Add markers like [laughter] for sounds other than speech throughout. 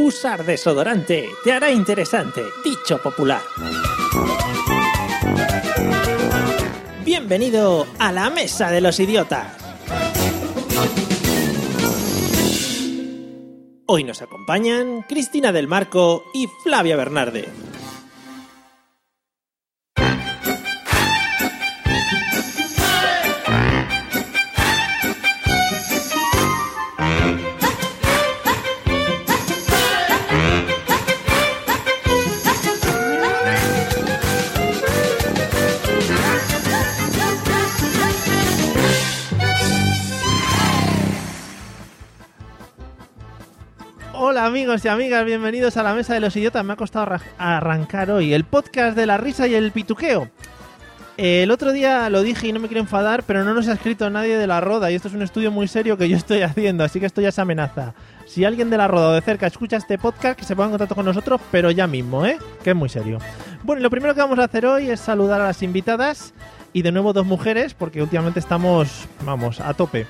Usar desodorante te hará interesante, dicho popular. Bienvenido a la Mesa de los Idiotas. Hoy nos acompañan Cristina del Marco y Flavia Bernarde. Hola amigos y amigas, bienvenidos a la Mesa de los Idiotas. Me ha costado arra- arrancar hoy el podcast de la risa y el pituqueo. El otro día lo dije y no me quiero enfadar, pero no nos ha escrito nadie de la Roda y esto es un estudio muy serio que yo estoy haciendo, así que esto ya es amenaza. Si alguien de la Roda o de cerca escucha este podcast, que se ponga en contacto con nosotros, pero ya mismo, ¿eh? Que es muy serio. Bueno, lo primero que vamos a hacer hoy es saludar a las invitadas y de nuevo dos mujeres, porque últimamente estamos, vamos, a tope.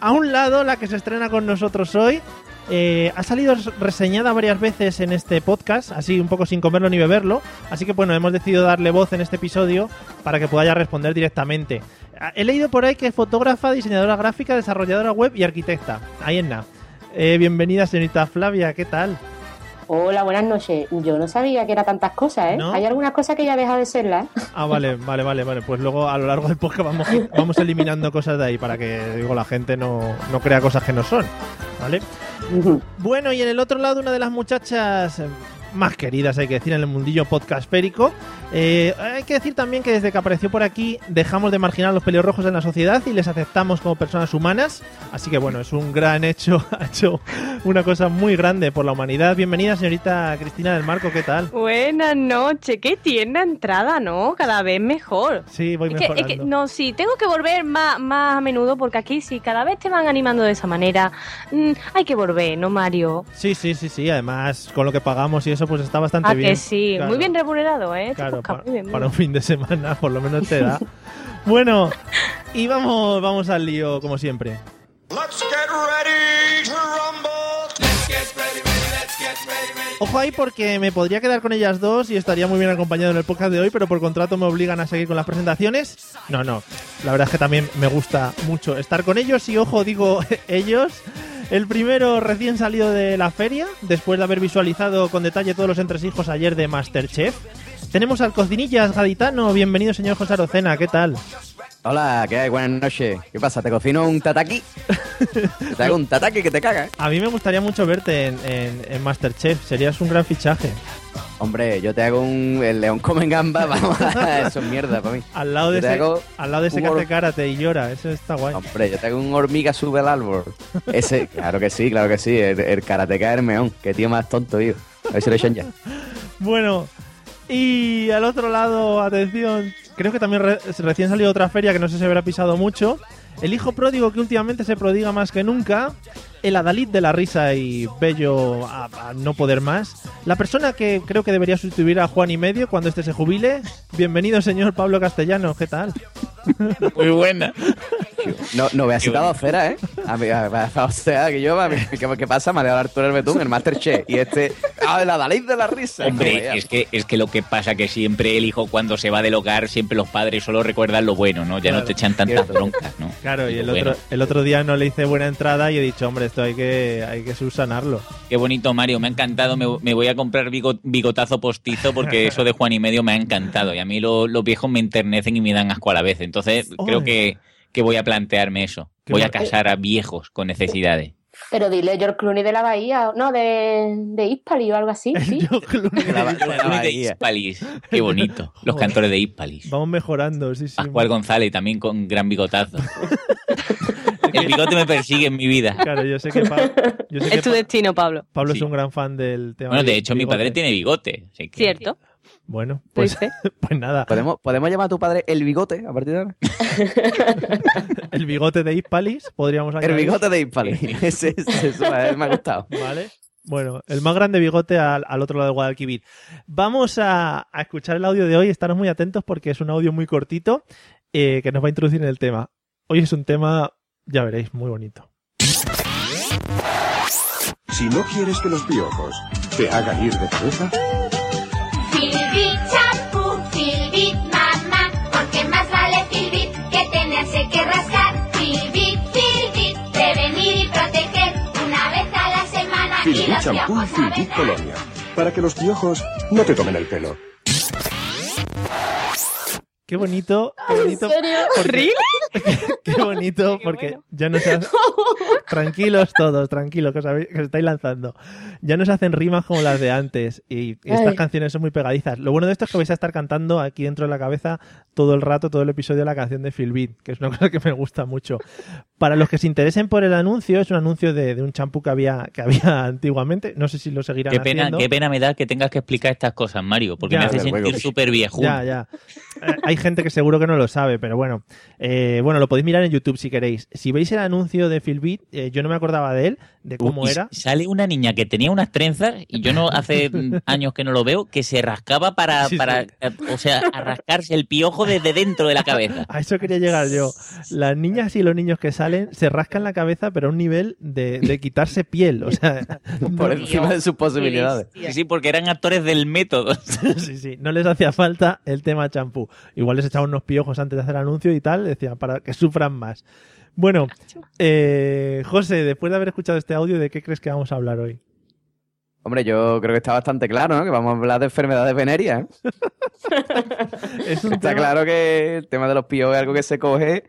A un lado, la que se estrena con nosotros hoy, eh, ha salido reseñada varias veces en este podcast, así un poco sin comerlo ni beberlo. Así que bueno, hemos decidido darle voz en este episodio para que pueda responder directamente. Ah, He leído por ahí que es fotógrafa, diseñadora gráfica, desarrolladora web y arquitecta. Ahí en nada. Eh, bienvenida, señorita Flavia, ¿qué tal? Hola, buenas noches. Yo no sabía que era tantas cosas, ¿eh? ¿No? Hay algunas cosas que ya deja de serlas. Ah, vale, [laughs] vale, vale, vale. Pues luego a lo largo del podcast vamos, vamos eliminando cosas de ahí para que digo, la gente no, no crea cosas que no son. ¿Vale? Bueno, y en el otro lado, una de las muchachas eh, más queridas, hay que decir, en el mundillo podcastférico. Eh, hay que decir también que desde que apareció por aquí dejamos de marginar a los pelirrojos en la sociedad y les aceptamos como personas humanas. Así que bueno, es un gran hecho, [laughs] ha hecho una cosa muy grande por la humanidad. Bienvenida, señorita Cristina del Marco, ¿qué tal? Buenas noches, qué tierna entrada, ¿no? Cada vez mejor. Sí, voy Es que, es mejorando. que, no, sí, tengo que volver más, más a menudo porque aquí sí, cada vez te van animando de esa manera. Mm, hay que volver, ¿no, Mario? Sí, sí, sí, sí. Además, con lo que pagamos y eso, pues está bastante Ah, bien. que sí, Claro. muy bien remunerado, ¿eh? Este Claro, para un fin de semana, por lo menos te da. [laughs] bueno, y vamos, vamos al lío, como siempre. Let's get ready to rumble. Let's get ready, ready, let's get ready, ready. Ojo ahí porque me podría quedar con ellas dos y estaría muy bien acompañado en el podcast de hoy, pero por contrato me obligan a seguir con las presentaciones. No, no. La verdad es que también me gusta mucho estar con ellos y ojo, digo [laughs] ellos. El primero recién salido de la feria, después de haber visualizado con detalle todos los entresijos ayer de Masterchef. Tenemos al cocinillas gaditano. Bienvenido, señor José Arocena. ¿Qué tal? Hola, ¿qué hay? Buenas noches. ¿Qué pasa? ¿Te cocino un tataki? [laughs] Te hago un tataki que te caga, ¿eh? A mí me gustaría mucho verte en, en- en Masterchef. Serías un gran fichaje. Hombre, yo te hago un... El león come gamba, [laughs] vamos, [laughs] eso es mierda para mí. Al lado de ese, hago al lado de ese que hace karate y llora. Eso está guay. Hombre, yo te hago un hormiga sube al árbol. Ese, claro que sí, claro que sí. El, el karateca Hermeón. Qué tío más tonto, tío. A ver si lo echan ya. Bueno, y al otro lado, atención, creo que también re- recién salió otra feria que no sé si habrá pisado mucho. El hijo pródigo que últimamente se prodiga más que nunca. El Adalid de la risa y bello a, a no poder más. La persona que creo que debería sustituir a Juan y medio cuando este se jubile. Bienvenido, señor Pablo Castellano. ¿Qué tal? [laughs] Muy buena. No, no veas citado cera, ¿eh? A mí, a- a- o sea, que yo, a mí, ¿qué, qué pasa? Me ha dado Arturo el Betún, el Masterchef. Y este... ¡Ah, el Adalid de la risa! Hombre, es que, es que lo que pasa que siempre el hijo cuando se va del hogar, siempre los padres solo recuerdan lo bueno, ¿no? Ya Claro, no te echan tantas broncas, ¿no? Claro, y el bueno, otro, el otro día no le hice buena entrada y he dicho, hombre, esto hay que, hay que subsanarlo. Qué bonito, Mario, me ha encantado. Me, me voy a comprar bigo- bigotazo postizo porque eso de Juan y medio me ha encantado. Y a mí lo- los viejos me enternecen y me dan asco a la vez. Entonces, creo que, que voy a plantearme eso. Qué Voy a casar a viejos con necesidades. Pero dile George Clooney de la Bahía, no, de, de Hispali o algo así, [laughs] ¿sí? Yo, Clooney. La- la de Bahía. Hispalis. Qué bonito. Los Joder. cantores de Hispalis. Vamos mejorando, sí, sí. Pascual González también con gran bigotazo. [laughs] El bigote me persigue en mi vida. Claro, yo sé que, Pa- yo sé que Es tu Pa- destino, Pablo. Pablo Sí. es un gran fan del tema. Bueno, de hecho, mi padre tiene bigote. así que- Cierto. Bueno, pues, [laughs] pues nada, ¿Podemos, ¿Podemos llamar a tu padre el bigote a partir de ahora? [laughs] el bigote de Hispalis podríamos El añadir. bigote de Impali. [laughs] Ese, ese- ese me ha gustado. Vale. Bueno, el más grande bigote al, al otro lado de Guadalquivir. Vamos a, a escuchar el audio de hoy. Estaros muy atentos porque es un audio muy cortito eh, que nos va a introducir en el tema. Hoy es un tema, ya veréis, muy bonito. Si no quieres que los piojos te hagan ir de cabeza, Filbit champú, Filbit mamá, porque más vale Filbit que tenerse que rascar. Filbit, Filbit, prevenir y proteger una vez a la semana y Filbit champú Filbit colonia. Para que los piojos no te tomen el pelo. Qué bonito, qué bonito. porque- [laughs] Qué bonito, porque bueno. ya no se hace- [laughs] Tranquilos todos, tranquilos, que os, habéis- que os estáis lanzando. Ya no se hacen rimas como las de antes. Y, y estas canciones son muy pegadizas. Lo bueno de esto es que vais a estar cantando aquí dentro de la cabeza todo el rato, todo el episodio, la canción de Phil Beat, que es una [laughs] cosa que me gusta mucho. Para los que se interesen por el anuncio, es un anuncio de, de un champú que había, que había antiguamente. No sé si lo seguirán Qué pena, haciendo. qué pena me da que tengas que explicar estas cosas, Mario, porque Ya. me hace sentir súper viejo. Ya, ya. Eh, hay gente que seguro que no lo sabe, pero bueno. Eh, bueno, lo podéis mirar en YouTube si queréis. Si veis el anuncio de Philbit, eh, yo no me acordaba de él, de cómo era. Sale una niña que tenía unas trenzas, y yo no hace [laughs] años que no lo veo, que se rascaba para, Sí, para sí. eh, o sea, a rascarse el piojo desde dentro de la cabeza. A eso quería llegar yo. Las niñas y los niños que salen se rascan la cabeza, pero a un nivel de, de quitarse piel. O sea, [laughs] Por no, encima de sus posibilidades. Sí, sí, porque eran actores del método. [laughs] sí, sí, no les hacía falta el tema champú. Igual les echaban unos piojos antes de hacer el anuncio y tal, decía, para que sufran más. Bueno, eh, José, después de haber escuchado este audio, ¿de qué crees que vamos a hablar hoy? Hombre, yo creo que está bastante claro, ¿no? Que vamos a hablar de enfermedades venéreas. ¿eh? [laughs] Es un Está tema- claro que el tema de los piojos es algo que se coge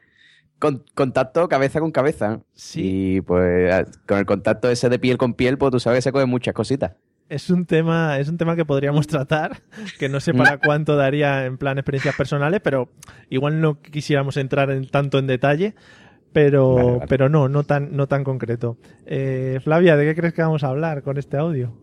con contacto cabeza con cabeza. Sí. Y pues con el contacto ese de piel con piel, pues tú sabes que se cogen muchas cositas. Es un tema, es un tema que podríamos tratar, que no sé para [laughs] cuánto daría en plan experiencias personales, pero igual no quisiéramos entrar en tanto en detalle, pero, Vale, vale. pero no, no tan, no tan concreto. Eh, Flavia, ¿de qué crees que vamos a hablar con este audio?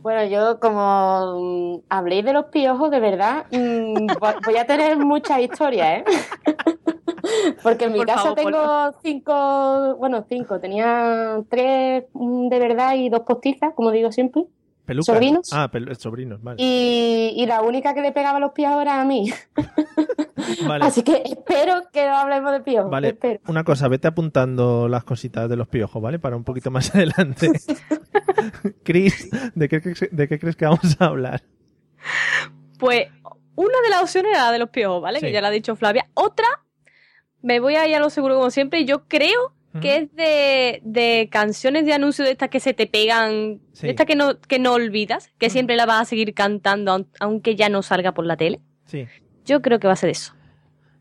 Bueno, yo como mm, habléis de los piojos, de verdad, mm, [laughs] vo- voy a tener muchas historias, ¿eh? [laughs] Porque en mi Por casa favor, tengo cinco, bueno, cinco, tenía tres mm, de verdad y dos postizas, como digo siempre. ¿Pelucas? ¿Sobrinos? Ah, pel- sobrinos, vale. Y, y la única que le pegaba los piojos era a mí. Vale, [laughs] Así que espero que no hablemos de piojos. vale. espero. Una cosa, vete apuntando las cositas de los piojos, ¿vale? Para un poquito más [laughs] adelante. [laughs] Chris, ¿de qué, crees- ¿de qué crees que vamos a hablar? Pues una de las opciones era la de los piojos, ¿vale? Sí. Que ya la ha dicho Flavia. Otra, me voy a ir a lo seguro como siempre. y Yo creo que es de, de canciones de anuncios de estas que se te pegan, Sí. de estas que no, que no olvidas, que siempre la vas a seguir cantando aun- aunque ya no salga por la tele. Sí. Yo creo que va a ser eso.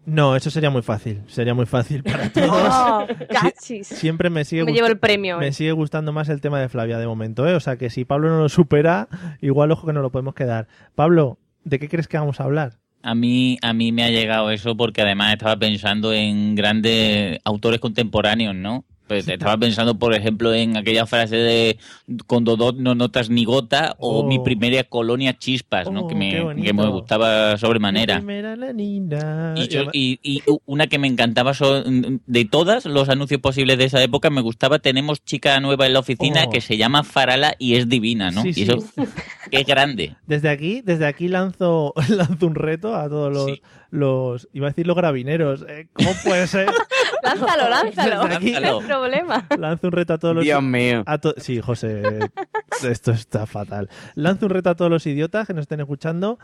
No, eso sería muy fácil. Sería muy fácil para [laughs] todos. Oh, [laughs] cachis. Siempre me sigue Me llevo el premio. Me eh. sigue gustando más el tema de Flavia de momento, ¿eh? O sea que si Pablo no lo supera, igual ojo que no lo podemos quedar. Pablo, ¿de qué crees que vamos a hablar? A mí, a mí me ha llegado eso porque además estaba pensando en grandes autores contemporáneos, ¿no? Pues estaba pensando, por ejemplo, en aquella frase de con Dodot no notas ni gota o Oh. mi primera colonia chispas, ¿no? Oh, que, me, que gustaba Mi sobremanera. primera la nina. Y, yo- y- y una que me encantaba son- de todas los anuncios posibles de esa época, me gustaba Tenemos chica nueva en la oficina Oh. que se llama Farala y es divina, ¿no? Sí, y sí. [laughs] eso qué grande. Desde aquí, desde aquí lanzo, [laughs] lanzo un reto a todos los, Sí. los iba a decir los gravineros. ¿eh? ¿Cómo puede ser? [laughs] Lánzalo, lánzalo. Desde aquí- hay problema. [laughs] lanzo un reto a todos los Dios mío. A to- sí, José, [laughs] esto está fatal. Lanzo un reto a todos los idiotas que nos estén escuchando.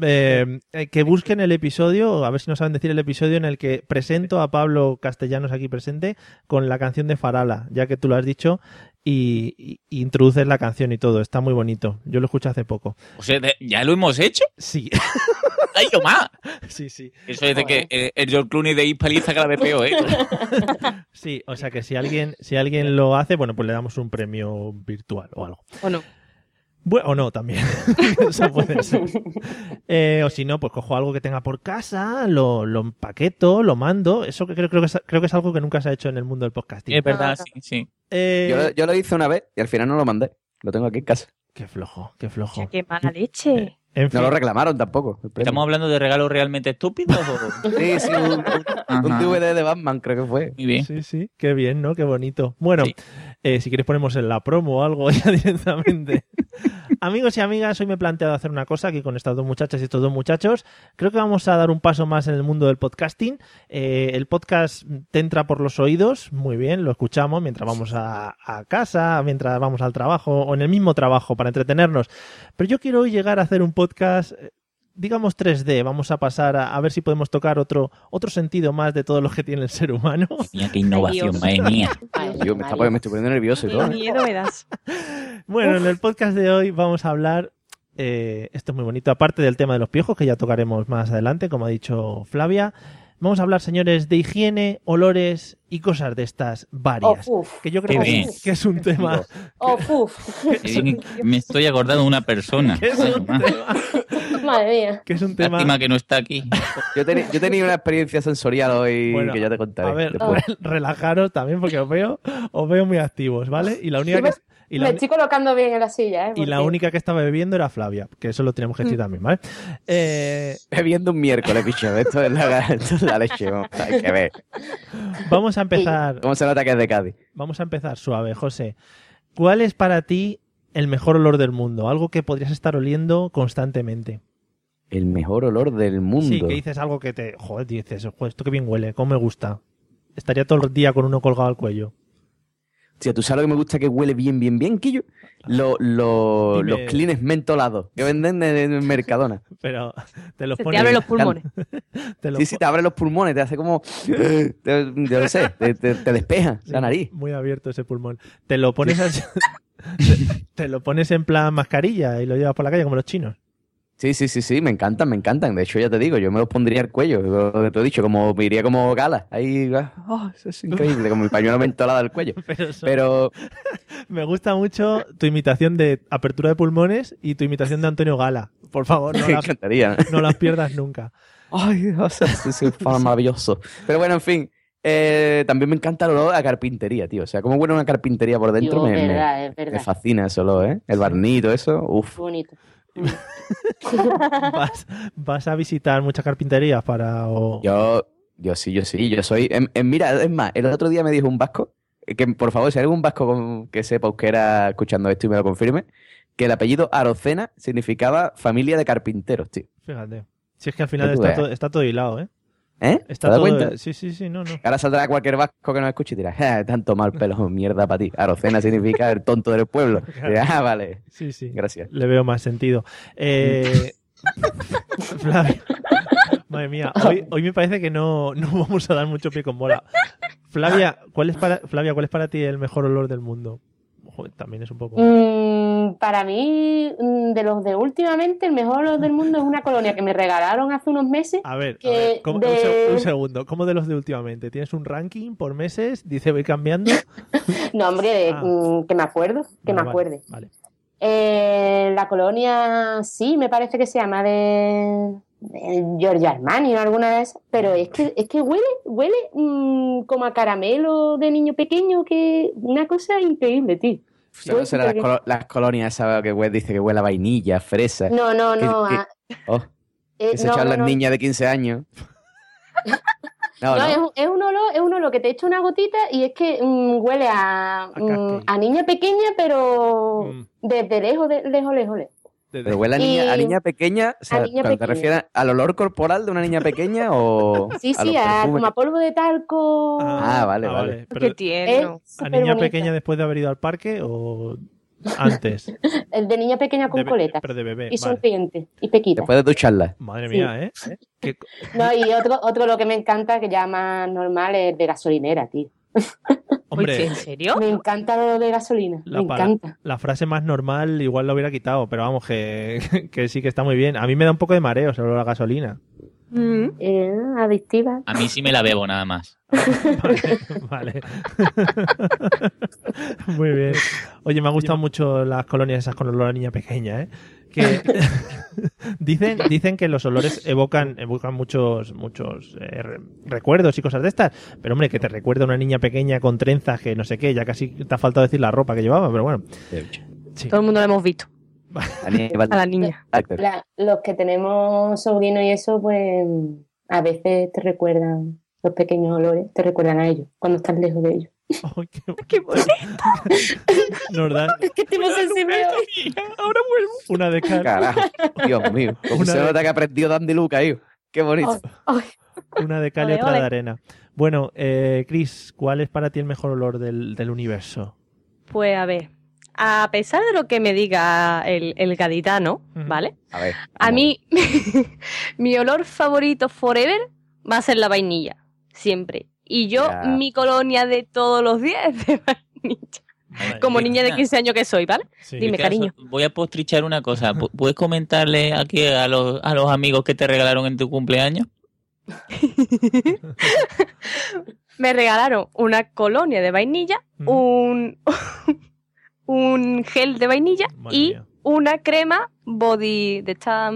eh, eh, que busquen el episodio, a ver si no saben decir el episodio en el que presento a Pablo Castellanos aquí presente con la canción de Farala, ya que tú lo has dicho, y, y- y introduces la canción y todo. Está muy bonito. Yo lo escuché hace poco. O sea, ¿ya lo hemos hecho? Sí, [laughs] ¡Ay, yo más! [laughs] sí, sí. Eso es de que eh, el George Clooney de Hispaliza cada vez peor, ¿eh? [laughs] Sí, o sea que si alguien, si alguien lo hace, bueno, pues le damos un premio virtual o algo. ¿O no? Bueno, o no, también. [laughs] Eso puede ser. Eh, o si no, pues cojo algo que tenga por casa, lo, lo empaqueto, lo mando. Eso que creo, creo, que es, creo que es algo que nunca se ha hecho en el mundo del podcasting. Es verdad, sí, sí. Eh, Yo, lo- yo lo hice una vez y al final no lo mandé. Lo tengo aquí en casa. Qué flojo, qué flojo. Qué mala leche. En fin, No lo reclamaron tampoco. ¿Estamos hablando de regalos realmente estúpidos? o- [laughs] Sí, sí, un, un-. DVD de Batman creo que fue. Muy bien. sí, sí, qué bien, ¿no? Qué bonito. Bueno, Sí. eh, si quieres ponemos en la promo o algo [laughs] ya directamente. Amigos y amigas, hoy me he planteado hacer una cosa aquí con estas dos muchachas y estos dos muchachos. Creo que vamos a dar un paso más en el mundo del podcasting. Eh, el podcast te entra por los oídos, muy bien, lo escuchamos mientras vamos a, a casa, mientras vamos al trabajo o en el mismo trabajo para entretenernos. Pero yo quiero hoy llegar a hacer un podcast, eh, digamos 3D. Vamos a pasar a, a ver si podemos tocar otro, otro sentido más de todo lo que tiene el ser humano. Mira qué innovación, madre mía. Yo me, Mario. me estoy poniendo nervioso y Qué todo. miedo me das. Bueno, en el podcast de hoy vamos a hablar, eh, esto es muy bonito, aparte del tema de los piojos, que ya tocaremos más adelante, como ha dicho Flavia, vamos a hablar, señores, de higiene, olores y cosas de estas varias. Oh, uf. que yo creo que, que es un tema... Oh, [laughs] uf. Qué bien, Me estoy acordando de una persona. [laughs] que es un tema, Madre mía. que es un tema Lástima que no está aquí. Yo, teni- yo tenía una experiencia sensorial hoy Bueno, que ya te contaré. A ver, después. [laughs] relajaros también porque os veo, os veo muy activos, ¿vale? Y la única que, y Me estoy colocando bien en la silla, ¿eh? y la única que estaba bebiendo era Flavia, que eso lo tenemos que decir también, ¿vale? Eh, [laughs] Bebiendo un miércoles, bicho. Esto es la, esto es la leche. vamos, Hay que ver. vamos a empezar ¿Cómo se nota que es de Cádiz? Vamos a empezar suave, José. ¿Cuál es para ti el mejor olor del mundo? Algo que podrías estar oliendo constantemente. El mejor olor del mundo. Sí, que dices algo que te... Joder, dices, "Joder, esto que bien huele, cómo me gusta. Estaría todo el día con uno colgado al cuello. Tío, ¿tú sabes lo que me gusta que huele bien, bien, bien, Quillo? Lo- lo- Dime. Los cleans mentolados que venden en, Mercadona. [laughs] Pero te los Se te pones... abren los pulmones. [laughs] te los Sí, sí, te abre los pulmones, te hace como... [gasps] te- yo no sé, te, te- te despeja Sí, la nariz. Muy abierto ese pulmón. Te lo pones así- [laughs] te, te lo pones en plan mascarilla y lo llevas por la calle como los chinos. Sí, sí, sí, sí, me encantan, me encantan. De hecho, ya te digo, yo me los pondría al cuello, lo que te he dicho, como me iría como gala. Ahí, ah, eso es [laughs] increíble, como el pañuelo mentolado al cuello. [laughs] Pero, eso- Pero [laughs] me gusta mucho tu imitación de apertura de pulmones y tu imitación de Antonio Gala. Por favor, no me la- encantaría. no las pierdas nunca. Ay, Dios, es es maravilloso. Pero bueno, en fin, eh, también me encanta el olor a carpintería, tío. O sea, cómo huele una carpintería por dentro, Yo, me, me- verdad, fascina ese olor, ¿eh? El barnito, eso, uff. Bonito. [laughs] ¿Vas, vas a visitar muchas carpinterías para... o- Yo, yo sí, yo sí, yo soy... em- em, mira, es más, el otro día me dijo un vasco, eh, que por favor, si hay algún vasco con- que sepa euskera escuchando esto y me lo confirme, que el apellido Arocena significaba familia de carpinteros, tío. Fíjate. Si es que al final está está todo hilado, ¿eh? ¿Eh? Está ¿Te das todo... cuenta? Sí, sí, sí, no, no. Ahora saldrá cualquier vasco que nos escuche y dirá, "Ja, tanto mal pelo, mierda para ti. Arocena significa el tonto del pueblo. [laughs] Dirá, ah, vale, Sí, sí. gracias. Le veo más sentido. Eh... [laughs] Flavia. Madre mía, hoy, hoy me parece que no, no vamos a dar mucho pie con bola. Flavia, ¿cuál es para, Flavia, ¿cuál es para ti el mejor olor del mundo? Joder, también es un poco... Mm, para mí, mm, de los de últimamente, el mejor del mundo es una colonia que me regalaron hace unos meses. A ver, a ver, ¿cómo- un, de- un segundo, ¿cómo de los de últimamente? ¿Tienes un ranking por meses? Dice, voy cambiando. [laughs] No, hombre, Ah. mm, que me acuerdo, que Vale, me acuerde. Vale. Eh, la colonia, sí, me parece que se llama de, Giorgio Armani o alguna de esas, pero es que, es que huele, huele como a caramelo de niño pequeño, que una cosa increíble, tío. Solo Huele serán las, colo- las colonias esas que hue- dice que huele a vainilla, fresa. No, no, ¿Qué- no. qué- ah, Oh, eh, que se no, echan no, las no. niñas de 15 años. [laughs] No, No, no. Es, un, es un olor, es un olor que te echa una gotita y es que mm, huele a, mm, a niña pequeña, pero Mm. desde lejos, de, lejos, lejos, lejos. Pero huele a niña, a Y- niña pequeña, o sea, a niña cuando te refieres al olor corporal de una niña pequeña o [laughs] Sí, a sí, a, como a polvo de talco. Ah, vale, vale. Pero, Qué tierno. ¿A niña bonita. pequeña después de haber ido al parque o antes? El [laughs] de niña pequeña con De coletas. Pero de bebé. Y vale. sonriente. Y pequita. después de ducharla. Madre Sí. mía, ¿eh? ¿Qué co- No, y otro, otro lo que me encanta, que ya más normal, es de gasolinera, tío. [laughs] Hombre, ¿En serio? Me encanta lo de gasolina. La me pala- encanta. la frase más normal igual lo hubiera quitado, pero vamos, que, [laughs] que sí que está muy bien. A mí me da un poco de mareo el olor a gasolina. Mm. Eh, adictiva. A mí sí me la bebo nada más. [laughs] vale. Muy bien. Oye, me han gustado mucho las colonias esas con olor a niña pequeña, ¿eh? Que [laughs] dicen, dicen que los olores evocan, evocan muchos, muchos eh, re- recuerdos y cosas de estas. Pero hombre, que te recuerda a una niña pequeña con trenzas que no sé qué, ya casi te ha faltado decir la ropa que llevaba, pero bueno. Sí. Todo el mundo lo hemos visto. [laughs] A la niña. La- los que tenemos sobrinos y eso, pues a veces te recuerdan, los pequeños olores, te recuerdan a ellos, cuando estás lejos de ellos. Qué- [laughs] ¡Qué bonito! Es que estoy muy sensible hoy. Ahora vuelvo. una de cal, Carajo, Dios mío. [laughs] Como Una se de- nota que ha aprendido Dandy Luca, hijo. Qué bonito. Una de cal y otra de arena. Bueno, eh, Chris, ¿cuál es para ti el mejor olor del, del universo? Pues a ver, a pesar de lo que me diga el, el gaditano. ¿vale? A ver. A mí, [laughs] mi olor favorito forever va a ser la vainilla, siempre. Y yo, Ya. mi colonia de todos los días [laughs] de vainilla. Como niña de 15 años que soy, ¿vale? Sí. Dime, cariño. Voy a postrichar una cosa. ¿Pu- ¿Puedes comentarle aquí a los, a los amigos que te regalaron en tu cumpleaños? [laughs] Me regalaron una colonia de vainilla, un, [laughs] un gel de vainilla Madre y mía. una crema body de estas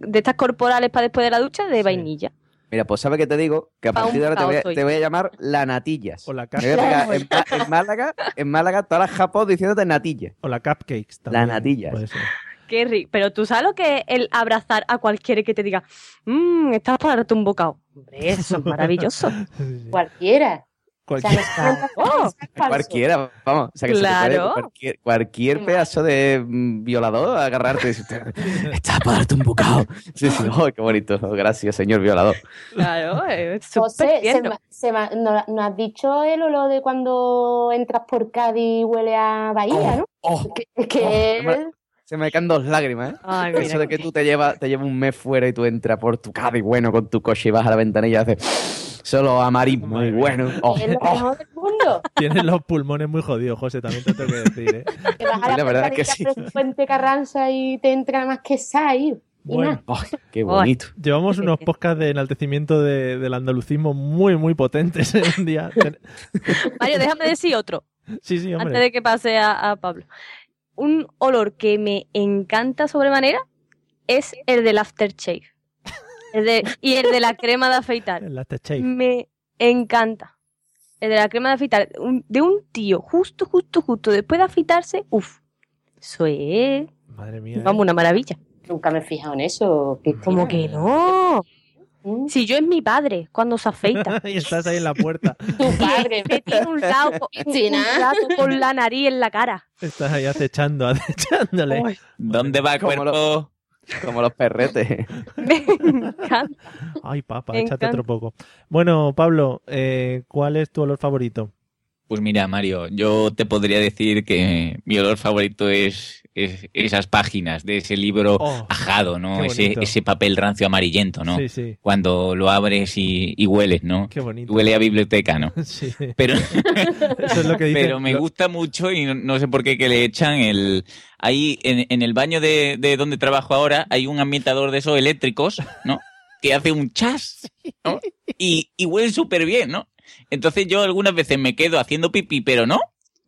de estas corporales para después de la ducha de Sí. vainilla. Mira, pues ¿sabes qué te digo? Que a partir de ahora te voy, a, cao soy. te voy a llamar la Natillas. O la, Me cap- voy a pegar en, Málaga, en Málaga, todas las japos diciéndote Natillas. o la cupcakes también. natillas. puede ser. Qué rico. Pero tú sabes lo que es el abrazar a cualquiera que te diga, mmm, estás para darte un bocado. Hombre, eso es maravilloso. [laughs] Sí, sí. Cualquiera. O sea, se [laughs] Oh. Cualquiera, vamos. O sea, que se Claro. puede cualquier, cualquier pedazo de mm, violador agarrarte y decirte, [laughs] estás para darte un bocado. Sí, sí, oh, qué bonito. Gracias, señor violador. Claro, es José, se ma- se ma- no, no has dicho el olor de cuando entras por Cádiz y huele a Bahía, ¿no? Oh, Es que, Oh, me- se me caen dos lágrimas, ¿eh? Ay. Eso de que tú te llevas, te llevas un mes fuera y tú entras por tu Cádiz bueno con tu coche y vas a la ventanilla y haces solo amarismo Madre y mía. bueno. Oh, es lo oh. mejor del mundo. [laughs] Tienes los pulmones muy jodidos, José, también te tengo que decir, ¿eh? [laughs] Que vas a la, la verdad es que sí. Puente Carranza y te entra más que salir. Y Bueno. Oh, qué bonito. llevamos unos podcasts de enaltecimiento de- del andalucismo muy, muy potentes en un día. [laughs] Mario, déjame decir otro, Sí, sí, antes hombre. de que pase a, a Pablo. Un olor que me encanta sobremanera es el del aftershave. El de, y el de la crema de afeitar. El. Me encanta. El de la crema de afeitar. un- de un tío, justo, justo, justo, después de afeitarse, uff. Eso es, Madre mía. ¿eh? vamos, una maravilla. Nunca me he fijado en eso. Como que no. Mm. Si yo es mi padre cuando se afeita. [laughs] y estás ahí en la puerta. [laughs] Tu padre. Me tiene un lado, [laughs] con- un, Cristina. un rato con la nariz en la cara. Estás ahí acechando, acechándole. ¿Dónde va cuerpo? Como los perretes. [laughs] Me encanta. Ay, papa, Me échate encanta. otro poco. Bueno, Pablo, eh, ¿cuál es tu olor favorito? Pues mira, Mario, yo te podría decir que mi olor favorito es, es esas páginas de ese libro Oh, ajado, ¿no? Ese, ese papel rancio amarillento, ¿no? Sí, sí, Cuando lo abres y, y hueles, ¿no? qué bonito. Huele a biblioteca, ¿no? [laughs] Sí, Pero, [laughs] eso es lo que dice. pero me gusta mucho y no, no sé por qué que le echan el... Ahí en, en el baño de, de donde trabajo ahora hay un ambientador de esos eléctricos, ¿no? Que hace un chas, [laughs] ¿no? Y, y huele súper bien, ¿no? Entonces yo algunas veces me quedo haciendo pipí, pero no,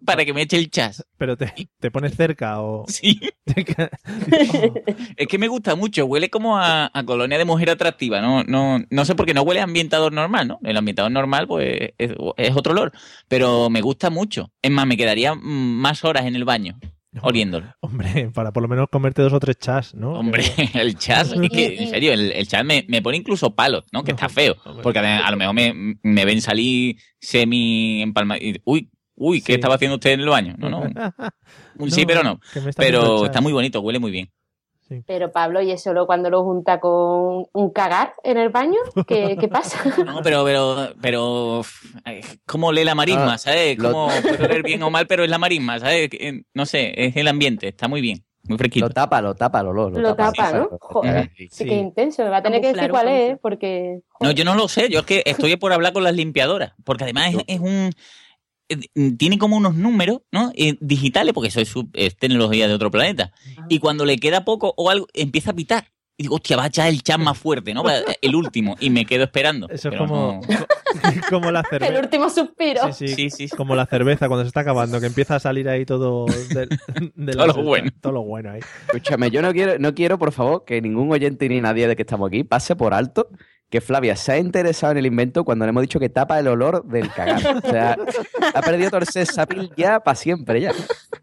para que me eche el chas. Pero te, te pones cerca o... [laughs] Sí. [laughs] Oh, [laughs] Es que me gusta mucho, huele como a, a colonia de mujer atractiva, no, no, no sé por qué no huele a ambientador normal, ¿no? El ambientador normal, pues, es, es otro olor, pero me gusta mucho. Es más, me quedaría más horas en el baño oliéndolo. Hombre, para por lo menos comerte dos o tres chas, ¿no? Hombre, el chas, es que, en serio, el, el chas me, me pone incluso palos, ¿no? Que está feo, Hombre. porque a, a lo mejor me, me ven salir semi empalmado uy, uy, ¿qué Sí. estaba haciendo usted en el baño? No, no, un [laughs] sí, pero no. Pero está muy bonito, huele muy bien. Pero Pablo, ¿y eso lo cuando lo junta con un cagar en el baño? ¿Qué, qué pasa? [laughs] No, pero, pero, pero, eh, ¿cómo lee la marisma, Ah, sabes? lo- ¿Cómo [laughs] puede oler bien o mal, pero es la marisma, sabes? Que, No sé, es el ambiente, está muy bien, muy fresquito. Lo tapa, lo tapa, lo, lo, Lo tapa, ¿no? sí, Joder. sí. Sí, que intenso. Me va a tener que decir cuál es, porque... No, yo no lo sé, yo es que estoy por hablar con las limpiadoras, porque además es, es un... eh, Tiene como unos números, ¿no? Eh, digitales, porque eso es, su- es tecnología de otro planeta. Y cuando le queda poco o algo, empieza a pitar. y digo, hostia, va a echar el chat más fuerte, ¿no? El último. Y me quedo esperando. Eso es como, no- [laughs] como la El cerveza. último suspiro. Sí, sí, Sí, sí, sí. Como la cerveza cuando se está acabando, que empieza a salir ahí todo del- de la Todo lo bueno. Todo lo bueno ahí. Escúchame, yo no quiero, no quiero, por favor, que ningún oyente ni nadie de que estamos aquí pase por alto que Flavia se ha interesado en el invento cuando le hemos dicho que tapa el olor del cagar. O sea, ha perdido todo el sex appeal ya para siempre ya.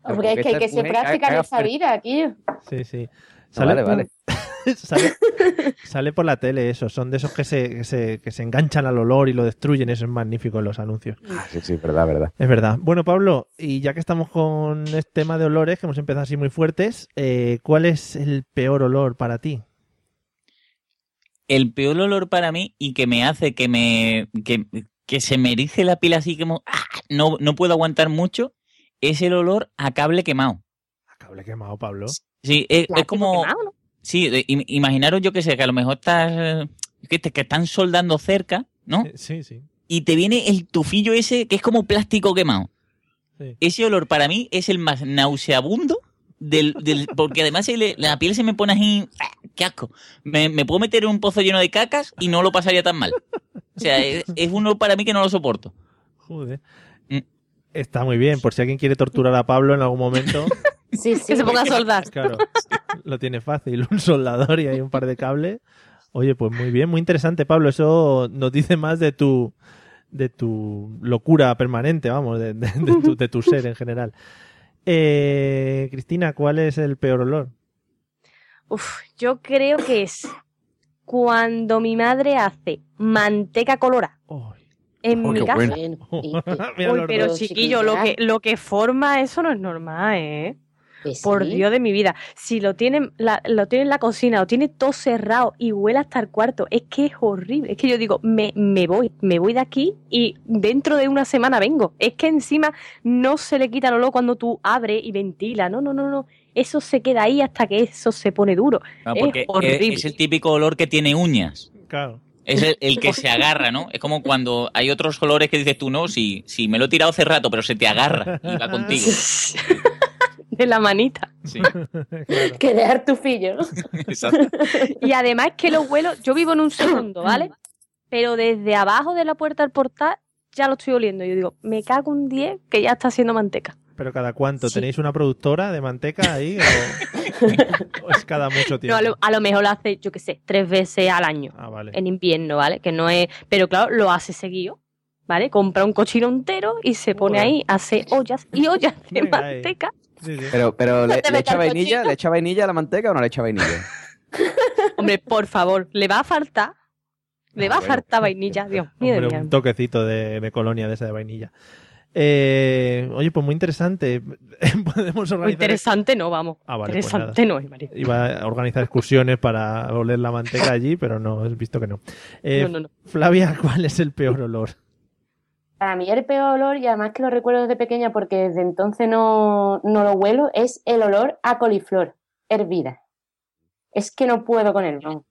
Porque es que hay que ser práctica en esta vida aquí. Sí, sí. No, vale, vale. [laughs] sale, sale por la tele eso. Son de esos que se, que, se, que se enganchan al olor y lo destruyen. Eso es magnífico en los anuncios. Ah, Sí, sí, verdad, verdad. Es verdad. Bueno, Pablo, y ya que estamos con este tema de olores, que hemos empezado así muy fuertes, eh, ¿cuál es el peor olor para ti? El peor olor para mí y que me hace que me que, que se me erice la piel así como ¡ah! no, no puedo aguantar mucho es el olor a cable quemado. A cable quemado, Pablo. Sí, es, es como quemado, ¿no? sí, de- imaginaros yo que sé que a lo mejor estás que, te- que están soldando cerca, ¿no? Eh, Sí, sí. Y te viene el tufillo ese que es como plástico quemado. Sí. Ese olor para mí es el más nauseabundo del, del porque además se le- la piel se me pone así, ¡ah! qué asco. Me, me puedo meter en un pozo lleno de cacas y no lo pasaría tan mal. O sea, es, es un olor para mí que no lo soporto. Joder. Mm. Está muy bien, por si alguien quiere torturar a Pablo en algún momento. [laughs] Sí, sí. Que se ponga a soldar. Claro, lo tiene fácil. Un soldador y hay un par de cables. Oye, pues muy bien, muy interesante, Pablo. Eso nos dice más de tu de tu locura permanente, vamos, de, de- de tu, de tu ser en general. Eh, Cristina, ¿cuál es el peor olor? Uf, yo creo que es cuando mi madre hace manteca colorada Ay, en Oh, mi casa. bueno. [laughs] Uy, pero chiquillo, lo que, lo que forma eso no es normal, ¿eh? Sí. Por Dios de mi vida. Si lo tienen, la, lo tiene en la cocina, lo tiene todo cerrado y huele hasta el cuarto, es que es horrible. Es que yo digo, me, me voy, me voy de aquí y dentro de una semana vengo. Es que encima no se le quita el olor cuando tú abres y ventila. No, no, no, no. Eso se queda ahí hasta que eso se pone duro. No, Es porque es, horrible. es el típico olor que tiene uñas. Claro. Es el, el que se agarra, ¿no? Es como cuando hay otros olores que dices tú, no, si, si me lo he tirado hace rato, pero se te agarra y va contigo. [laughs] de la manita. Sí, [laughs] Claro. Que dejar tu fillo. [laughs] exacto. Y además es que los vuelos, yo vivo en un segundo, ¿vale? Pero desde abajo de la puerta del portal ya lo estoy oliendo. Yo digo, me cago un 10 que ya está haciendo manteca. Pero cada cuánto, Sí. ¿tenéis una productora de manteca ahí? ¿O, [laughs] o es cada mucho tiempo? No, a, lo, a lo mejor lo hace, yo qué sé, tres veces al año. Ah, vale. En invierno, ¿vale? Que no es. Pero claro, lo hace seguido. ¿Vale? Compra un cochino entero y se pone ahí, hace ollas y ollas de Venga ahí. Manteca. Sí, sí. Pero, pero ¿le, le echa vainilla? cochino. ¿Le echa vainilla a la manteca o no le echa vainilla? [laughs] Hombre, por favor, le va a faltar. Le Ah, va a faltar vainilla, Dios mío. Hombre, un toquecito de, de colonia de esa de vainilla. Eh, oye, pues muy interesante. [laughs] Podemos Muy organizar. interesante no, vamos. Ah, vale, pues interesante no es, María. Iba a organizar excursiones para oler la manteca allí, pero no, he visto que no. Eh, No, no, no. Flavia, ¿cuál es el peor olor? Para mí el peor olor, y además que lo recuerdo desde pequeña porque desde entonces no, no lo huelo, es el olor a coliflor hervida. Es que no puedo con él. no.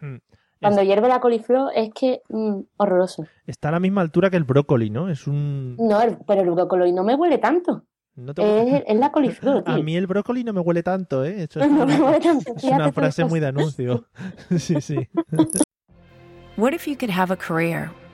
Hmm. Cuando hierve la coliflor es que mm, horroroso. Está a la misma altura que el brócoli, ¿no? Es un. No, el- pero el brócoli no me huele tanto. no te- Es, es la coliflor, [laughs] tío. A mí el brócoli no me huele tanto, ¿eh? Eso es [laughs] No me una, huele tanto. es una frase muy de anuncio. [laughs] sí, sí. What if you could have a career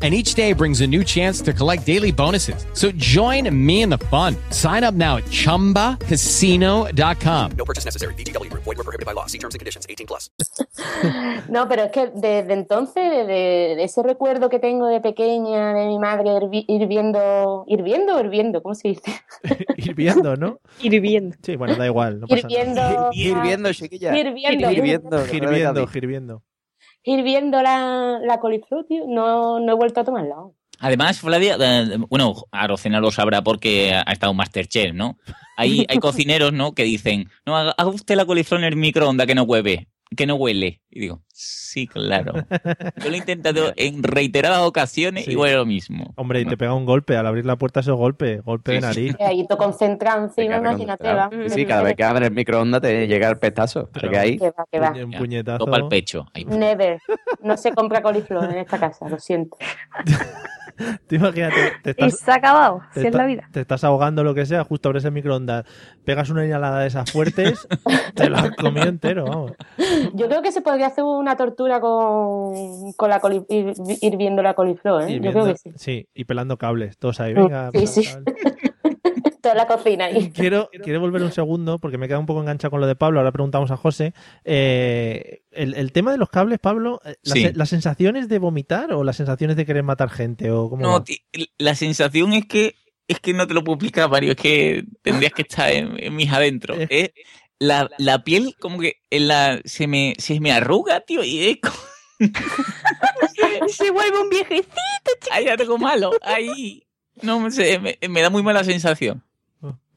and each day brings a new chance to collect daily bonuses. So join me in the fun. Sign up now at ChumbaCasino.com. No purchase necessary. VGW Group. Void were prohibited by law. See terms and conditions. 18 plus. [laughs] No, pero es que desde entonces, desde ese recuerdo que tengo de pequeña de mi madre hirviendo, hirviendo o hirviendo, ¿cómo se dice? [laughs] Hirviendo, ¿no? Hirviendo. Sí, bueno, da igual. No pasa Hirviendo, [laughs] Hirviendo, chiquilla. Hirviendo. Hirviendo. nada. Hirviendo, hirviendo. la, la coliflor, tío. No, no he vuelto a tomarla. Además, Flavia, eh, bueno, Arocena lo sabrá porque ha estado en Masterchef, ¿no? Hay, hay [laughs] cocineros, ¿no? Que dicen, no, haga usted la coliflor en el microondas que no hueve, que no huele. Y digo, sí, claro. Yo lo he intentado [laughs] en reiteradas ocasiones Sí. y huele lo mismo. Hombre, y te pega un golpe. Al abrir la puerta, eso golpe. Golpe de Sí, sí. nariz. Eh, Ahí todo concentrado encima, Te imagínate, va. Sí, sí, cada vez que abres el microondas te llega el pestazo. Te Pero- queda ahí. Que va, que va. Un puñetazo. Topa el pecho. Ahí. Never. No se compra coliflor en esta casa, lo siento. [laughs] [laughs] Tú imagínate, te Y estás, se ha acabado, te si es la vida. te estás ahogando lo que sea, justo abres el microondas, pegas una inhalada de esas fuertes, [laughs] te lo has comido entero, vamos. Yo creo que se podría hacer una tortura con, con la coli- ir, hirviendo la coliflor, ¿eh? Yo creo que sí. sí, y pelando cables, todos ahí, Mm, venga. sí, sí. cables. [laughs] Toda la cocina ahí. Quiero, quiero volver un segundo, porque me queda un poco enganchado con lo de Pablo, ahora preguntamos a José. Eh, el, el tema de los cables, Pablo, eh, ¿las, Sí. ¿las sensaciones de vomitar o las sensaciones de querer matar gente? O cómo No, la sensación es que es que no te lo puedo explicar, Mario, es que tendrías que estar en, en mis adentros. La, la piel como que en la, se, me, se me arruga, tío, y es como... [laughs] Se vuelve un viejecito. Ahí ya tengo malo, ahí... No sé, me, me da muy mala sensación.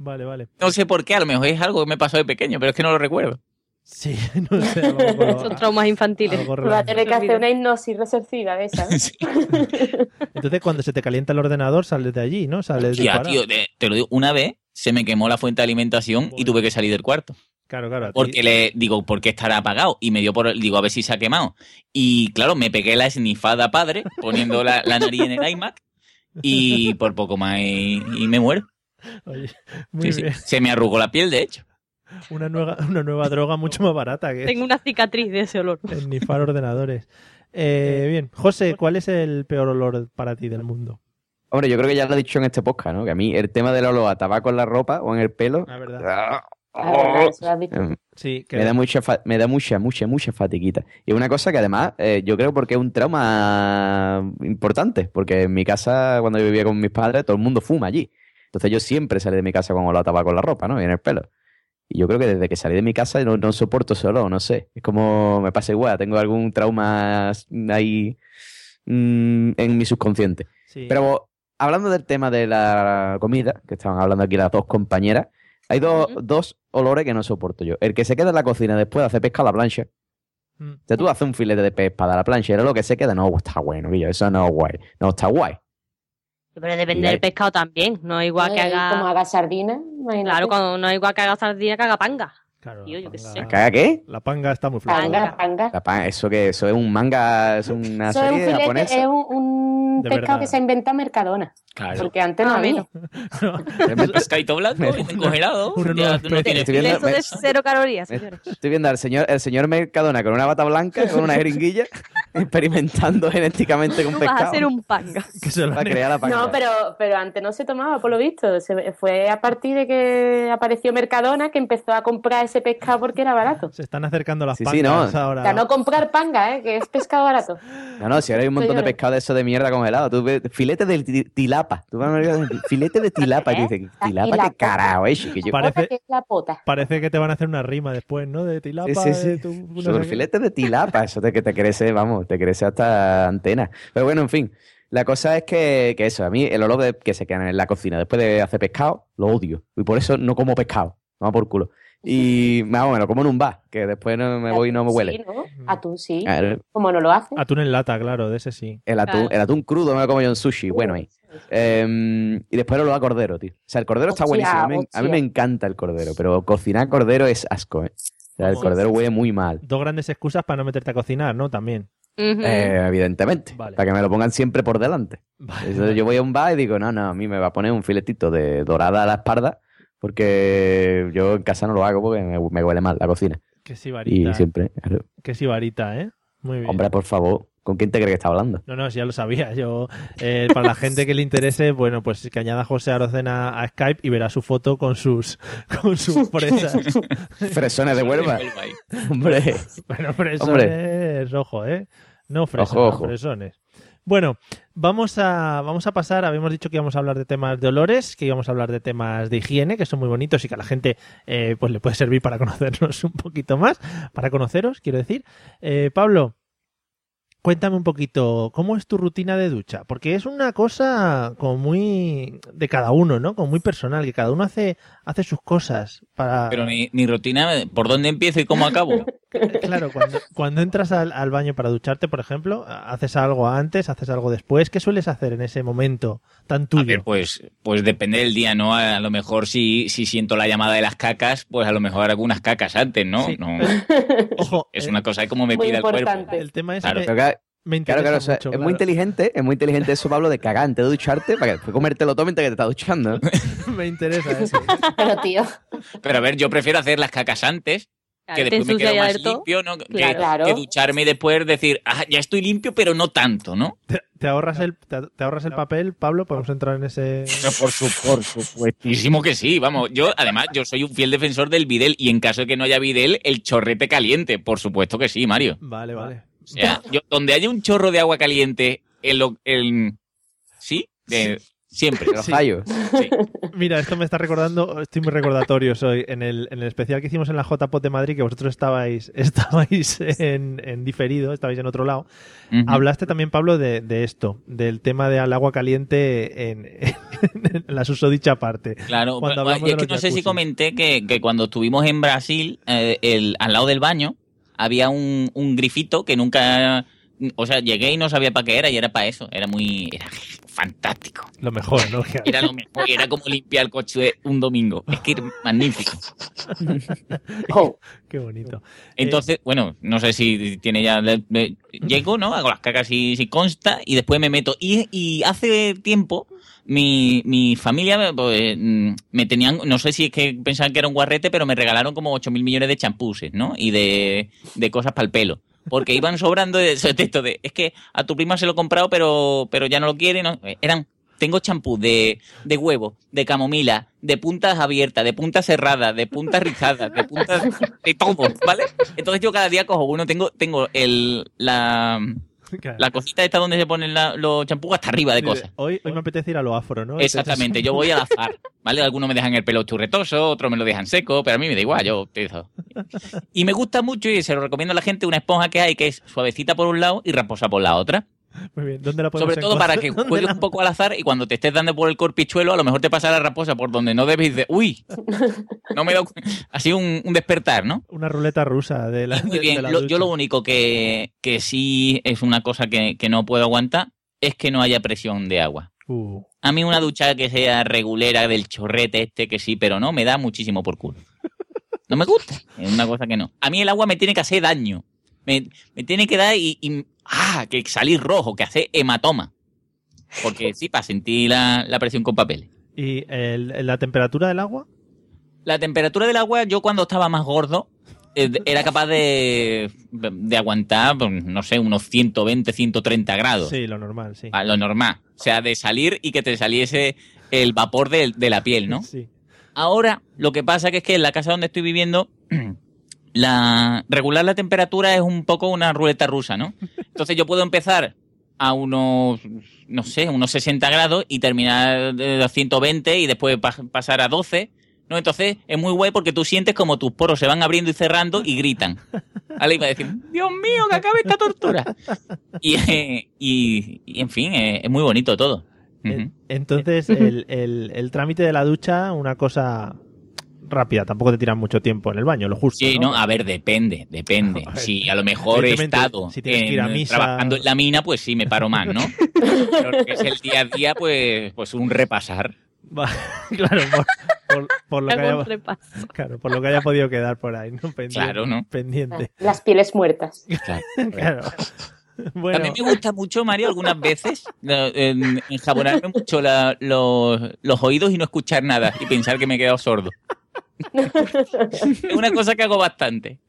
Vale, vale. No sé por qué, a lo mejor es algo que me pasó de pequeño, pero es que no lo recuerdo. Sí, [laughs] no sé. algo- Son traumas infantiles. Va a tener que hacer una hipnosis receptiva de esa. ¿eh? [laughs] Sí. [laughs] Entonces, cuando se te calienta el ordenador, sales de allí, ¿no? Sales Tía, disparado. tío, te, te lo digo, una vez se me quemó la fuente de alimentación y tuve que salir del cuarto. Claro, claro. ti- Porque le digo, ¿por qué estará apagado? Y me dio por, digo, a ver si se ha quemado. Y claro, me pegué la esnifada padre, poniendo la, la nariz en el iMac, y por poco más y, y me muero. [laughs] Oye, muy Sí, sí. bien. Se me arrugó la piel, de hecho. Una nueva, una nueva droga mucho más barata que Tengo una cicatriz de ese olor. es nifar ordenadores. [laughs] Eh, bien, José, ¿cuál es el peor olor para ti del mundo? Hombre, yo creo que ya lo he dicho en este podcast, ¿no? Que a mí el tema del olor a tabaco en la ropa o en el pelo La verdad. ah, verdad, dicho. em, Sí, que me da mucha me da mucha mucha mucha fatiguita y es una cosa que además eh, yo creo porque es un trauma importante porque en mi casa cuando yo vivía con mis padres todo el mundo fuma allí entonces yo siempre salí de mi casa con olor a tabaco en la ropa no y en el pelo y yo creo que desde que salí de mi casa no, no soporto ese olor no sé es como me pasa igual tengo algún trauma ahí mm, en mi subconsciente sí. pero hablando del tema de la comida, que estaban hablando aquí las dos compañeras, hay dos, dos olores que no soporto yo. El que se queda en la cocina después de hacer pesca a la plancha. Mm. O sea, tú haces un filete de pez para la plancha y era lo que se queda. No, está bueno, eso no es guay. No, está guay. Pero depende del pescado también. No es igual que Eh, Como haga. haga sardina, imagínate. Claro, cuando no es igual que haga sardina que haga panga. Claro, Tío, la yo qué panga- sé. ¿Caga qué? La panga está muy floja. Panga, panga. La pan- eso que eso es un manga, es una Eso es un serie filete, japonesa. es un, un pescado verdad. que se ha inventado Mercadona. Claro. Porque antes no Ah, había. Un pescadito blanco, congelado. tú no tienes Estoy viendo- Eso de cero calorías, me- señores. Estoy viendo al señor, el señor Mercadona con una bata blanca, con una jeringuilla, [laughs] [laughs] experimentando genéticamente con Tú vas a pescado. hacer un panga. Que se lo crear la panga. No, pero, pero antes no se tomaba, por lo visto. Se- fue a partir de que apareció Mercadona que empezó a comprar ese pescado porque era barato. Se están acercando las Sí, sí, pangas no. ahora. O sea, no comprar panga, ¿eh? que es pescado barato. No, no, si ahora hay un montón de pescado de eso de mierda congelado. Tú ves, filete de ti- tilapa. Tú vas a ver, [laughs] filete de tilapa. Y dices, La tilapa, qué carajo, eh, chiquillo. Parece- Pota que es la pota. Parece que te van a hacer una rima después, ¿no? De tilapa. Sí, sí, sí. de tu- no sé Sobre filete de tilapa, eso te, que te crece, vamos, te crece hasta antena. Pero bueno, en fin, la cosa es que, que eso, a mí el olor de, que se queda en la cocina después de hacer pescado, lo odio. Y por eso no como pescado, vamos por culo. Y [laughs] vamos, me lo como en un bar, que después no me voy y no me huele. Sí, ¿no? Atún sí. Claro, Como no lo hace. Atún en lata, claro, de ese sí. El atún, el atún crudo me lo como yo en sushi, bueno ahí. Eh, y después lo a cordero, tío. O sea, el cordero está buenísimo. A mí, a mí me encanta el cordero, pero cocinar cordero es asco, ¿eh? O sea, el cordero huele muy mal. Dos grandes excusas para no meterte a cocinar, ¿no? También. Eh, evidentemente. Vale. Para que me lo pongan siempre por delante. Vale, Entonces vale. yo voy a un bar y digo, no, no, a mí me va a poner un filetito de dorada a la espalda porque yo en casa no lo hago porque me, me huele mal la cocina. Que Y sibarita. siempre, Que sibarita, ¿eh? Muy bien. hombre, por favor, ¿Con quién te crees que está hablando? No, no, sí, ya lo sabía. Yo, eh, para la gente que le interese, bueno, pues que añada a José Arocena a Skype y verá su foto con sus, con sus [laughs] fresas. Fresones de Huelva. Hombre. Bueno, fresones, ojo, ¿eh? No fresas, Ojo, no, ojo. fresones. Bueno, vamos a, vamos a pasar. Habíamos dicho que íbamos a hablar de temas de olores, que íbamos a hablar de temas de higiene, que son muy bonitos y que a la gente eh, pues le puede servir para conocernos [laughs] un poquito más, para conoceros, quiero decir. Eh, Pablo, cuéntame un poquito, ¿cómo es tu rutina de ducha? Porque es una cosa como muy de cada uno, ¿no? Como muy personal, que cada uno hace, hace sus cosas para... Pero mi, mi rutina, ¿por dónde empiezo y cómo acabo? [laughs] Claro, cuando, cuando entras al, al baño para ducharte, por ejemplo, ¿haces algo antes, haces algo después? ¿Qué sueles hacer en ese momento tan tuyo? A ver, pues, pues depende del día, ¿no? A lo mejor si, si siento la llamada de las cacas, pues a lo mejor hago unas cacas antes, ¿no? no [laughs] Ojo, es eh, una cosa de cómo me pida el cuerpo. importante. El tema es Claro. que Claro, claro, o sea, mucho, es muy inteligente, es muy inteligente eso, Pablo, de cagar antes de ducharte para que después comértelo todo mientras que te estás duchando. [laughs] me interesa eso. [laughs] Pero, tío, Pero a ver, yo prefiero hacer las cacas antes, que después me quedo ya más limpio, ¿no? Que, Claro. que ducharme y después decir, ah, ya estoy limpio, pero no tanto, ¿no? ¿Te, te ahorras el, te, te ahorras el papel, Pablo? ¿Podemos entrar en ese...? No, por, su, por supuestísimo que sí, vamos. Yo, además, yo soy un fiel defensor del bidel y en caso de que no haya bidel, el chorrete caliente. Por supuesto que sí, Mario. Vale, vale. O sea, yo, donde haya un chorro de agua caliente, en lo, en- ¿sí? De- siempre. Los fallos. Sí. Mira, esto me está recordando, estoy muy recordatorio hoy, en el, en el especial que hicimos en la JPOT de Madrid, que vosotros estabais, [laughs] estabais en, en diferido, estabais en otro lado, hablaste también, Pablo, de, de esto, del tema del agua caliente en, en la susodicha parte. Claro, Cuando pero- es de que no sé si comenté que, que cuando estuvimos en Brasil, eh, el, al lado del baño, había un, un grifito que nunca. O sea, llegué y no sabía para qué era y era para eso. Era muy. Era fantástico. Lo mejor, ¿no? [laughs] Era lo mejor. Era como limpiar el coche un domingo. Es que era magnífico. [laughs] oh, Qué bonito. Entonces, bueno, no sé si tiene ya. le- le- llego, ¿no? Hago las cacas si, si consta y después me meto. Y, y hace tiempo. Mi, mi familia pues, mm, me tenían, no sé si es que pensaban que era un guarrete, pero me regalaron como 8 mil millones de champuses, ¿no? Y de, de cosas para el pelo. Porque [laughs] iban sobrando de ese texto de, es que a tu prima se lo he comprado, pero, pero ya no lo quiere. ¿no? Eran, tengo champú de, de huevo, de camomila, de puntas abiertas, de puntas cerradas, de puntas rizadas, de puntas, [laughs] de todo, ¿vale? Entonces yo cada día cojo uno, tengo, tengo el, la, [laughs] Claro. la cosita esta donde se ponen la- los champús hasta arriba de cosas. Hoy, hoy me apetece ir a lo afro, ¿no? Exactamente, yo voy al azar, ¿vale? Algunos me dejan el pelo churretoso, otros me lo dejan seco, pero a mí me da igual, yo utilizo. Y me gusta mucho y se lo recomiendo a la gente una esponja que hay que es suavecita por un lado y raposa por la otra. [laughs] Muy bien. ¿Dónde la podemos Sobre todo para que [laughs] juegues la- un poco al azar y cuando te estés dando por el corpichuelo, a lo mejor te pasa la raposa por donde no debes de. ¡Uy! [laughs] No me he dado cu- Así un, un despertar, ¿no? Una ruleta rusa de la. Muy bien. de la Lo- ducha. yo lo único que, que sí es una cosa que, que no puedo aguantar es que no haya presión de agua. Uh, A mí una ducha que sea regulera del chorrete este que sí, pero no, me da muchísimo por culo. No me gusta. Es una cosa que no. A mí el agua me tiene que hacer daño. Me, me tiene que dar y, y- ah, que salir rojo, que hace hematoma. Porque sí, para sentir la, la presión con papeles. ¿Y el- la temperatura del agua? La temperatura del agua, yo cuando estaba más gordo, eh, era capaz de, de aguantar, pues, no sé, unos 120, 130 grados. Sí, lo normal, sí. A lo normal. O sea, de salir y que te saliese el vapor de, de la piel, ¿no? Sí. Ahora, lo que pasa que es que en la casa donde estoy viviendo, [clears throat] la regular la temperatura es un poco una ruleta rusa, ¿no? Entonces yo puedo empezar a unos, no sé, unos 60 grados y terminar de los 120 y después pa- pasar a 12, ¿no? Entonces es muy guay porque tú sientes como tus poros se van abriendo y cerrando y gritan. ¿Vale? Y va a decir, Dios mío, que acabe esta tortura. Y, eh, y, y, en fin, eh, es muy bonito todo. Entonces, el, el- el trámite de la ducha, una cosa rápida, tampoco te tiran mucho tiempo en el baño, lo justo. Sí, ¿no? no, a ver, depende, depende. [laughs] Joder. Si a lo mejor he estado si tienes que ir a en- misa- trabajando en la mina, pues sí me paro más, ¿no? [laughs] Pero lo que es el día a día, pues, pues un repasar. [laughs] Claro, por, por- por lo que haya, repaso. claro, por lo que haya podido quedar por ahí, ¿no? Pendiente. Claro, ¿no? Pendiente. las pieles muertas. Claro. Bueno, También me gusta mucho, Mario, algunas veces en- enjabonarme mucho la- los, los oídos y no escuchar nada y pensar que me he quedado sordo. Es una cosa que hago bastante.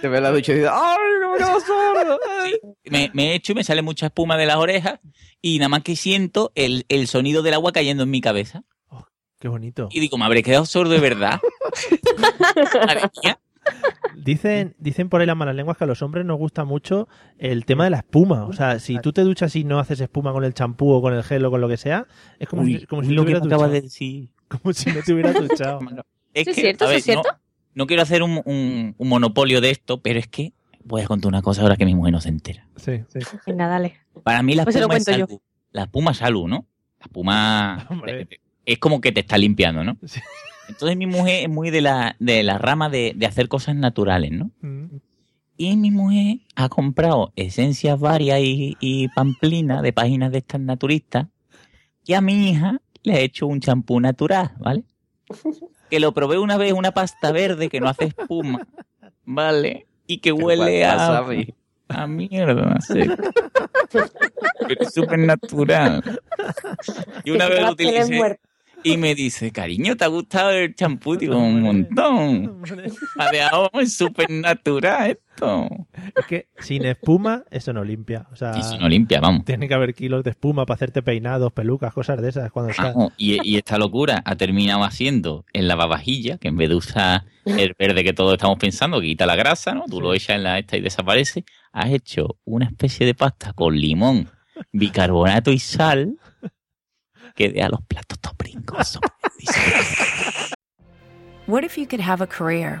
Te ves la ducha y dices, ¡ay, me quedo sordo! Me, me echo y me sale mucha espuma de las orejas y nada más que siento el, el sonido del agua cayendo en mi cabeza. Qué bonito. Y digo, ¿me habré quedado sordo de verdad? [laughs] Dicen, dicen por ahí las malas lenguas que a los hombres nos gusta mucho el tema de la espuma. O sea, si tú te duchas y no haces espuma con el champú o con el gel o con lo que sea, es como Uy, si, como si lo que acabas de decir. [laughs] Como si no te hubieras duchado. Es ¿Eso es que, cierto? a ¿Eso ver, es cierto? No, no quiero hacer un, un- un monopolio de esto, pero es que voy a contar una cosa ahora que mi mujer no se entera. Sí, sí. Venga, dale. Para mí la Pues espuma es yo. salud. La espuma es salud, ¿no? La espuma [laughs] Hombre. es como que te está limpiando, ¿no? Sí. Entonces mi mujer es muy de la, de la rama de, de hacer cosas naturales, ¿no? Mm. Y mi mujer ha comprado esencias varias y, y pamplinas de páginas de estas naturistas. Y a mi hija le he hecho un champú natural, ¿vale? [laughs] Que lo probé una vez, una pasta verde que no hace espuma, ¿vale? Y que huele a, a mierda, sí. Pero es súper natural. Y una vez lo utilicé y me dice, cariño, ¿te ha gustado el champú? Digo, un montón. Ha dejado súper natural esto. Es que sin espuma eso no limpia. O sea, Y si no limpia, vamos. tiene que haber kilos de espuma para hacerte peinados, pelucas, cosas de esas. Cuando está... Vamos, y, y esta locura ha terminado haciendo el lavavajilla, que en vez de usar el verde que todos estamos pensando, que quita la grasa, ¿no? Tú lo echas en la esta y desaparece. Has hecho una especie de pasta con limón, bicarbonato y sal que deja los platos todos pringosos. [laughs] What if you could have a career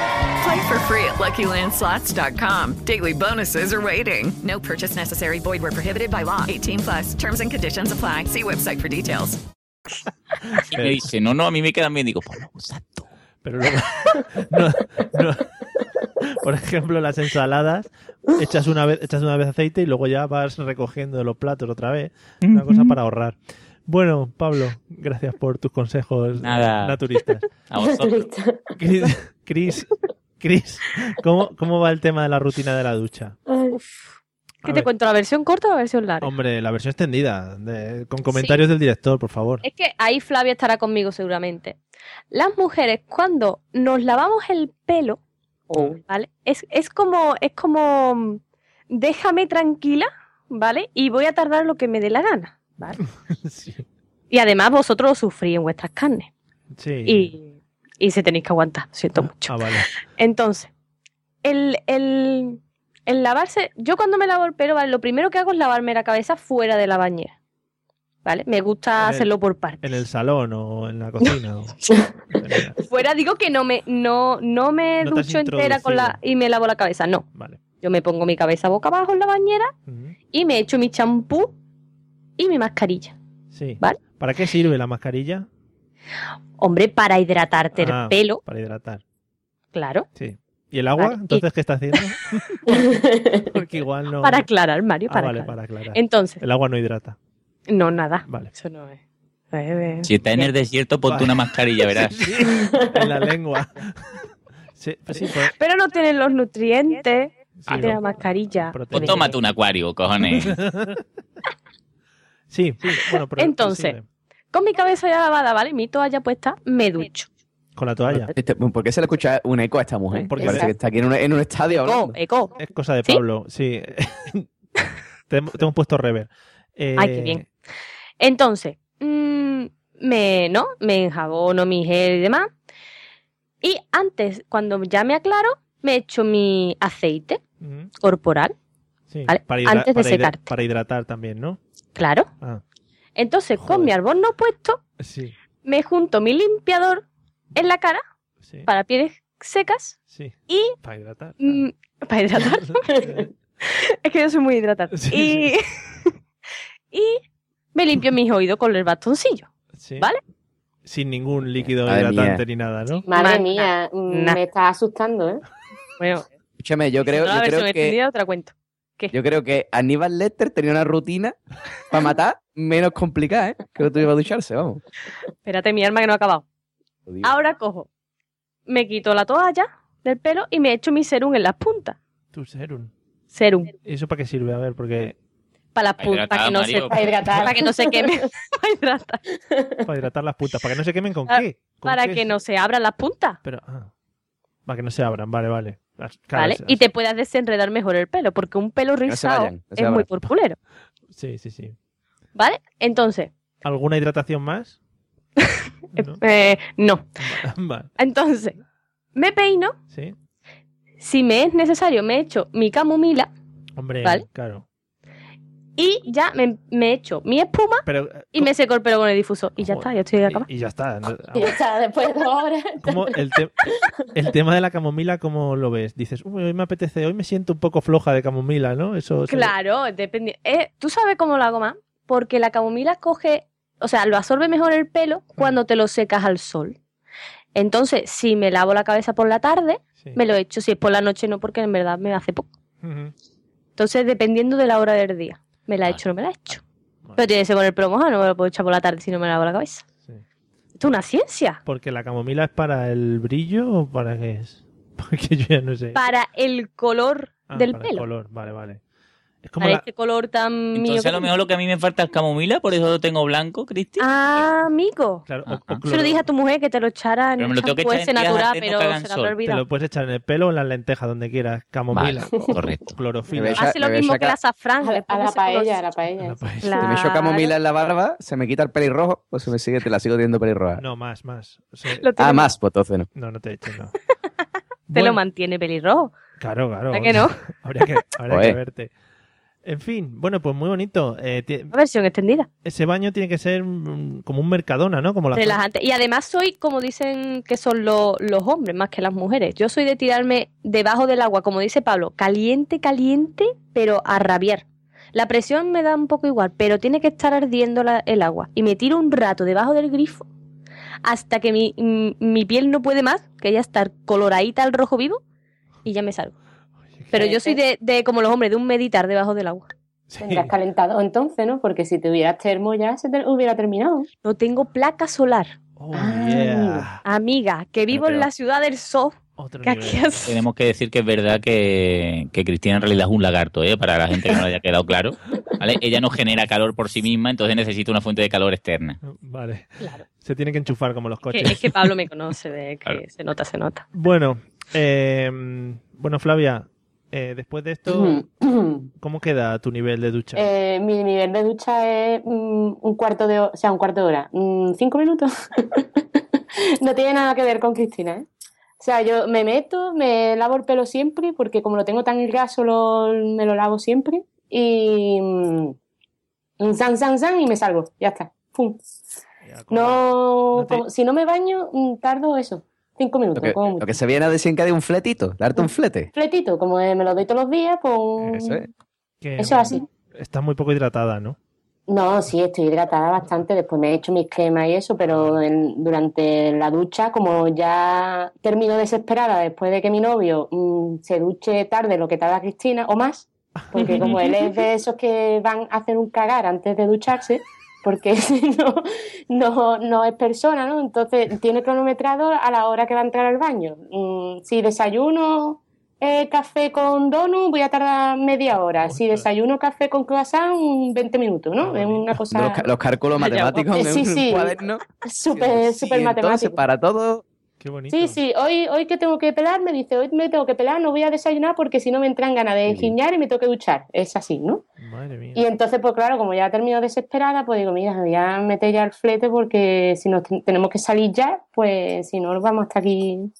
Play for free at LuckyLandSlots.com. Daily bonuses are waiting. No purchase necessary. Void where prohibited by law. 18 plus. Terms and conditions apply. See website for details. [laughs] Y me dice, no, no, a mí me quedan bien. Digo, lo usas tú. Pero luego, [laughs] no, no. Por ejemplo, las ensaladas, echas una vez, echas una vez aceite y luego ya vas recogiendo los platos otra vez. Una cosa para ahorrar. Bueno, Pablo, gracias por tus consejos Nada. naturistas. A vosotros. Cris, Cris, Cris, ¿cómo, ¿cómo va el tema de la rutina de la ducha? ¿Qué A te ver. cuento? ¿La versión corta o la versión larga? Hombre, la versión extendida, de- con comentarios del director, por favor. Es que ahí Flavia estará conmigo seguramente. Las mujeres, cuando nos lavamos el pelo, ¿vale? Es, es como, es como, déjame tranquila, ¿vale? Y voy a tardar lo que me dé la gana, ¿vale? [laughs] Sí. Y además vosotros lo sufrís en vuestras carnes. Sí. Y, y se tenéis que aguantar, siento mucho. Ah, vale. Entonces, el, el, el lavarse, yo cuando me lavo el pelo, ¿vale? Lo primero que hago es lavarme la cabeza fuera de la bañera. ¿Vale? Me gusta el- hacerlo por partes. En el salón o en la cocina. o- [laughs] Fuera digo que no me, no, no me No ducho entera con la, y me lavo la cabeza, no. Vale. Yo me pongo mi cabeza boca abajo en la bañera y me echo mi champú y mi mascarilla. Sí. ¿Vale? ¿Para qué sirve la mascarilla? Hombre, para hidratarte Ah, el pelo, Para hidratar. claro. Sí. ¿Y el agua? Vale, Entonces, ¿qué está haciendo? [laughs] Porque igual no. Para aclarar, Mario, Ah, para vale, aclarar. para aclarar. Entonces, El agua no hidrata. no, nada. Vale. Eso no es. Eh, Si estás en el desierto, ponte una mascarilla, [laughs] verás. Sí, en la lengua. [laughs] Sí, pues sí, pues- Pero no tienen los nutrientes Sí, de no. la mascarilla. Pues tómate un acuario, cojones. sí, sí, bueno, pero Entonces. Con mi cabeza ya lavada, ¿vale? Mi toalla puesta, me ducho. con la toalla. Este- ¿Por qué se le escucha un eco a esta mujer? Porque Parece que está aquí en un, en un estadio hablando. Eco. Es cosa de. Pablo, sí. [laughs] te, hemos- te hemos puesto rever. Eh, Ay, qué bien. Entonces, mm, me, ¿no? Me enjabono mi gel y demás. Y antes, cuando ya me aclaro, me echo mi aceite corporal. Sí, ¿vale? para, Antes de para hidra- secarte. para hidratar también, ¿no? Claro. Ah, Entonces, con mi albornoz puesto, sí. me junto mi limpiador en la cara para pieles secas Sí. y Para hidratar. mm, para hidratar. [laughs] [laughs] es que yo soy muy hidratada. y, [laughs] y me limpio mis oídos con el bastoncillo. Sí. ¿Vale? Sin ningún líquido Madre hidratante mía. ni nada, ¿no? Madre mía, mm, Nah. me estás asustando, ¿eh? Bueno, Escúchame, yo creo, yo creo que extendida otra cuento. yo creo que Aníbal Lecter tenía una rutina para matar menos complicada, ¿eh? Que no tuviera que ducharse, vamos. Espérate, mi alma que no ha acabado. Ahora cojo, me quito la toalla del pelo y me echo mi serum en las puntas. Tu serum. Serum. ¿Y eso para qué sirve? A ver, porque Para las Para puntas, para que no hidratar, se. Para hidratar. para que no se queme. [laughs] para hidratar. para hidratar las puntas, para que no se quemen con qué. ¿Con Para qué? que no se abran las puntas. Pero, ah, para que no se abran, vale, vale. Las- ¿Vale? Y te puedas desenredar mejor el pelo, porque un pelo no rizado vayan, no se es muy purpurero. Sí, sí, sí. ¿Vale? Entonces, ¿Alguna hidratación más? [laughs] No. eh, no. [laughs] Vale, Entonces, me peino. sí. Si me es necesario, me echo mi camomila Hombre, Vale. claro. y ya me, me echo mi espuma Pero, y me seco el pelo con el difusor. Y ya está, ya estoy acabada. y, y ya está. ¿no? [laughs] Y ya está, después de dos horas. ¿Cómo el, te- el tema de la camomila, ¿cómo lo ves? Dices, "Uy, hoy me apetece, hoy me siento un poco floja de camomila, ¿no? Eso, eso- Claro, depende. eh, ¿Tú sabes cómo lo hago más? Porque la camomila coge, o sea, lo absorbe mejor el pelo cuando te lo secas al sol. Entonces, si me lavo la cabeza por la tarde, Sí. me lo echo. Si es por la noche, no, porque en verdad me hace poco. Entonces, dependiendo de la hora del día, me la echo o no me la echo. Pero tiene que ser con el pelo mojado, no me lo puedo echar por la tarde si no me lavo la cabeza. Sí. Esto es una ciencia. Porque la camomila es para el brillo o para qué es? [laughs] Porque yo ya no sé. Para el color Ah, del para el pelo. color, vale, vale. Es como Para la... este color tan mío. Entonces a lo mejor lo que a mí me falta es camomila, por eso lo tengo blanco, Cristi. Ah, amigo. Claro, o- o Ajá. Se lo dije a tu mujer que te lo echara en Pero me un lo tengo que ese natural, pero se la habrá Te olvidado. lo puedes echar en el pelo o en las lentejas, donde quieras. Camomila. Vale, correcto. Clorofila. A Hace lo me voy a mismo que la azafrán. A, a la paella, a la paella. La paella. Si me echo camomila en la barba, se me quita el pelirrojo o se me sigue, te la sigo teniendo pelirroja. No, más, más. O sea, Lo tiene- ah, más, pues entonces no. no, no te eches, no. [laughs] Te lo mantiene pelirrojo. Claro, claro. ¿Verdad que no? [laughs] habría que, habría que Joder. verte. En fin, bueno, pues muy bonito. Eh, Una versión extendida. ese baño tiene que ser mm, como un mercadona, ¿no? Como la Relajante. Y además soy, como dicen que son lo- los hombres más que las mujeres. Yo soy de tirarme debajo del agua, como dice Pablo, caliente, caliente, pero a rabiar. La presión me da un poco igual, pero tiene que estar ardiendo la- el agua. Y me tiro un rato debajo del grifo hasta que mi, mi- mi piel no puede más, que ya está coloradita al rojo vivo, y ya me salgo. Pero yo soy de, de como los hombres, de un meditar debajo del agua. Tendrás calentado entonces, ¿no? Porque si tuvieras termo ya se te hubiera terminado. No tengo placa solar. Oh, Ah, yeah. Amiga, que vivo Pero- en la ciudad del sol. Que Tenemos que decir que es verdad que, que Cristina en realidad es un lagarto, ¿eh? para la gente que no le haya quedado claro. ¿vale? Ella no genera calor por sí misma, entonces necesita una fuente de calor externa. Vale. Claro. Se tiene que enchufar como los Que- coches. es que Pablo me conoce, de que Claro. se nota, se nota. Bueno, eh, bueno, Flavia, eh, después de esto, ¿cómo queda tu nivel de ducha? Eh, mi nivel de ducha es mm, un cuarto de hora, o sea, un cuarto de hora, mm, cinco minutos. [laughs] no tiene nada que ver con Cristina, ¿eh? O sea, yo me meto, me lavo el pelo siempre, porque como lo tengo tan graso, lo- me lo lavo siempre. Y. mm, san, san, san, y me salgo. Ya está. Pum. Ya, como- No, no te- como- si no me baño, tardo eso. Cinco Lo minutos, que, como lo que se viene a decir que de un fletito, darte un flete. Fletito, como eh, me lo doy todos los días, pues. Eso es. que Eso es así. Estás muy poco hidratada, ¿no? No, sí, estoy hidratada bastante. Después me he hecho mis cremas y eso, pero en- durante la ducha, como ya termino desesperada después de que mi novio mm, se duche tarde lo que tarda Cristina o más, porque como él es de [laughs] esos que van a hacer un cagar antes de ducharse, porque [laughs] si no, no, no es persona, ¿no? Entonces tiene cronometrado a la hora que va a entrar al baño. Mm, si desayuno eh, café con donut, voy a tardar media hora. Si desayuno café con croissant, un 20 minutos, ¿no? Ah, Es una Los, cosa los cálculos [laughs] Ya, matemáticos eh, en sí, [laughs] un sí. cuaderno. súper, Sí, súper entonces, matemático. para todo, Qué bonito. Sí, sí, hoy, hoy que tengo que pelar, me dice, hoy me tengo que pelar, no voy a desayunar porque si no me entran ganas de giñar y me tengo que duchar. Es así, ¿no? Madre mía. Y entonces, pues claro, como ya termino desesperada, pues digo, mira, voy a meter ya el flete porque si nos ten- tenemos que salir ya, pues si no, nos vamos hasta aquí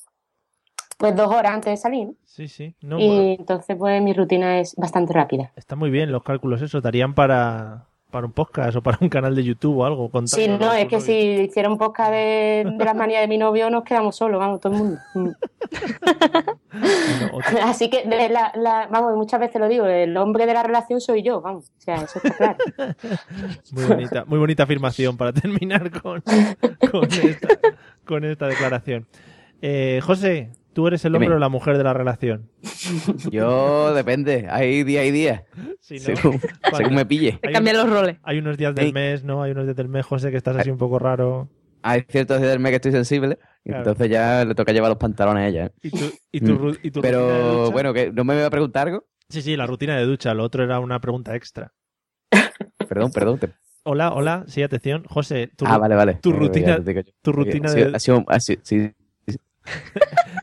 pues dos horas antes de salir. ¿no? Sí, sí. No, y bueno, entonces, pues mi rutina es bastante rápida. está muy bien los cálculos, eso. Darían para, para un podcast o para un canal de YouTube o algo. Sí, no, es que novio. si hiciera un podcast de, de las manías de mi novio, nos quedamos solos, vamos, todo el mundo. [laughs] Así que, de la, la- vamos, muchas veces lo digo, el hombre de la relación soy yo, vamos, o sea, eso está claro. [laughs] Muy bonita, muy bonita afirmación para terminar con, con, [laughs] esta, con esta declaración. Eh, José, ¿tú eres el hombre Dime. o la mujer de la relación? [laughs] Yo depende, hay día y día. Sí, ¿no? según, [laughs] Vale. según me pille. Hay cambian los roles. Hay unos días del Sí. mes, ¿no? Hay unos días del mes, José, que estás así un poco raro. Hay ciertos días del mes que estoy sensible, Claro. entonces ya le toca llevar los pantalones a ella. ¿eh? Y tu, y tu, Mm. ru- y tu rutina de Pero ducha. bueno, que no me iba a preguntar algo. Sí, sí, la rutina de ducha. Lo otro era una pregunta extra. Perdón, perdón. te- Hola, hola, sí, atención. José, tu, Ah, vale, vale. tu ya rutina, tu rutina ha sido- de... ha sido- ha sido- sí,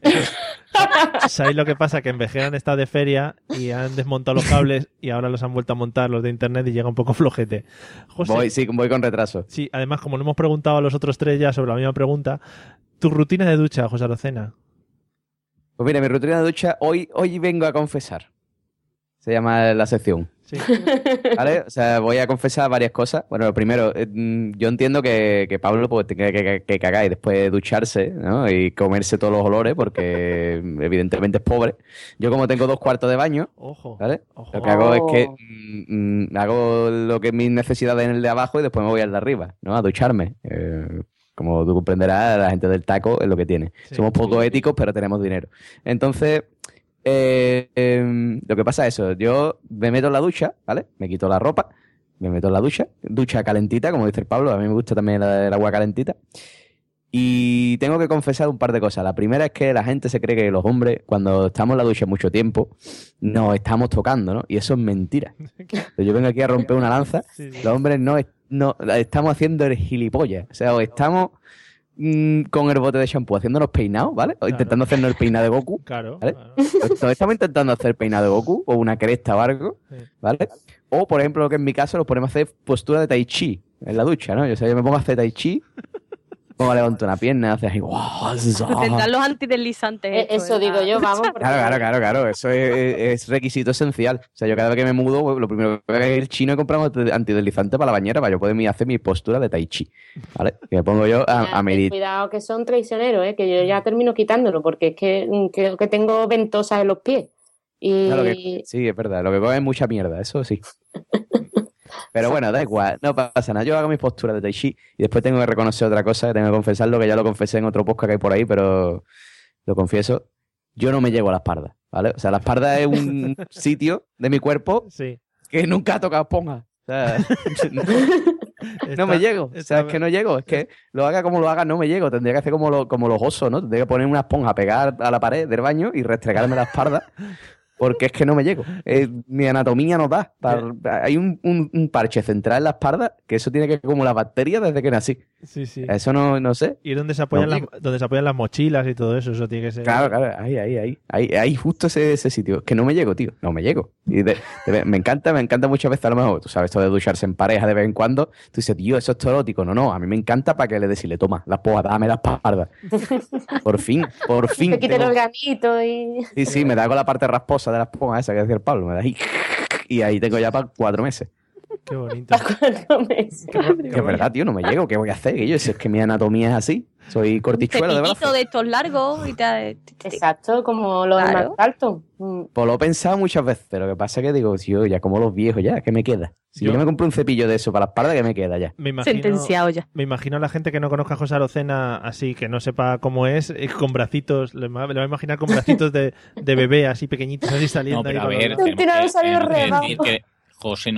[laughs] ¿Sabéis lo que pasa? Que en Vejera han estado de feria y han desmontado los cables [laughs] y ahora los han vuelto a montar los de internet y llega un poco flojete. José, voy, sí, voy con retraso. sí, además, como no hemos preguntado a los otros tres ya sobre la misma pregunta, tu rutina de ducha, José Arocena. Pues mira, mi rutina de ducha, hoy, hoy vengo a confesar. Se llama la sección. Sí. [laughs] ¿Vale? O sea, voy a confesar varias cosas. Bueno, lo primero, eh, mm, yo entiendo que, que Pablo pues, tenga que, que- que cagar y después ducharse, ¿no? Y comerse todos los olores, porque evidentemente es pobre. Yo, como tengo dos cuartos de baño, Ojo. ¿vale? Ojo. Lo que hago es que Oh. mm, mm, hago lo que es mis necesidades en el de abajo y después me voy al de arriba, ¿no? A ducharme. Eh, como tú comprenderás, la gente del taco es lo que tiene. Sí. Somos poco éticos, pero tenemos dinero. Entonces, eh, em, lo que pasa es eso. Yo me meto en la ducha, ¿vale? Me quito la ropa, me meto en la ducha, ducha calentita, como dice el Pablo. A mí me gusta también el agua calentita. Y tengo que confesar un par de cosas. La primera es que la gente se cree que los hombres, cuando estamos en la ducha mucho tiempo, nos estamos tocando, ¿no? Y eso es mentira. [laughs] Yo vengo aquí a romper una lanza. Los hombres no, no estamos haciendo el gilipollas. O sea, o estamos mm, con el bote de shampoo haciéndonos peinados, ¿vale? O Claro. intentando hacernos el peinado de Goku. Claro. ¿Vale? claro. Nos estamos intentando hacer peinado de Goku o una cresta o algo, Sí. ¿vale? O, por ejemplo, lo que en mi caso, nos ponemos a hacer postura de tai chi en la ducha, ¿no? Yo, o sea, yo me pongo a hacer tai chi, pongo a levantar una pierna, haces ahí, ¡guau! Tendrán los antideslizantes. Eh, estos Eso digo yo, vamos. porque- [laughs] Claro, claro, claro, claro. Eso es, es requisito esencial. O sea, yo cada vez que me mudo, pues, lo primero que voy a ir al chino y compramos antideslizante para la bañera para yo poder hacer mi postura de tai chi. ¿Vale? Que me pongo yo a, medir. Cuidado que son traicioneros, ¿eh? que yo ya termino quitándolo, porque es que mm, creo que tengo ventosas en los pies. Y Claro que- sí, es verdad. Lo que coge es mucha mierda, eso sí. [laughs] Pero bueno, da igual, no pasa nada. Yo hago mis posturas de Tai Chi y después tengo que reconocer otra cosa, que tengo que confesarlo, que ya lo confesé en otro podcast que hay por ahí, pero lo confieso. Yo no me llego a la espalda, ¿vale? O sea, la espalda es un [laughs] sitio de mi cuerpo Sí. que nunca ha tocado esponja. O sea, [laughs] no me llego. O sea, es que no llego. Es que lo haga como lo haga, no me llego. Tendría que hacer como, lo- como los osos, ¿no? Tendría que poner una esponja, pegar a la pared del baño y restregarme la espalda. [laughs] Porque es que no me llego. [laughs] Eh, mi anatomía no da. Par- hay un, un- un parche central en la espalda que eso tiene que como las bacterias desde que nací. Sí, sí. Eso no, no sé. Y donde se apoyan No las, donde se apoyan las mochilas y todo eso, eso tiene que ser. Claro, claro, ahí, ahí, ahí, ahí, ahí justo ese, ese sitio. Que no me llego, tío, no me llego. Y de- de- me encanta, me encanta muchas veces a lo mejor, tú sabes, esto de ducharse en pareja de vez en cuando, tú dices, tío, eso es erótico. No, no, a mí me encanta para que le decirle, toma, la poa, dame la espalda. [laughs] Por fin, por fin. te quiten tengo- los ganitos y... Sí, sí, me da con la parte rasposa de la esponja esa que decía el Pablo, me da ahí. Y ahí tengo ya para cuatro meses. Qué bonito. Que es verdad, tío, no me llego, ¿qué voy a hacer? Yo, si es que mi anatomía es así, soy cortichuelo de brazo. De estos largos y te... Exacto, como los de Claro. más alto. Mm. Pues lo he pensado muchas veces, lo que pasa es que digo, tío, ya como los viejos, ya, ¿qué me queda? Si yo, Yo- me compro un cepillo de eso para la espalda, ¿qué me queda ya? Me imagino, Sentenciado ya. me imagino a la gente que no conozca a José Arocena así, que no sepa cómo es, eh, con bracitos, le va, a imaginar con bracitos de, de bebé así pequeñitos, así saliendo. No, pero ahí a ver, tenemos que, que que José no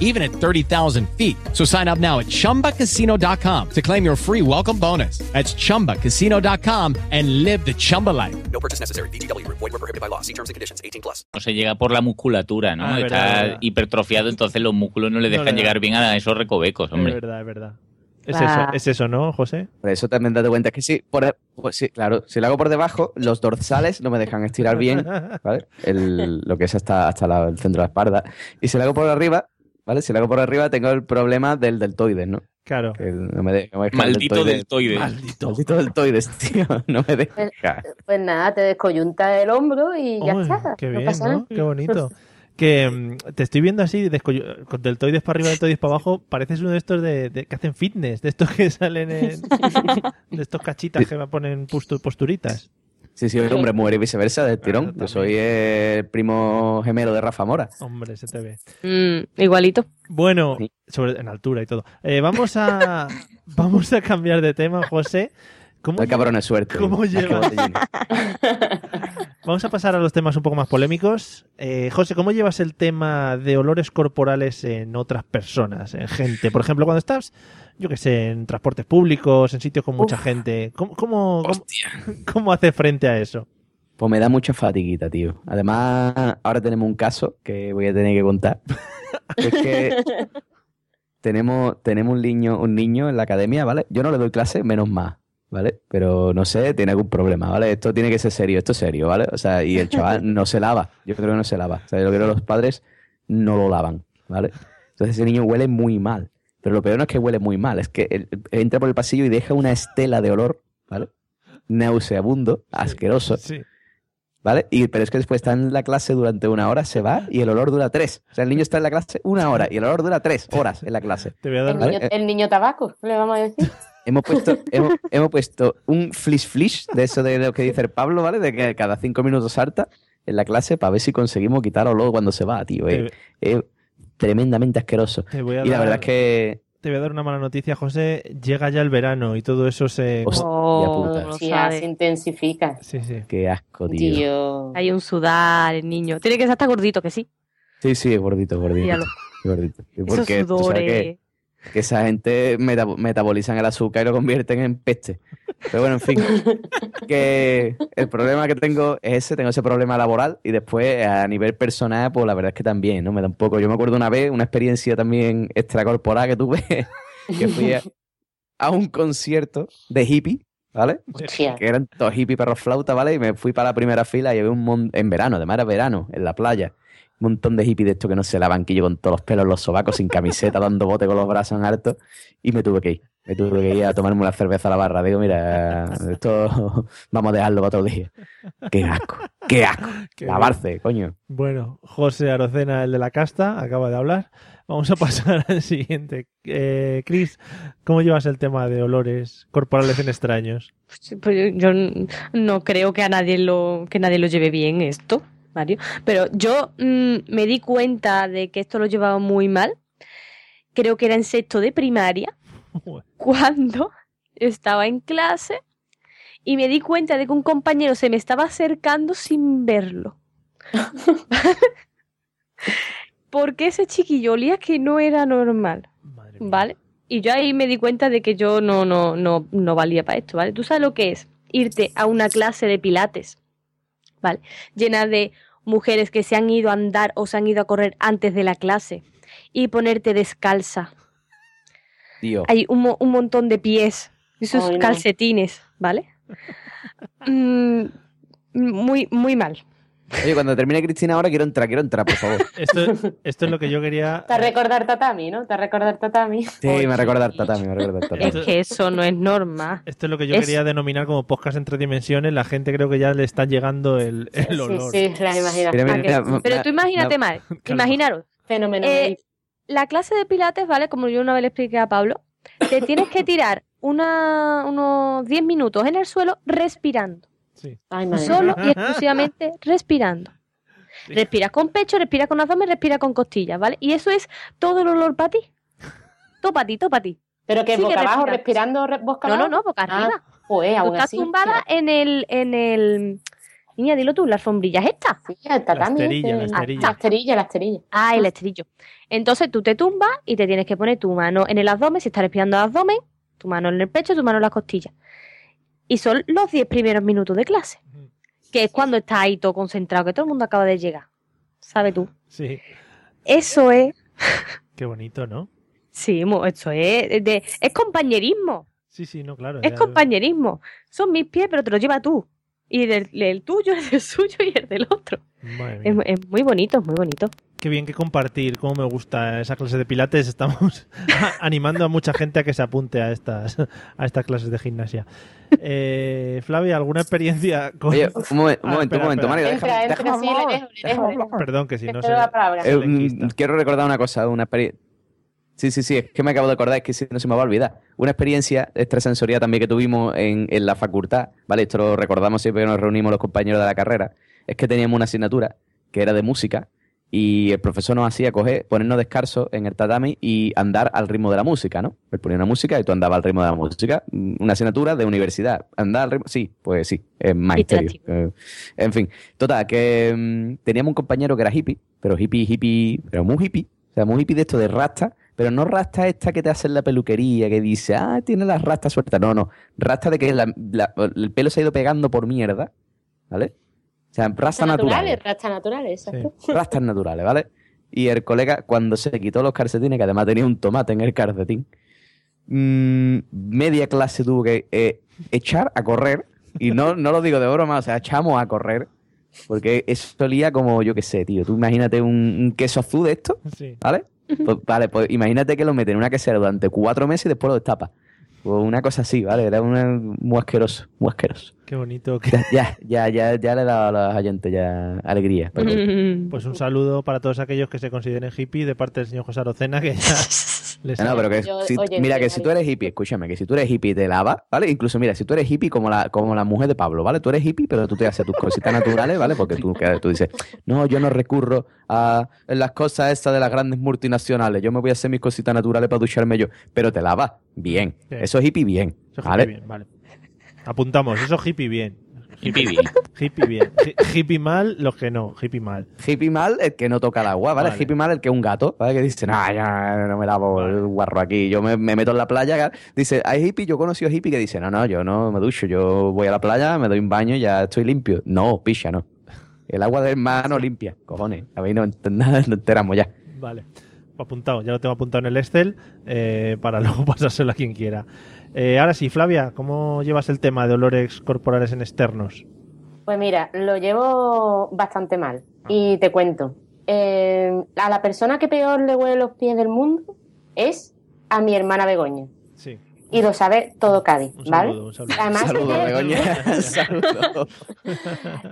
even at 30,000 feet. So sign up now at ChumbaCasino.com to claim your free welcome bonus. That's ChumbaCasino.com and live the Chumba life. No purchase necessary. VGW Group. Void were prohibited by law. See terms and conditions. 18 plus. No se llega por la musculatura, ¿no? Ah, es Está verdad, es verdad. hipertrofiado, entonces los músculos no le dejan llegar bien a esos recovecos, hombre. Es verdad, es verdad. Es Ah. eso, es eso, ¿no, José? Por eso también date cuenta que sí, por, pues sí, claro, si lo hago por debajo, los dorsales no me dejan estirar bien, [laughs] ¿vale? El- lo que es hasta, hasta la- el centro de la espalda. Y si lo hago por arriba, ¿vale? Si lo hago por arriba, tengo el problema del deltoides, ¿no? Claro. Que no me deja, no me deja el Maldito deltoides. Maldito. Maldito deltoides, [laughs] tío. No me deja. Pues nada, te descoyunta el hombro y ya Uy, está. Qué bien, ¿no? Qué bonito. Que mm, te estoy viendo así, con deltoides para arriba, deltoides para abajo. Pareces uno de estos de, de- que hacen fitness, de estos que [laughs] salen en. [laughs] de estos cachitas que me ponen postu- posturitas. Sí, sí, hombre, muere y viceversa del tirón. Yo soy el primo gemelo de Rafa Mora. Hombre, se te ve. Mm, igualito. Bueno, sobre, en altura y todo. Eh, vamos a [laughs] vamos a cambiar de tema, José. ¿Cómo, El cabrón es suerte. ¿Cómo llevas? [laughs] Vamos a pasar a los temas un poco más polémicos. Eh, José, ¿cómo llevas el tema de olores corporales en otras personas, en gente? Por ejemplo, cuando estás, yo qué sé, en transportes públicos, en sitios con mucha gente. ¿Cómo, cómo, cómo, cómo hace frente a eso? Pues me da mucha fatiguita, tío. Además, ahora tenemos un caso que voy a tener que contar. [laughs] es que tenemos, tenemos un niño, un niño en la academia, ¿vale? Yo no le doy clase, menos más, ¿vale? Pero no sé, tiene algún problema, ¿vale? Esto tiene que ser serio, esto es serio, ¿vale? O sea, y el chaval no se lava. Yo creo que no se lava. O sea, yo creo que los padres no lo lavan, ¿vale? Entonces ese niño huele muy mal. Pero lo peor no es que huele muy mal, es que él- él entra por el pasillo y deja una estela de olor, ¿vale? Nauseabundo, asqueroso. Sí. ¿Vale? Y, pero es que después está en la clase durante una hora, se va y el olor dura tres. O sea, el niño está en la clase una hora y el olor dura tres horas en la clase. Te voy a dar El ¿Vale? niño, el niño tabaco, le vamos a decir. Hemos puesto, hemos, hemos puesto un flish flish de eso de lo que dice el Pablo, ¿vale? De que cada cinco minutos salta en la clase para ver si conseguimos quitar olor cuando se va, tío. Es, es tremendamente asqueroso. Y la dar- verdad es que Te voy a dar una mala noticia, José. Llega ya el verano y todo eso se. Hostia Oh, se intensifica. Sí, sí. Qué asco, tío. Tío. Hay un sudar, el niño. Tiene que ser hasta gordito, que sí. Sí, sí, es gordito, gordito. Míralo. Gordito. Y Esos Porque tú sabes sudores. Que, esa gente meta- metabolizan el azúcar y lo convierten en peste. Pero bueno, en fin. que el problema que tengo es ese, tengo ese problema laboral y después a nivel personal, pues la verdad es que también, ¿no? Me da un poco. Yo me acuerdo una vez, una experiencia también extracorporal que tuve, [laughs] que fui a, a un concierto de hippie, ¿vale? Hostia. que eran todos hippies perros flauta, ¿vale? Y me fui para la primera fila y había un montón, en verano, además era verano, en la playa, un montón de hippies de estos que no se lavan, que yo con todos los pelos los sobacos, sin camiseta, [laughs] dando bote con los brazos en alto, y me tuve que ir. Me tuve que ir a tomarme una cerveza a la barra. Digo, mira, esto [laughs] vamos a dejarlo para otro día. Qué asco, qué asco. [laughs] Qué Lavarse, coño. Bueno, José Arocena, el de la casta, acaba de hablar. Vamos a pasar al siguiente. Eh, Chris, ¿cómo llevas el tema de olores corporales en extraños? Sí, pues yo, no creo que a nadie lo que nadie lo lleve bien esto, Mario. Pero yo mm, me di cuenta de que esto lo llevaba muy mal. Creo que era en sexto de primaria cuando estaba en clase y me di cuenta de que un compañero se me estaba acercando sin verlo. [laughs] Porque ese chiquillo olía que no era normal, ¿vale? Y yo ahí me di cuenta de que yo no, no, no, no valía para esto, ¿vale? ¿Tú sabes lo que es irte a una clase de pilates, ¿vale? Llena de mujeres que se han ido a andar o se han ido a correr antes de la clase y ponerte descalza. Tío. Hay un, mo- un montón de pies, esos Ay, no. calcetines, ¿vale? [laughs] Mm, muy, muy mal. Oye, cuando termine Cristina ahora quiero entrar, quiero entrar, por favor. [laughs] Esto, esto es lo que yo quería. Te recordar tatami, ¿no? Te recordar tatami. Sí, me recuerda al tatami, me recuerda al Es tatami. que eso no es norma. Esto es lo que yo Es- quería denominar como podcast en tres dimensiones. La gente creo que ya le está llegando el, el olor. Sí, sí, la imaginación. Mira, mira, ¿A que mira, sí? ma- Pero tú imagínate mal, [laughs] imaginaros, Fenómeno. Eh, la clase de pilates, ¿vale? Como yo una vez le expliqué a Pablo, te tienes que tirar una, unos 10 minutos en el suelo respirando. Ay, madre Solo y exclusivamente respirando. Respiras con pecho, respiras con abdomen, respiras con costillas, ¿vale? Y eso es todo el olor para ti. Todo para ti, todo para ti. Pero que boca abajo, respirando. respirando re- boca No, no, abajo. no, boca Ah, arriba. Pues aún estás así. tumbada en el, en el... Niña, dilo tú, la alfombrilla es esta. Sí, el tatami. esterilla, la este, esterilla. La esterilla, la esterilla. Ah, el esterillo. Entonces tú te tumbas y te tienes que poner tu mano en el abdomen, si estás respirando al abdomen, tu mano en el pecho, tu mano en las costillas. Y son los 10 primeros minutos de clase, que es cuando estás ahí todo concentrado, que todo el mundo acaba de llegar. ¿Sabes tú? Sí, Eso es, [laughs] qué bonito, ¿no? sí, eso es, de, es compañerismo, Sí, sí, no, claro. es compañerismo. Son mis pies, pero te los lleva tú. Y del, [laughs] el tuyo es el suyo y el del otro. Es, muy bonito, es muy bonito. Qué bien que compartir, cómo me gusta esa clase de pilates. Estamos [laughs] animando a mucha gente a que se apunte a estas, a estas clases de gimnasia. Eh, Flavia, ¿alguna experiencia con... Oye, un momento, un Ah, momento, espera, un momento. Mario, Entra, déjame, entra, déjame dejo. Perdón, que si no palabra. Eh, mm, quiero recordar una cosa, una experiencia. Sí, sí, sí, es que me acabo de acordar, es que si no se me va a olvidar. Una experiencia extrasensorial también que tuvimos en, en la facultad, ¿vale? Esto lo recordamos siempre que nos reunimos los compañeros de la carrera. Es que teníamos una asignatura que era de música y el profesor nos hacía coger, ponernos descalzos en el tatami y andar al ritmo de la música, ¿no? Él ponía una música y tú andabas al ritmo de la música. Mm, Una asignatura de universidad. Andar al ritmo. Sí, pues sí, es magisterio. Eh, en fin, total, que mm, teníamos un compañero que era hippie, pero hippie, hippie, pero muy hippie. O sea, muy hippie de esto de rasta, pero no rasta esta que te hace en la peluquería, que dice, ah, tiene las rastas sueltas. No, no. Rasta de que la- la- el pelo se ha ido pegando por mierda, ¿vale? O sea, rastas naturales. naturales, rastas naturales, exacto. [laughs] rastas naturales, ¿vale? Y el colega, cuando se quitó los calcetines, que además tenía un tomate en el calcetín, mm, media clase tuvo que eh, echar a correr, y no, no lo digo de broma, o sea, echamos a correr, porque eso olía como, yo qué sé, tío, tú imagínate un, un queso azul de esto, Sí. ¿vale? Pues, vale, pues imagínate que lo meten en una quesera durante cuatro meses y después lo destapas. Pues una cosa así, ¿vale? Era una, muy asqueroso, muy asqueroso. Qué bonito. que- Ya, ya, ya, ya le he dado a los oyentes ya alegría. Pues un saludo para todos aquellos que se consideren hippie de parte del señor José Arocena, que ya [laughs] les No, pero que Yo- si- oye, mira que si tú eres hippie, escúchame, que si tú eres hippie te lavas, ¿vale? Incluso mira, si tú eres hippie como la, como la mujer de Pablo, ¿vale? Tú eres hippie, pero tú te haces tus cositas naturales, ¿vale? Porque tú, tú dices, no, yo no recurro a las cosas esas de las grandes multinacionales, yo me voy a hacer mis cositas naturales para ducharme yo, pero te lavas, bien. Sí. Eso es hippie bien, Eso es ¿vale? hippie bien, vale. Apuntamos, eso hippie bien. Hippie [laughs] bien. Hippie bien. Hi- hippie mal, los que no, hippie mal. Hippie mal el que no toca el agua, ¿vale? Vale. Hippie mal el que es un gato, ¿vale? Que dice, no, ya no me lavo el guarro aquí, yo me, me meto en la playa. Dice, hay hippie, yo he conocido hippie que dice, no, no, yo no me ducho, yo voy a la playa, me doy un baño y ya estoy limpio. No, picha, no. El agua del mar no limpia, cojones. A mí no, [laughs] no enteramos ya. Vale. Apuntado, ya lo tengo apuntado en el Excel eh, para [laughs] luego pasárselo a quien quiera. Eh, ahora sí, Flavia, ¿cómo llevas el tema de olores corporales en externos? Pues mira, lo llevo bastante mal. Y te cuento. Eh, a la persona que peor le huele los pies del mundo es a mi hermana Begoña. Sí. Y lo sabe todo Cádiz, Un ¿vale? saludo, un saludo. Además, que- [laughs] Begoña. [laughs]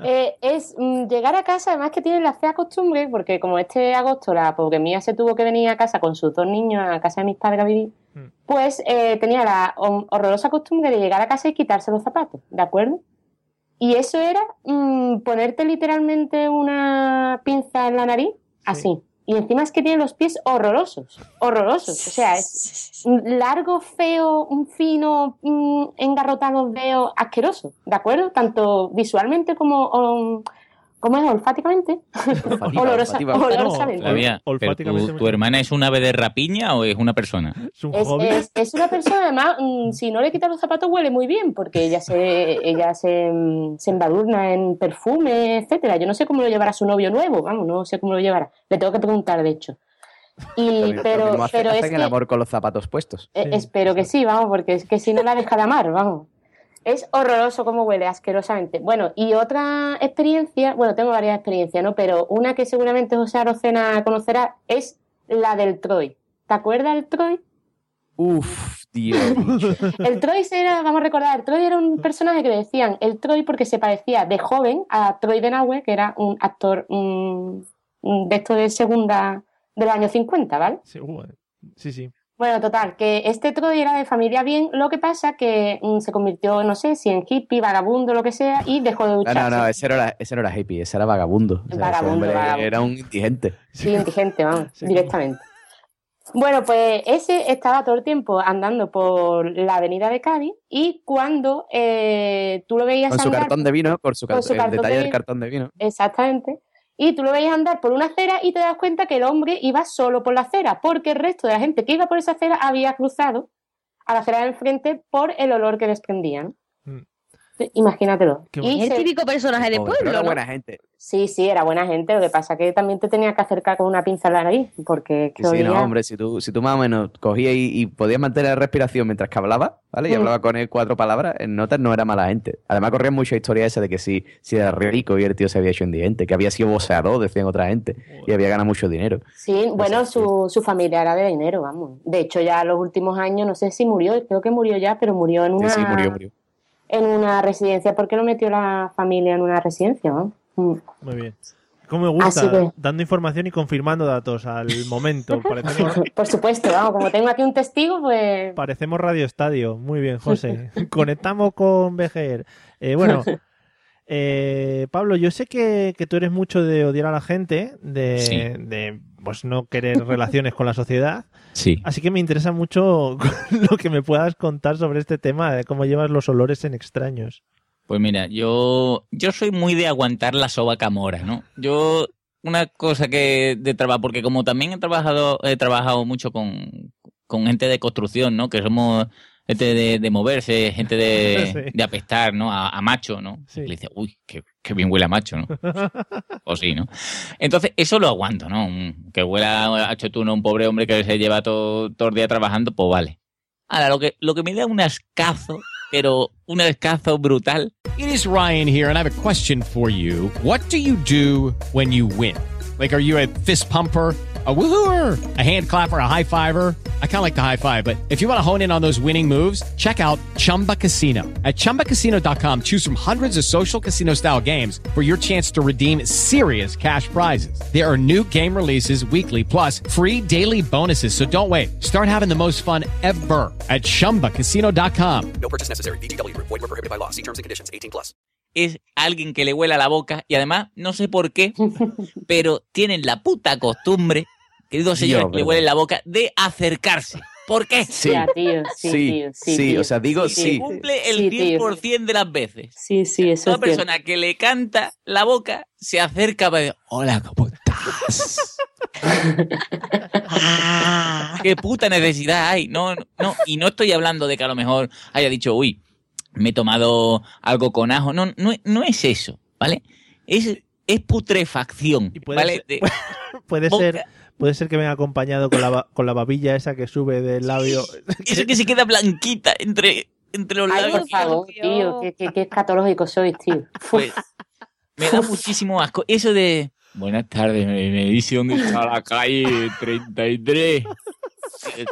Eh, es mm, llegar a casa, además que tienen la fea costumbre, porque como este agosto la porque mía se tuvo que venir a casa con sus dos niños a casa de mis padres a vivir, Mm. pues eh, tenía la horrorosa costumbre de llegar a casa y quitarse los zapatos, ¿de acuerdo? Y eso era mm, ponerte literalmente una pinza en la nariz, así. Y encima es que tiene los pies horrorosos, horrorosos. O sea, es largo, feo, un fino, mm, engarrotado, veo, asqueroso, ¿de acuerdo? Tanto visualmente como, um, como es olfáticamente. Flavia, pero olfáticamente tu, hermana es un ave de rapiña o es una persona? Es un Es, hobby. es- es una persona, además, mm, si no le quitas los zapatos, huele muy bien, porque ella se, ella se, mm, se embadurna en perfume, etcétera. Yo no sé cómo lo llevará su novio nuevo, vamos, no sé cómo lo llevará. Le tengo que preguntar, de hecho. Y, Lo pero, mismo hace- pero es el que, amor con los zapatos puestos. eh, espero que sí, vamos, porque es que si no la deja de amar, vamos. Es horroroso cómo huele, asquerosamente. Bueno, y otra experiencia, bueno, tengo varias experiencias, ¿no? Pero una que seguramente José Arocena conocerá es la del Troy. ¿Te acuerdas del Troy? Uf, tío. bicho. El Troy era, vamos a recordar, el Troy era un personaje que le decían el Troy porque se parecía de joven a Troy Denauer, que era un actor de esto de segunda de los años 50, ¿vale? Sí, uh, sí, sí. Bueno, total, que este Troy era de familia bien, lo que pasa que mm, se convirtió, no sé, si en hippie, vagabundo, lo que sea, y dejó de No, ducharse. no, no, ese no era, ese no era hippie, ese era vagabundo. O sea, ese Vagabundo, vagabundo. Era un indigente. Sí, indigente, vamos, directamente. Bueno, pues ese estaba todo el tiempo andando por la avenida de Cádiz y cuando eh, tú lo veías Con su andar... cartón de vino, por su con car- su el cartón detalle de del cartón de vino. Exactamente. Y tú lo veías andar por una acera y te das cuenta que el hombre iba solo por la acera, porque el resto de la gente que iba por esa acera había cruzado a la acera del frente por el olor que desprendía. ¿no? Imagínatelo. Es Y el se- típico personaje de pueblo, era ¿no? buena gente. Sí, sí, era buena gente. Lo que pasa que también te tenía que acercar con una pinza a la nariz, porque Que que sí, no, hombre, si tú, si tú más o menos cogías y, y podías mantener la respiración mientras que hablaba, ¿vale? Y Mm. hablaba con él cuatro palabras, en notas no era mala gente. Además corrían muchas historias esas de que sí, sí era rico y el tío se había hecho indigente, que había sido boxeador, decían otra gente, y había ganado mucho dinero. Sí, bueno, su, su familia era de dinero, vamos. De hecho, ya los últimos años, no sé si murió, creo que murió ya, pero murió en Sí, una, sí, murió, murió. En una residencia. ¿Por qué no metió la familia en una residencia? no? Mm. Muy bien. Como me gusta, que- dando información y confirmando datos al momento. [laughs] Parecemos, Por supuesto, vamos, como tengo aquí un testigo, pues... parecemos Radio Estadio. Muy bien, José. [laughs] Conectamos con BGR. Eh, bueno, [laughs] eh, Pablo, yo sé que, que tú eres mucho de odiar a la gente, de, Sí. de pues no querer relaciones con la sociedad. Sí. Así que me interesa mucho [laughs] lo que me puedas contar sobre este tema, de cómo llevas los olores en extraños. Pues mira, yo, yo soy muy de aguantar la soba camora, ¿no? Yo, una cosa que de trabajo, porque como también he trabajado, he trabajado mucho con, con gente de construcción, ¿no? Que somos gente de, de moverse, gente de, [laughs] Sí. de apestar, ¿no? A, a macho, ¿no? Sí. Le dice, uy, qué, qué bien huele a macho, ¿no? [laughs] o sí, ¿no? Entonces, eso lo aguanto, ¿no? Un- Que huela a chotuno un pobre hombre que se lleva todo, todo el día trabajando, pues vale. Ahora, lo que, lo que me da un ascazo, pero un ascazo brutal, It is Ryan here, and I have a question for you. What do you do when you win? Like, are you a fist pumper? A woohooer, a hand clapper, a high fiver. I kind of like the high five, but if you want to hone in on those winning moves, check out Chumba Casino. At chumbacasino.com, choose from hundreds of social casino style games for your chance to redeem serious cash prizes. There are new game releases weekly, plus free daily bonuses. So don't wait. Start having the most fun ever at chumbacasino.com. No purchase necessary. VGW Group. Void were prohibited by law. See terms and conditions. 18 plus. es alguien que le huela a la boca y además, no sé por qué, [laughs] pero tienen la puta costumbre, queridos señores, que le huele la boca, de acercarse. ¿Por qué? Sí, Ya, tío, sí, sí, tío, sí, sí, tío. o sea, digo Sí, sí. sí. Cumple el Sí, tío. 100% de las veces. Sí, sí, eso Toda es cierto. persona que le canta la boca se acerca para decir, hola, ¿cómo estás? [laughs] Ah, ¿Qué puta necesidad hay? No, no, y no estoy hablando de que a lo mejor haya dicho, uy, me he tomado algo con ajo. No, no, no es eso, ¿vale? Es, es putrefacción, puede ¿vale? ser- De- [laughs] Puede boca- ser, puede ser que venga acompañado con la, con la babilla esa que sube del labio. [laughs] Eso que se queda blanquita entre, entre los Ay, labios. por favor, tío, qué, qué, qué escatológico sois, tío. [laughs] Pues, me da muchísimo asco. Eso de. Buenas tardes, me, me dice dónde está la calle 33.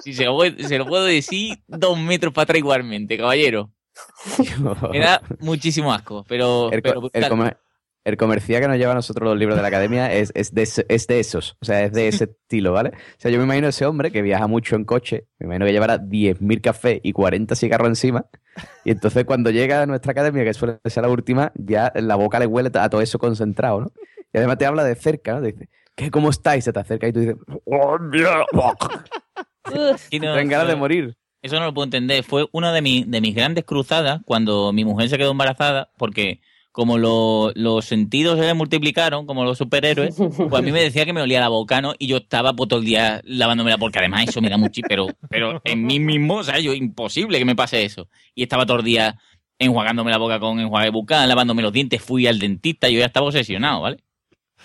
Si se, lo puedo- se lo puedo decir dos metros para atrás igualmente, caballero. [laughs] Me da muchísimo asco, pero. el, pero el el comercial que nos lleva a nosotros los libros de la academia es, es, de, es de esos, o sea, es de ese estilo, ¿vale? O sea, yo me imagino ese hombre que viaja mucho en coche, me imagino que llevará 10.000 cafés y 40 cigarros encima, y entonces cuando llega a nuestra academia, que suele ser la última, ya la boca le huele a todo eso concentrado, ¿no? Y además te habla de cerca, ¿no? Te dice, ¿qué, cómo estáis? Se te acerca y tú dices, ¡Oh, mierda! [laughs] Y no- Ten ganas de morir. Eso no lo puedo entender. Fue una de, mis de mis grandes cruzadas cuando mi mujer se quedó embarazada, porque como lo- los sentidos se multiplicaron, como los superhéroes, [laughs] pues a mí me decía que me olía la boca, ¿no? Y yo estaba pues, todo el día lavándomela, porque además eso me da mucho, pero, pero en mí mismo, o sea, yo imposible que me pase eso. Y estaba todo el día enjuagándome la boca con enjuague bucal, lavándome los dientes, fui al dentista, yo ya estaba obsesionado, ¿vale?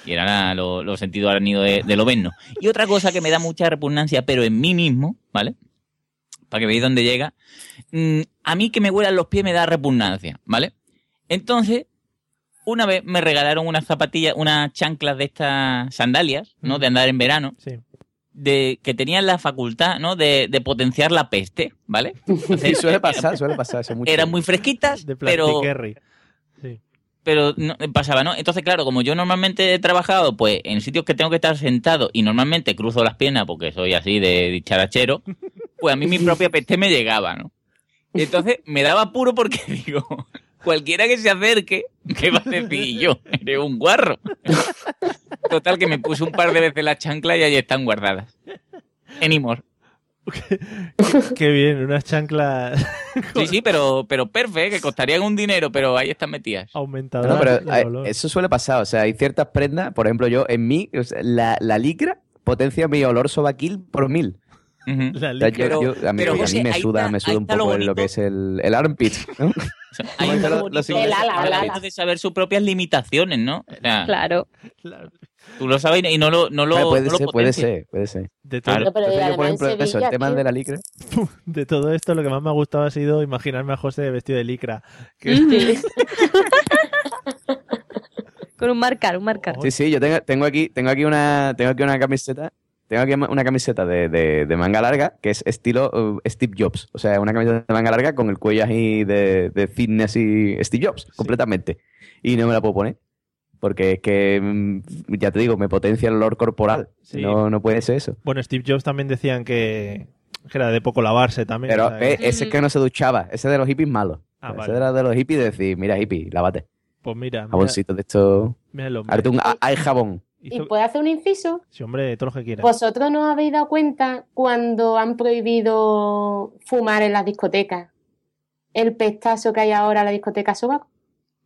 Y eran los los sentidos arácnidos de, de lo verno. Y otra cosa que me da mucha repugnancia, pero en mí mismo, ¿vale? Para que veáis dónde llega. mm, a mí que me huelan los pies me da repugnancia, ¿vale? Entonces, una vez me regalaron unas zapatillas, unas chanclas de estas sandalias, ¿no? De andar en verano. Sí. De, que tenían la facultad, ¿no? De, de potenciar la peste, ¿vale? [laughs] Sí, suele pasar, suele pasar eso mucho. Eran muy fresquitas, De pero plastiquerry. Sí. pero no, pasaba, ¿no? Entonces, claro, como yo normalmente he trabajado pues en sitios que tengo que estar sentado y normalmente cruzo las piernas porque soy así de dicharachero, pues a mí mi propia peste me llegaba, ¿no? Y entonces me daba apuro porque [laughs] digo, cualquiera que se acerque, ¿qué va a decir yo? Eres un guarro. Total, que me puse un par de veces la chancla y ahí están guardadas. Anymore. Qué bien, unas chanclas Sí, sí, pero, pero perfecto, que costarían un dinero, pero ahí están metidas. aumentadoras. No, pero de hay- olor. eso suele pasar. O sea, hay ciertas prendas, por ejemplo, yo, en mí, o sea, la, la licra potencia mi olor sobaquil por mil. [laughs] La licra. yo- yo- a mí, pero, a mí José, me suda, está- me suda un lo poco el- lo que es el, el armpit. ¿no? [laughs] [laughs] Hay ¿Cómo un te lo- lo? El de saber sus propias limitaciones, ¿no? Claro. Tú lo sabes y no lo, no lo, puede no lo ser, puede potencias. ser, puede ser. De todo, Claro. Pero yo, por ejemplo, eso, el Sevilla, tema de la licra. de todo esto, lo que más me ha gustado ha sido imaginarme a José vestido de licra. Que- Sí. Con un marcar, un marcar. Sí, sí, yo tengo, tengo aquí, tengo aquí una, tengo aquí una camiseta, tengo aquí una camiseta de, de- de manga larga que es estilo uh, Steve Jobs. O sea, una camiseta de manga larga con el cuello así de, de fitness y Steve Jobs, completamente. Y no me la puedo poner. Porque es que, mm, ya te digo, me potencia el olor corporal. Sí. No, no puede ser eso. Bueno, Steve Jobs también decían que, que era de poco lavarse también. Pero o sea, que- eh, ese que no se duchaba, ese de los hippies malo. Ah, ese vale. era de los hippies de decir, mira hippie, lávate. Pues mira, mira, Jaboncito de esto. mira el hombre. Un a- hay jabón. ¿Y puede hacer un inciso? Sí, hombre, todo lo que quiera. ¿Vosotros no os habéis dado cuenta cuando han prohibido fumar en las discotecas? El pestazo que hay ahora en la discoteca Sobaco.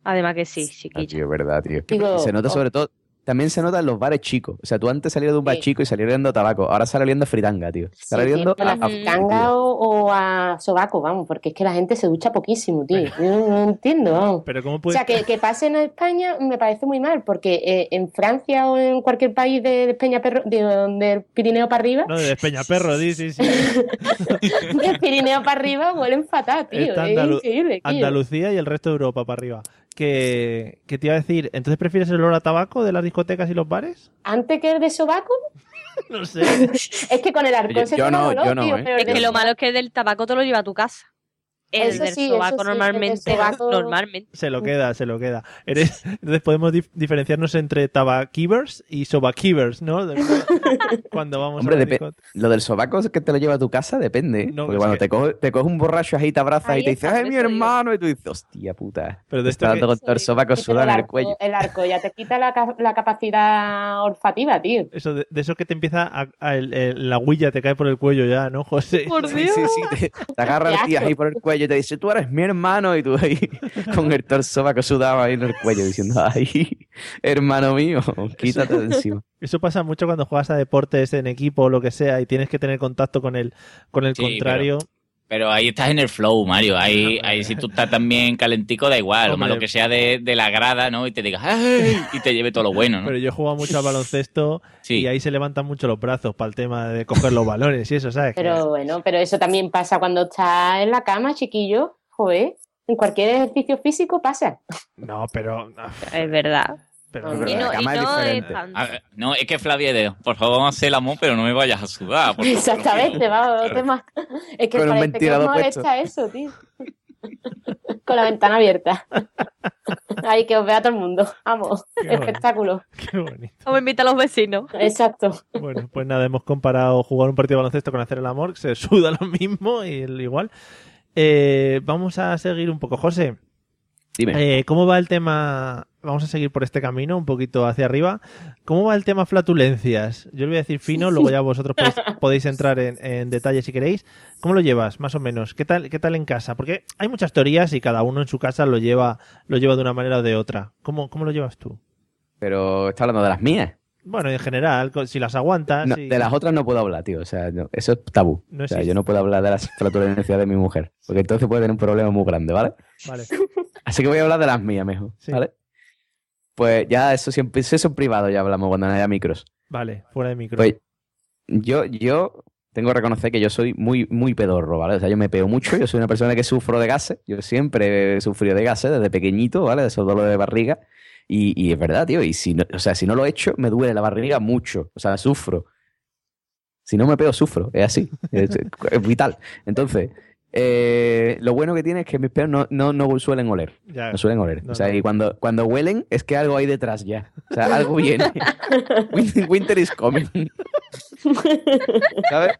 Además que sí, Ah, chiquillo. tío, es verdad, tío. Digo, se nota sobre todo, también se nota en los bares chicos. O sea, tú antes salías de un bar Sí. chico y salías oliendo a tabaco. Ahora sale oliendo a fritanga, tío. Sale Sí, oliendo a, a a- fritanga o, o a sobaco, vamos, porque es que la gente se ducha poquísimo, tío. Yo no, no entiendo, vamos. Pero ¿cómo O puede sea, que, que pase en España me parece muy mal, porque eh, en Francia o en cualquier país de, de Peñaperro, de- del Pirineo para arriba, No, de Despeñaperro, sí, sí, [laughs] sí. del Pirineo para arriba huelen fatal, tío. Está es Andalu- increíble, tío. Andalucía y el resto de Europa para arriba. Que, que te iba a decir, ¿entonces prefieres el olor a tabaco de las discotecas y los bares? Antes que el de sobaco, [laughs] No sé. [laughs] es que con el alcohol Yo- se yo no, dolor, yo no, tío, ¿eh? pero Es que lo malo es que el del tabaco te lo lleva a tu casa. El Eso del sí, eso sobaco sí, el del normalmente, sobaco- [laughs] normalmente. Se lo queda, se lo queda. Eres, entonces podemos dif- diferenciarnos entre tabaquivers y sobaquivers, ¿no? [laughs] Cuando vamos Hombre, a la lo del sobaco es que te lo lleva a tu casa, depende. No, Porque cuando que- te, coge, te coge un borracho ahí, te abrazas Ahí y te dice, ¡ay, mi hermano! Y tú dices, ¡hostia puta! Pero de esto dando con todo el sobaco sudado en el arco- cuello. El arco ya te quita la, ca- la capacidad olfativa, tío. Eso de, de eso que te empieza a, a- el- el- la huilla te cae por el cuello ya, ¿no, José? Por Sí, Dios. sí, sí, te, te agarra el tío ahí por el cuello y te dice, tú eres mi hermano, y tú ahí [laughs] con el torsobaco sudado ahí en el cuello diciendo, ¡ay, hermano mío, quítate de encima! [laughs] Eso pasa mucho cuando juegas a deportes en equipo o lo que sea y tienes que tener contacto con el, con el Sí, contrario. Pero ahí estás en el flow, Mario. Ahí, ahí si tú estás también calentico, da igual. Lo Hombre. malo que sea de, de la grada, ¿no? Y te digas, ¡ay! Y te lleve todo lo bueno, ¿no? Pero yo he jugado mucho al baloncesto Sí. y ahí se levantan mucho los brazos para el tema de coger los balones y eso, ¿sabes? Pero bueno, pero eso también pasa cuando estás en la cama, chiquillo. Joder, en cualquier ejercicio físico pasa. No, pero... Es verdad. Pero Y Y la no, y cama es no es diferente. tan- A ver, no, es que Flavia por favor, vamos a hacer el amor, pero no me vayas a sudar. Exactamente, vamos, no te ma- Es que Con un que eso, tío. [laughs] Con la ventana abierta. [laughs] Ahí que os vea todo el mundo. Vamos, Qué espectáculo. Qué bonito. O me invita a los vecinos. Exacto. Bueno, pues nada, hemos comparado jugar un partido de baloncesto con hacer el amor, que se suda lo mismo y el igual. Eh, vamos a seguir un poco. José, Dime. eh, ¿cómo va el tema? Vamos a seguir por este camino, un poquito hacia arriba. ¿Cómo va el tema flatulencias? Yo le voy a decir fino, luego ya vosotros podéis, [laughs] podéis entrar en, en detalle si queréis. ¿Cómo lo llevas, más o menos? ¿Qué tal, ¿Qué tal en casa? Porque hay muchas teorías y cada uno en su casa lo lleva, lo lleva de una manera o de otra. ¿Cómo, cómo lo llevas tú? Pero está hablando de las mías. Bueno, en general, si las aguantas. No, y- de las otras no puedo hablar, tío. O sea, no, eso es tabú. No o sea, yo no puedo hablar de las flatulencias de mi mujer. Porque entonces puede tener un problema muy grande, ¿vale? Vale. Así que voy a hablar de las mías mejor, Sí. ¿vale? Pues ya eso siempre, eso es en privado, ya hablamos cuando no haya micros. Vale, fuera de micro. Pues yo, yo tengo que reconocer que yo soy muy, muy pedorro, ¿vale? O sea, yo me pego mucho, yo soy una persona que sufro de gases, yo siempre he sufrido de gases desde pequeñito, ¿vale? De esos dolores de barriga. Y, y es verdad, tío, y si no, o sea, si no lo he hecho, me duele la barriga mucho, o sea, sufro. Si no me pego, sufro, es así, [laughs] es, es vital. Entonces, eh, lo bueno que tiene es que mis peos no, no, no suelen oler. Ya. No suelen oler. No, o sea, no. y cuando, cuando huelen es que algo hay detrás ya. O sea, algo viene. [laughs] Winter, winter is coming. ¿Sabes?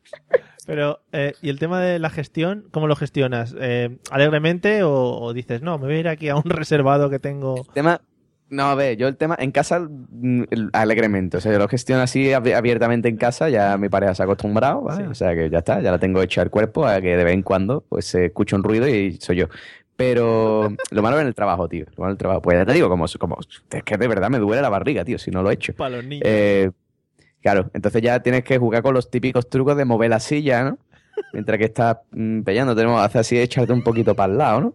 Pero, eh, ¿y el tema de la gestión? ¿Cómo lo gestionas? Eh, ¿Alegremente o, o dices, no, me voy a ir aquí a un reservado que tengo? tema. No, a ver, yo el tema en casa mm, alegremente. O sea, yo lo gestiono así ab- abiertamente en casa, ya mi pareja se ha acostumbrado, ¿vale? O sea que ya está, ya la tengo hecha al cuerpo, a que de vez en cuando pues se escucha un ruido y soy yo. Pero lo malo es en el trabajo, tío. Lo malo en el trabajo. Pues ya te digo, como, como es que de verdad me duele la barriga, tío, si no lo he hecho. Para los niños. Eh, claro, entonces ya tienes que jugar con los típicos trucos de mover la silla, ¿no? Mientras que estás mm, peleando, tenemos hacer así, echarte un poquito para el lado, ¿no?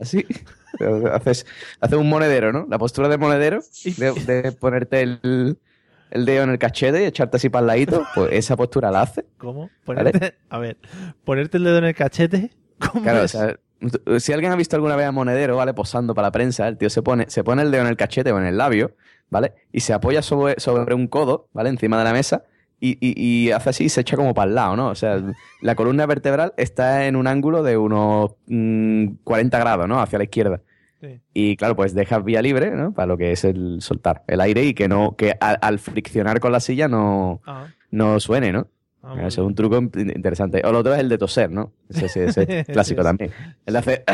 Así. [laughs] Haces, haces un monedero, ¿no? La postura de monedero, de, de ponerte el, el dedo en el cachete y echarte así para el ladito, pues esa postura la hace. ¿Cómo? Ponerte, A ver, ponerte el dedo en el cachete. ¿Cómo Claro, o sea, si alguien ha visto alguna vez a Monedero, ¿vale? Posando para la prensa, el tío se pone, se pone el dedo en el cachete o en el labio, ¿vale? Y se apoya sobre, sobre un codo, ¿vale? Encima de la mesa y, y- y hace así y se echa como para el lado, ¿no? O sea, la columna vertebral está en un ángulo de unos mm, 40 grados, ¿no? Hacia la izquierda. Sí. Y claro, pues dejas vía libre, ¿no? Para lo que es el soltar el aire y que no, que al, al friccionar con la silla no, Ah. no suene, ¿no? Ah, Ese es un truco in- interesante. O lo otro es el de toser, ¿no? Ese, ese- ese es [laughs] clásico también. El de hacer...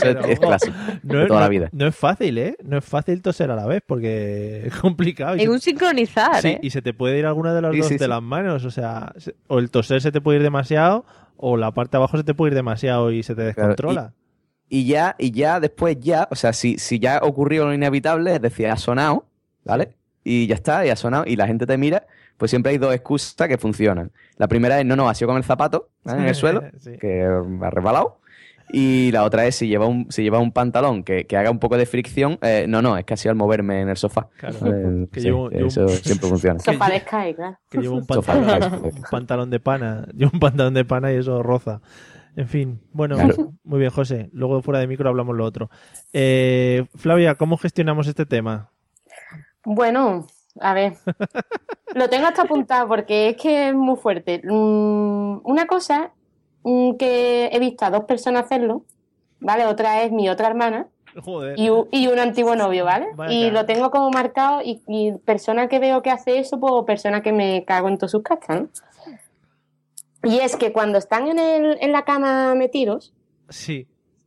Pero, es clásico. No de es, toda la vida. no es fácil, ¿eh? No es fácil toser a la vez porque [laughs] es complicado. y Es un sincronizar, Sí, ¿eh? y se te puede ir alguna de las Sí, dos sí, de sí. las manos. O sea, se- o el toser se te puede ir demasiado o la parte de abajo se te puede ir demasiado y se te Claro, descontrola. Y ya, y ya después ya, o sea, si, si ya ocurrió lo inevitable, es decir, ha sonado, ¿vale? Y ya está, y ha sonado, y la gente te mira, pues siempre hay dos excusas que funcionan. La primera es, no, no, ha sido con el zapato ¿vale? en el [laughs] suelo, Sí. que ha resbalado. Y la otra es, si lleva un, si lleva un pantalón que, que haga un poco de fricción, eh, no, no, es que ha sido al moverme en el sofá. Claro. Eh, Que sí, llevo- llevo un- eso siempre funciona. Sofá de Sky, claro. Que lleva un Sofá, pantalón, [laughs] un pantalón de pana. [laughs] Lleva un pantalón de pana y eso roza. En fin, bueno, Claro. muy bien, José. Luego fuera de micro hablamos lo otro. Eh, Flavia, ¿cómo gestionamos este tema? Bueno, a ver. Lo tengo hasta apuntado porque es que es muy fuerte. Mm, una cosa mm, que he visto a dos personas hacerlo, ¿vale? Otra es mi otra hermana Joder. y, un- y un antiguo novio, ¿vale? Vaya. Y lo tengo como marcado y, y persona que veo que hace eso, pues persona que me cago en todas sus castas, ¿no? Y es que cuando están en, el, en la cama metidos, Sí.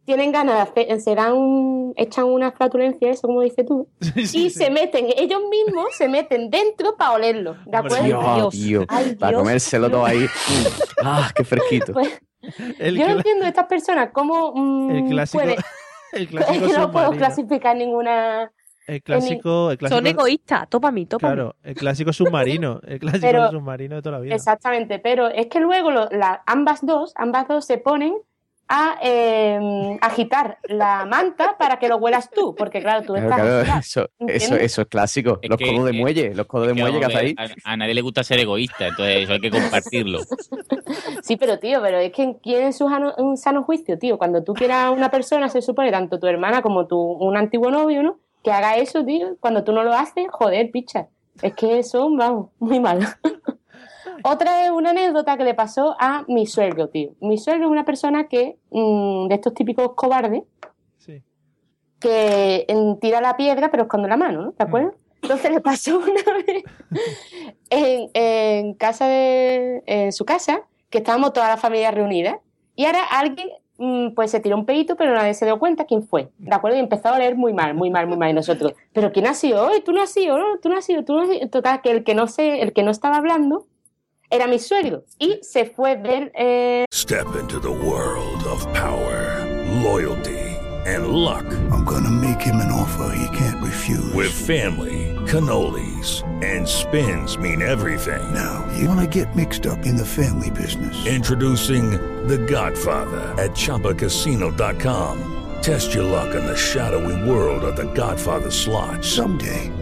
Tienen ganas de hacer, se dan un, echan una flatulencia, eso como dices tú, [laughs] y se meten, ellos mismos se meten dentro para olerlo, ¿de acuerdo? Dios, tío, Ay, para Dios. comérselo todo ahí. [laughs] ah, qué fresquito. Pues, El, yo no entiendo estas personas cómo mm, el clásico, puede- [laughs] el es clásico que no puedo clasificar ninguna El clásico, el clásico Son egoístas, topa mí, topa Claro, el clásico submarino. El clásico Pero- submarino de toda la vida. Exactamente, pero es que luego lo- la- ambas dos, ambas dos se ponen a eh, agitar la manta para que lo huelas tú, porque claro, tú estás claro, eso, eso, es clásico. los que- codos de que- muelle, los codos de Que, muelle que vamos hace a ahí. A, a nadie le gusta ser egoísta, entonces eso hay que compartirlo. [laughs] Sí, pero tío, pero es que ¿quién en su sano, un sano juicio, tío? Cuando tú quieras a una persona, se supone, tanto tu hermana como tu un antiguo novio, ¿no? Que haga eso, tío. Cuando tú no lo haces, joder, picha. Es que eso, vamos, muy mal. [laughs] Otra es una anécdota que le pasó a mi suegro, tío. Mi suegro es una persona que, mm, de estos típicos cobardes, Sí. que mm, tira la piedra pero esconde la mano, ¿no? ¿Te acuerdas? Entonces le pasó [laughs] una vez en, en casa de, en su casa, que estábamos toda la familia reunida, y ahora alguien mm, pues se tiró un pedito, pero nadie se dio cuenta quién fue, ¿de acuerdo? Y empezó a leer muy mal, muy mal, muy mal, y nosotros, ¿pero quién ha sido hoy? ¿Tú no has sido? ¿No? ¿Tú no has sido? ¿Tú no has sido? Total, que el que no, se, el que no estaba hablando era mi suegro, y se fue del... eh, Step into the world of power, loyalty, and luck. I'm gonna make him an offer he can't refuse. With family, cannolis, and spins mean everything. Now, you wanna get mixed up in the family business. Introducing The Godfather at ChumbaCasino.com. Test your luck in the shadowy world of The Godfather slot. Someday,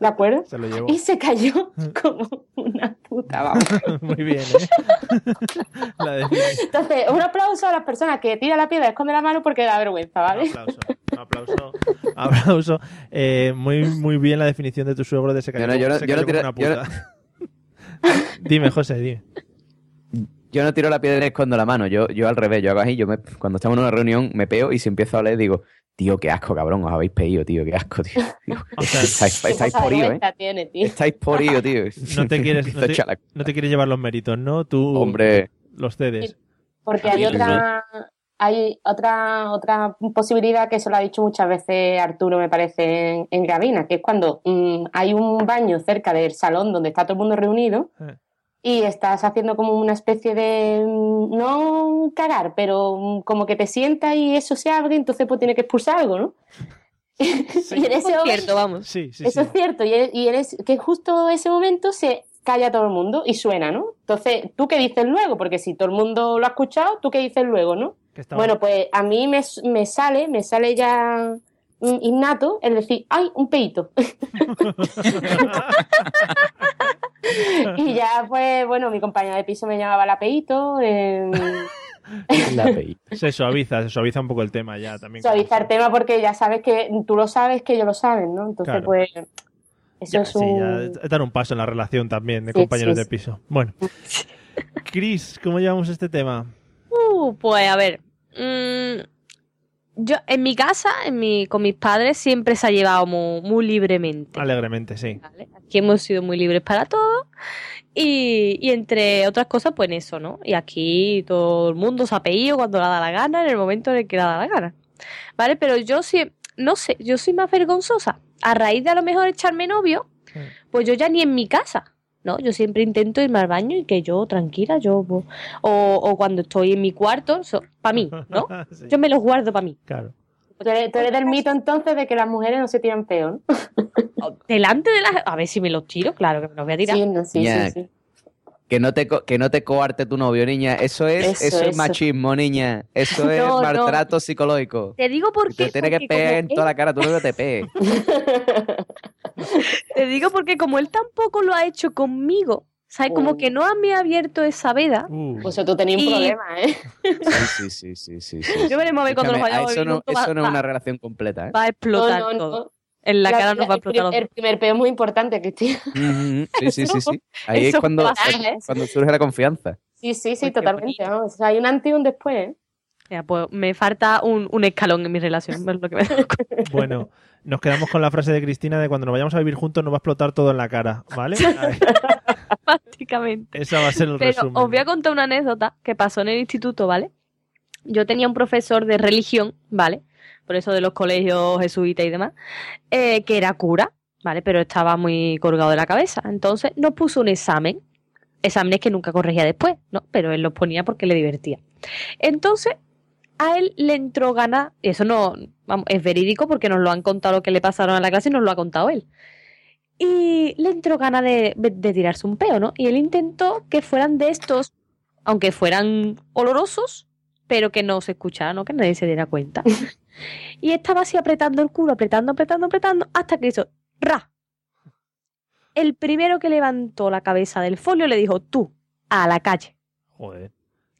¿De acuerdo? Se lo llevó. Y se cayó [laughs] [laughs] como una puta, vamos. [laughs] Muy bien, ¿eh? La definición. Entonces, un aplauso a las personas que tiran la piedra y esconden la mano porque da vergüenza, ¿vale? Un aplauso. Aplauso. Eh, muy, muy bien la definición de tu suegro de se cayó, Yo no- yo no- se yo no cayó como tiro- una puta. dime, José, dime. Yo no tiro la piedra y escondo la mano. Yo, yo al revés, yo hago así. Yo me, cuando estamos en una reunión me peo y si empiezo a oler digo, tío, qué asco, cabrón, os habéis pedido, tío, qué asco, tío. [laughs] Estáis, ¿Qué estáis poca por ¿eh? tiene, tío? Estáis por tío. [laughs] [laughs] No te quieres, no a te, no quieres llevar los méritos, ¿no? Tú Hombre. los cedes. Porque hay otra, hay otra, otra posibilidad que eso lo ha dicho muchas veces Arturo, me parece, en, en Gravina, que es cuando mm, hay un baño cerca del salón donde está todo el mundo reunido Eh. Y estás haciendo como una especie de, mm, no cagar, pero mm, como que te sientas y eso se abre, entonces pues tiene que expulsar algo, ¿no? [laughs] y en ese Eso es momento- cierto, vamos. Sí, sí, eso sí. es cierto, y, y en es- que justo ese momento se calla todo el mundo y suena, ¿no? Entonces, ¿tú qué dices luego? Porque si todo el mundo lo ha escuchado, ¿tú qué dices luego, no? estaba- Bueno, pues a mí me, me sale, me sale ya mm, innato el decir, ¡ay, un peito! [laughs] [laughs] y ya, pues, bueno, mi compañera de piso me llamaba la peito, [laughs] eh, Se suaviza, se suaviza un poco el tema ya también. suavizar tema porque ya sabes que tú lo sabes, que ellos lo saben, ¿no? Entonces, Claro. pues, eso Ya, es sí, un... ya es dar un paso en la relación también de Sí, compañeros sí, de sí. piso. Bueno. Cris, ¿cómo llevamos este tema? Uh, pues a ver. mm, yo, en mi casa, en mi, con mis padres, siempre se ha llevado muy, muy libremente. Alegremente, sí. Aquí hemos sido muy libres para todo. Y, y entre otras cosas, pues en eso, ¿no? Y aquí todo el mundo se ha pedido cuando le da la gana, en el momento en el que le da la gana. ¿Vale? Pero yo sí, no sé, yo soy más vergonzosa. A raíz de a lo mejor echarme novio, pues yo ya ni en mi casa. ¿No? Yo siempre intento irme al baño y que yo, tranquila, yo. pues, O, o cuando estoy en mi cuarto, para mí, ¿no? [laughs] Yo me los guardo para mí. Claro. Tú eres, tú eres del mito entonces de que las mujeres no se tiran peo, ¿no? [laughs] Delante de las. A ver si me los tiro, claro que me los voy a tirar. Sí, no, sí, Niña, sí, sí. Que no, te, co- que no te coarte tu novio, niña. Eso es, Eso, eso, es eso. machismo, niña. Eso [laughs] es No, no. maltrato psicológico. Te digo por Te qué. tiene que pegar en toda la cara, tu novio te pegue. [laughs] Te digo porque como él tampoco lo ha hecho conmigo, ¿sabes? Como que no me ha abierto esa veda. Pues tú tenías un problema, ¿eh? Sí, sí, sí, sí, sí. Yo veremos a ver cuando nos vayamos a eso no, eso no es va- una relación completa, ¿eh? Va a explotar No, no, no. todo. En la, cara nos va a el, explotar prim- el primer peo es muy importante, Cristina. Sí, sí, sí, sí. [laughs] Ahí es cuando, pasa, es ¿eh? cuando surge la confianza. Sí, sí, sí, totalmente. vamos. O sea, hay un antes y un después, ¿eh? Ya, pues me falta un, un escalón en mi relación, es lo que me [laughs] Bueno, nos quedamos con la frase de Cristina de cuando nos vayamos a vivir juntos nos va a explotar todo en la cara, ¿vale? prácticamente. [laughs] Esa va a ser el Pero resumen. os voy a contar una anécdota que pasó en el instituto, ¿vale? Yo tenía un profesor de religión, ¿vale? Por eso de los colegios jesuitas y demás, eh, que era cura, ¿vale? Pero estaba muy colgado de la cabeza. Entonces nos puso un examen, exámenes que nunca corregía después, ¿no? Pero él los ponía porque le divertía. Entonces, a él le entró ganas, eso no, vamos, es verídico porque nos lo han contado lo que le pasaron a la clase y nos lo ha contado él. Y le entró ganas de, de tirarse un peo, ¿no? Y él intentó que fueran de estos, aunque fueran olorosos, pero que no se escuchara, ¿no? Que nadie se diera cuenta. [laughs] y estaba así apretando el culo, apretando, apretando, apretando, hasta que hizo ¡ra! El primero que levantó la cabeza del folio le dijo, tú, a la calle. Joder,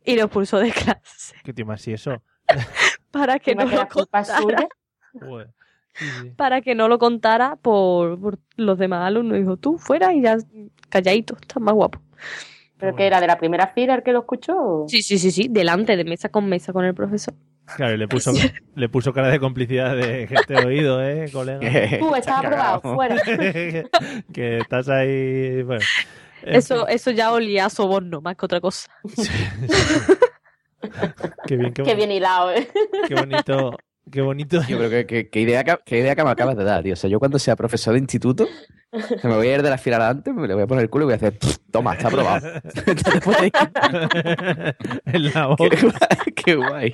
Y lo expulsó de clase qué tío más y eso. [laughs] para que no que lo contara. Para que no lo contara por, por los demás alumnos. Dijo, tú fuera y ya calladito, estás más guapo. ¿Pero que era de la primera fila el que lo escuchó? Sí, sí, sí, sí, delante de mesa con mesa con el profesor. Claro, y le puso, [laughs] le puso cara de complicidad de que te he oído, ¿eh, colega? [laughs] Tú, estás aprobado, fuera. que estás ahí, bueno. en Eso, eso ya olía a soborno más que otra cosa. [laughs] Qué bien, qué, Qué bien hilado, ¿eh? [laughs] qué bonito, Qué bonito. Yo creo que, que- que idea, que, idea que me acabas de dar, tío. O sea, yo cuando sea profesor de instituto, se me voy a ir de la fila adelante, me le voy a poner el culo y voy a hacer, "Pff, toma, está aprobado. [laughs] en la boca. Qué guay. Qué guay.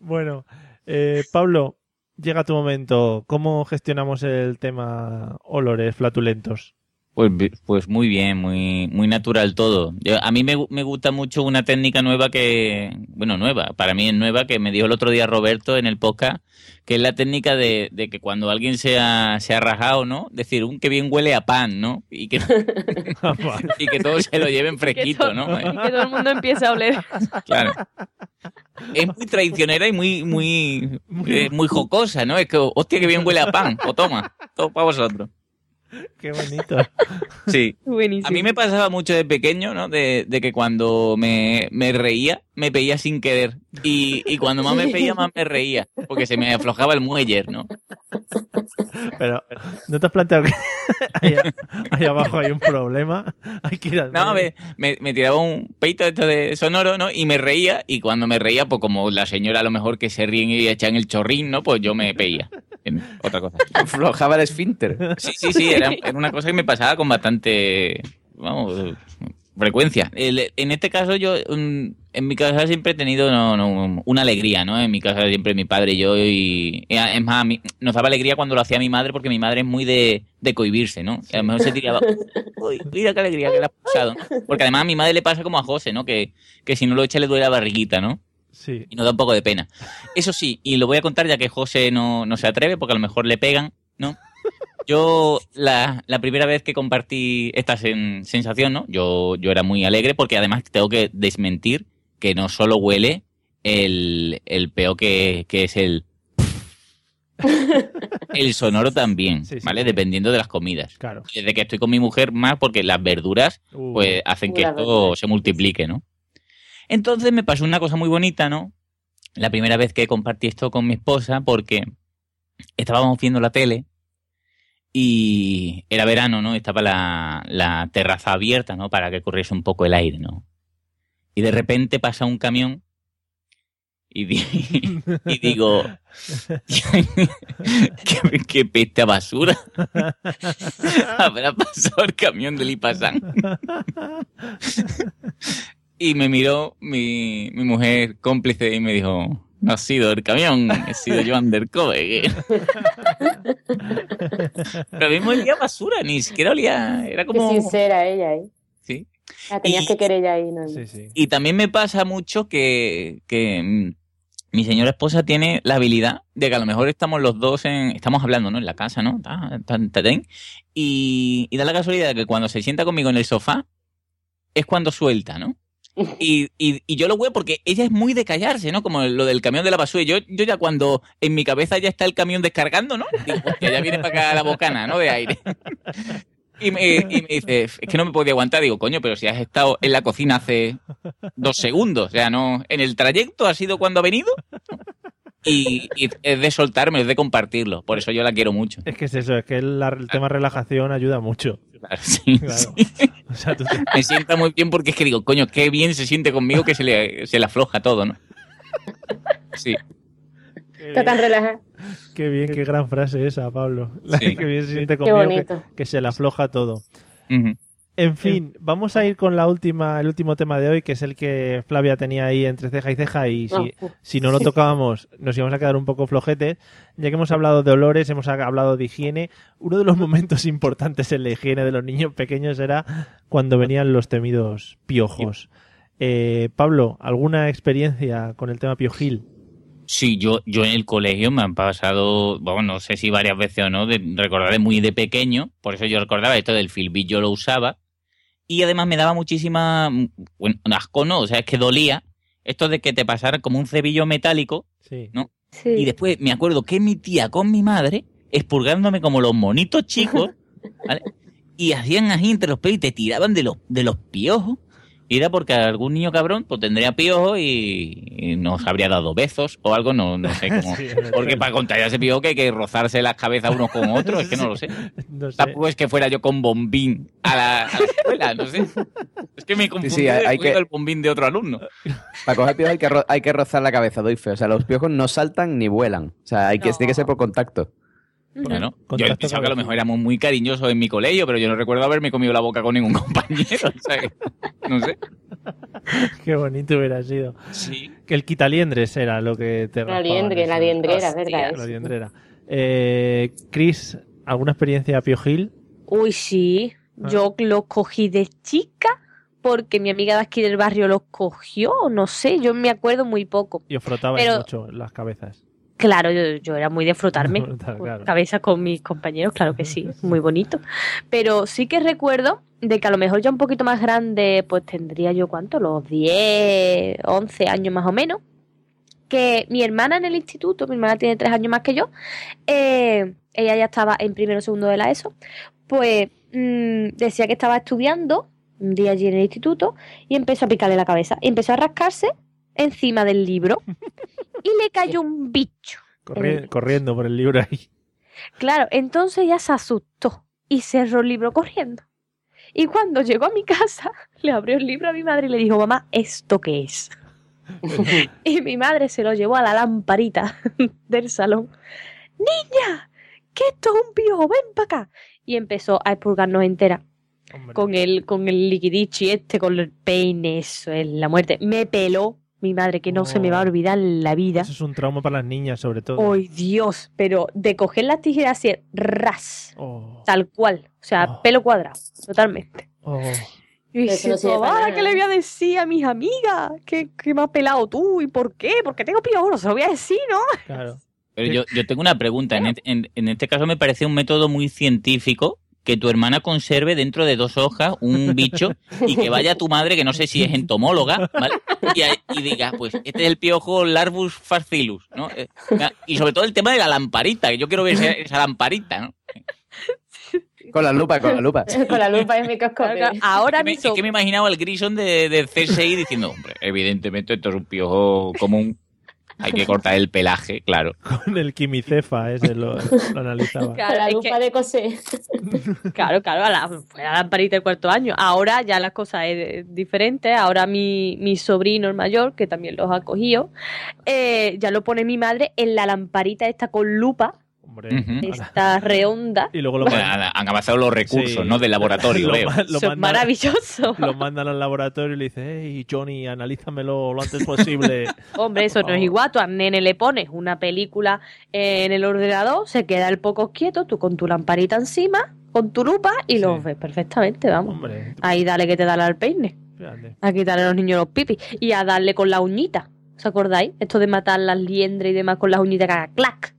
Bueno, eh, Pablo, llega tu momento. ¿Cómo gestionamos el tema olores flatulentos? Pues, pues muy bien, muy, muy natural todo. Yo- a mí me, me gusta mucho una técnica nueva que, bueno, nueva, para mí es nueva, que me dijo el otro día Roberto en el podcast, que es la técnica de, de que cuando alguien se ha, se ha rajado, ¿no? Decir, un que bien huele a pan, ¿no? Y que, [laughs] y que todos se lo lleven fresquito, ¿no? Y que todo el mundo empiece a oler. [laughs] Claro. Es muy traicionera y muy, muy, eh, muy jocosa, ¿no? Es que, hostia, que bien huele a pan. O toma, todo para vosotros. [laughs] Qué bonito. Sí. Buenísimo. A mí me pasaba mucho de pequeño, ¿no? De, de que cuando me, me reía, me peía sin querer. Y, y cuando más me peía, más me reía. Porque se me aflojaba el muelle, ¿no? Pero, ¿no te has planteado que [laughs] ahí, ahí abajo hay un problema? Hay que ir al No, me, me, me tiraba un peito esto de sonoro, ¿no? Y me reía. Y cuando me reía, pues como la señora a lo mejor que se ríen y echan el chorrín, ¿no? Pues yo me peía. En otra cosa. Aflojaba el esfínter. Sí, sí, sí, era, era una cosa que me pasaba con bastante, vamos, frecuencia. En este caso yo, mm, en mi casa siempre he tenido no, no, una alegría, ¿no? En mi casa siempre mi padre y yo y, y es más, a mí- nos daba alegría cuando lo hacía mi madre porque mi madre es muy de, de cohibirse, ¿no? Y a lo mejor se tiraba, uy, mira qué alegría que le ha pasado. Porque además a mi madre le pasa como a José, ¿no? Que, que si no lo echa le duele la barriguita, ¿no? Sí. Y nos da un poco de pena. Eso sí, y lo voy a contar ya que José no, no se atreve, porque a lo mejor le pegan, ¿no? Yo, la, la primera vez que compartí esta sen- sensación, ¿no? Yo, yo era muy alegre porque además tengo que desmentir que no solo huele el, el peo que, que es el... [laughs] El sonoro también, Sí, sí, ¿vale? sí. Dependiendo de las comidas. Claro. Desde que estoy con mi mujer más porque las verduras Uh. pues hacen que esto se multiplique, ¿no? Entonces me pasó una cosa muy bonita, ¿no? La primera vez que compartí esto con mi esposa porque estábamos viendo la tele y era verano, ¿no? Estaba la, terraza abierta, ¿no? Para que corriese un poco el aire, ¿no? Y de repente pasa un camión y [laughs] digo, [laughs] ¿qué, qué peste a basura? [laughs] Habrá pasado el camión del Ipasán. Y me miró mi, mi mujer cómplice y me dijo, no ha sido el camión, he sido yo undercover. Pero me olía basura, ni siquiera olía, era como... Qué sincera ella, ¿eh? Sí. La tenías Y- que querer ya ahí, ¿no? Y también me pasa mucho que, que mm, mi señora esposa tiene la habilidad de que a lo mejor estamos los dos en, estamos hablando, ¿no? En la casa, ¿no? Ta, ta, ta, ten, y, y da la casualidad de que cuando se sienta conmigo en el sofá es cuando suelta, ¿no? Y, y, y yo lo veo porque ella es muy de callarse, ¿no? Como lo del camión de la basura. Yo, yo ya cuando en mi cabeza ya está el camión descargando, ¿no? Digo, ya viene para acá la bocana, ¿no? De aire. [laughs] Y me, y me dice, es que no me podía aguantar. Digo, coño, pero si has estado en la cocina hace dos segundos. O sea, no. En el trayecto ha sido cuando ha venido. Y, y es de soltarme, es de compartirlo. Por eso yo la quiero mucho. Es que es eso, es que la- el tema relajación ayuda mucho. Claro, sí, Claro. sí. [laughs] O sea, tú te- Me sienta muy bien porque es que digo, coño, qué bien se siente conmigo que se le, se le afloja todo, ¿no? Sí. Está tan relajada. Qué bien, qué gran frase esa, Pablo. La Sí. [laughs] que bien se siente Qué conmigo, que, bonito. que se le afloja todo. Ujú. En fin, vamos a ir con la última, el último tema de hoy, que es el que Flavia tenía ahí entre ceja y ceja, y si, Oh. si no lo tocábamos nos íbamos a quedar un poco flojetes. Ya que hemos hablado de olores, hemos hablado de higiene, uno de los [laughs] momentos importantes en la higiene de los niños pequeños era cuando venían los temidos piojos. Eh, Pablo, ¿alguna experiencia con el tema piojil? Sí, yo, yo en el colegio me han pasado, bueno, no sé si varias veces o no, de recordar de muy de pequeño, por eso yo recordaba esto del Filbit, yo lo usaba, y además me daba muchísima, mm, bueno, asco no, o sea, es que dolía, esto de que te pasara como un cebillo metálico, Sí. ¿no? Y después me acuerdo que mi tía con mi madre, expurgándome como los monitos chicos, [laughs] ¿vale? Y hacían así entre los pelos y te tiraban de los, de los piojos. Y era porque algún niño cabrón pues tendría piojo y, y nos habría dado besos o algo, no, no sé [laughs] cómo. Sí, porque para contagiar ese piojo que hay que rozarse las cabezas unos con otros, es que no lo sé. [laughs] No sé. Tampoco es que fuera yo con bombín a la, a la escuela, no sé. Es que me confundí sí, hay- hay que- el bombín de otro alumno. Para coger piojos hay que, ro- hay que rozar la cabeza, doy fe. O sea, los piojos no saltan ni vuelan. O sea, hay que, tiene que ser por contacto. Bueno, yo pensaba que a lo mejor éramos muy cariñosos en mi colegio, pero yo no recuerdo haberme comido la boca con ningún [laughs] compañero. o sea, que- no sé. [laughs] Qué bonito hubiera sido. Sí. Que el quitaliendres era lo que te La liendre, la liendrera. ¿verdad? La liendrera. Eh, Chris, ¿alguna experiencia piojil? Uy, sí. Ah. Yo los cogí de chica porque mi amiga de aquí del barrio los cogió, no sé, yo me acuerdo muy poco. Y os frotabais Pero- mucho las cabezas. Claro, yo, yo era muy de frotarme [laughs] claro. cabeza con mis compañeros, claro que sí, muy bonito. Pero sí que recuerdo de que a lo mejor ya un poquito más grande, pues tendría yo cuánto, los 10, 11 años más o menos, que mi hermana en el instituto, mi hermana tiene tres años más que yo, eh, ella ya estaba en primero o segundo de la ESO, pues mm, decía que estaba estudiando un día allí en el instituto y empezó a picarle la cabeza y empezó a rascarse encima del libro y le cayó un bicho. Corri- corriendo por el libro ahí. Claro, entonces ella se asustó y cerró el libro corriendo. Y cuando llegó a mi casa, [laughs] le abrió el libro a mi madre y le dijo, mamá, ¿esto qué es? [laughs] y mi madre se lo llevó a la lamparita [laughs] del salón. Niña, que esto es un piojo, ven para acá. Y empezó a expurgarnos entera. Con el, con el liquidichi este, con el peine, eso es la muerte. Me peló mi madre, que no se me va a olvidar en la vida. Eso es un trauma para las niñas, sobre todo. ¡Ay, Dios! Pero de coger las tijeras así, ras, Oh, tal cual. O sea, pelo cuadrado, totalmente. oh. Y Eso no. ¿qué le voy a decir a mis amigas? ¿Qué, qué me has pelado tú? ¿Y por qué? Porque tengo no se lo voy a decir, ¿no? Claro. Pero yo, yo tengo una pregunta. En, et- en- en este caso me parece un método muy científico que tu hermana conserve dentro de dos hojas un bicho y que vaya tu madre, que no sé si es entomóloga, ¿vale? Y, diga, pues este es el piojo Larvus fascilus, ¿no? Eh, Y sobre todo el tema de la lamparita, que yo quiero ver esa, esa lamparita, ¿no? Con la lupa, con la lupa. [laughs] Con la lupa y microscopio. Ahora Es que me, es que me imaginaba el Grison de, de CSI diciendo, hombre, evidentemente esto es un piojo común, hay que cortar el pelaje, claro. [laughs] Con el quimicefa ese lo, lo analizaba. [laughs] Claro, la es lupa de coser. [laughs] Claro, claro, a la, fue la lamparita del cuarto año. Ahora ya las cosas es diferente. Ahora mi, mi sobrino, el mayor, que también los ha cogido, eh, ya lo pone mi madre en la lamparita esta con lupa, Ujú. esta redonda. Y luego lo Bueno, mandan, han avanzado los recursos, Sí. ¿no? Del laboratorio, [laughs] Lo veo. lo Eso es mandan- maravilloso. lo mandan al laboratorio y le dice, hey, Johnny, analízamelo lo antes [laughs] posible. Hombre, eso no es igual. Tú al nene le pones una película en el ordenador, se queda el poco quieto, tú con tu lamparita encima, con tu lupa y lo ves perfectamente, vamos. Hombre, Ahí dale que te dale al peine. fíjate. A quitarle a los niños los pipis. Y a darle con la uñita. ¿Os acordáis? Esto de matar las liendres y demás con las uñitas que haga clac.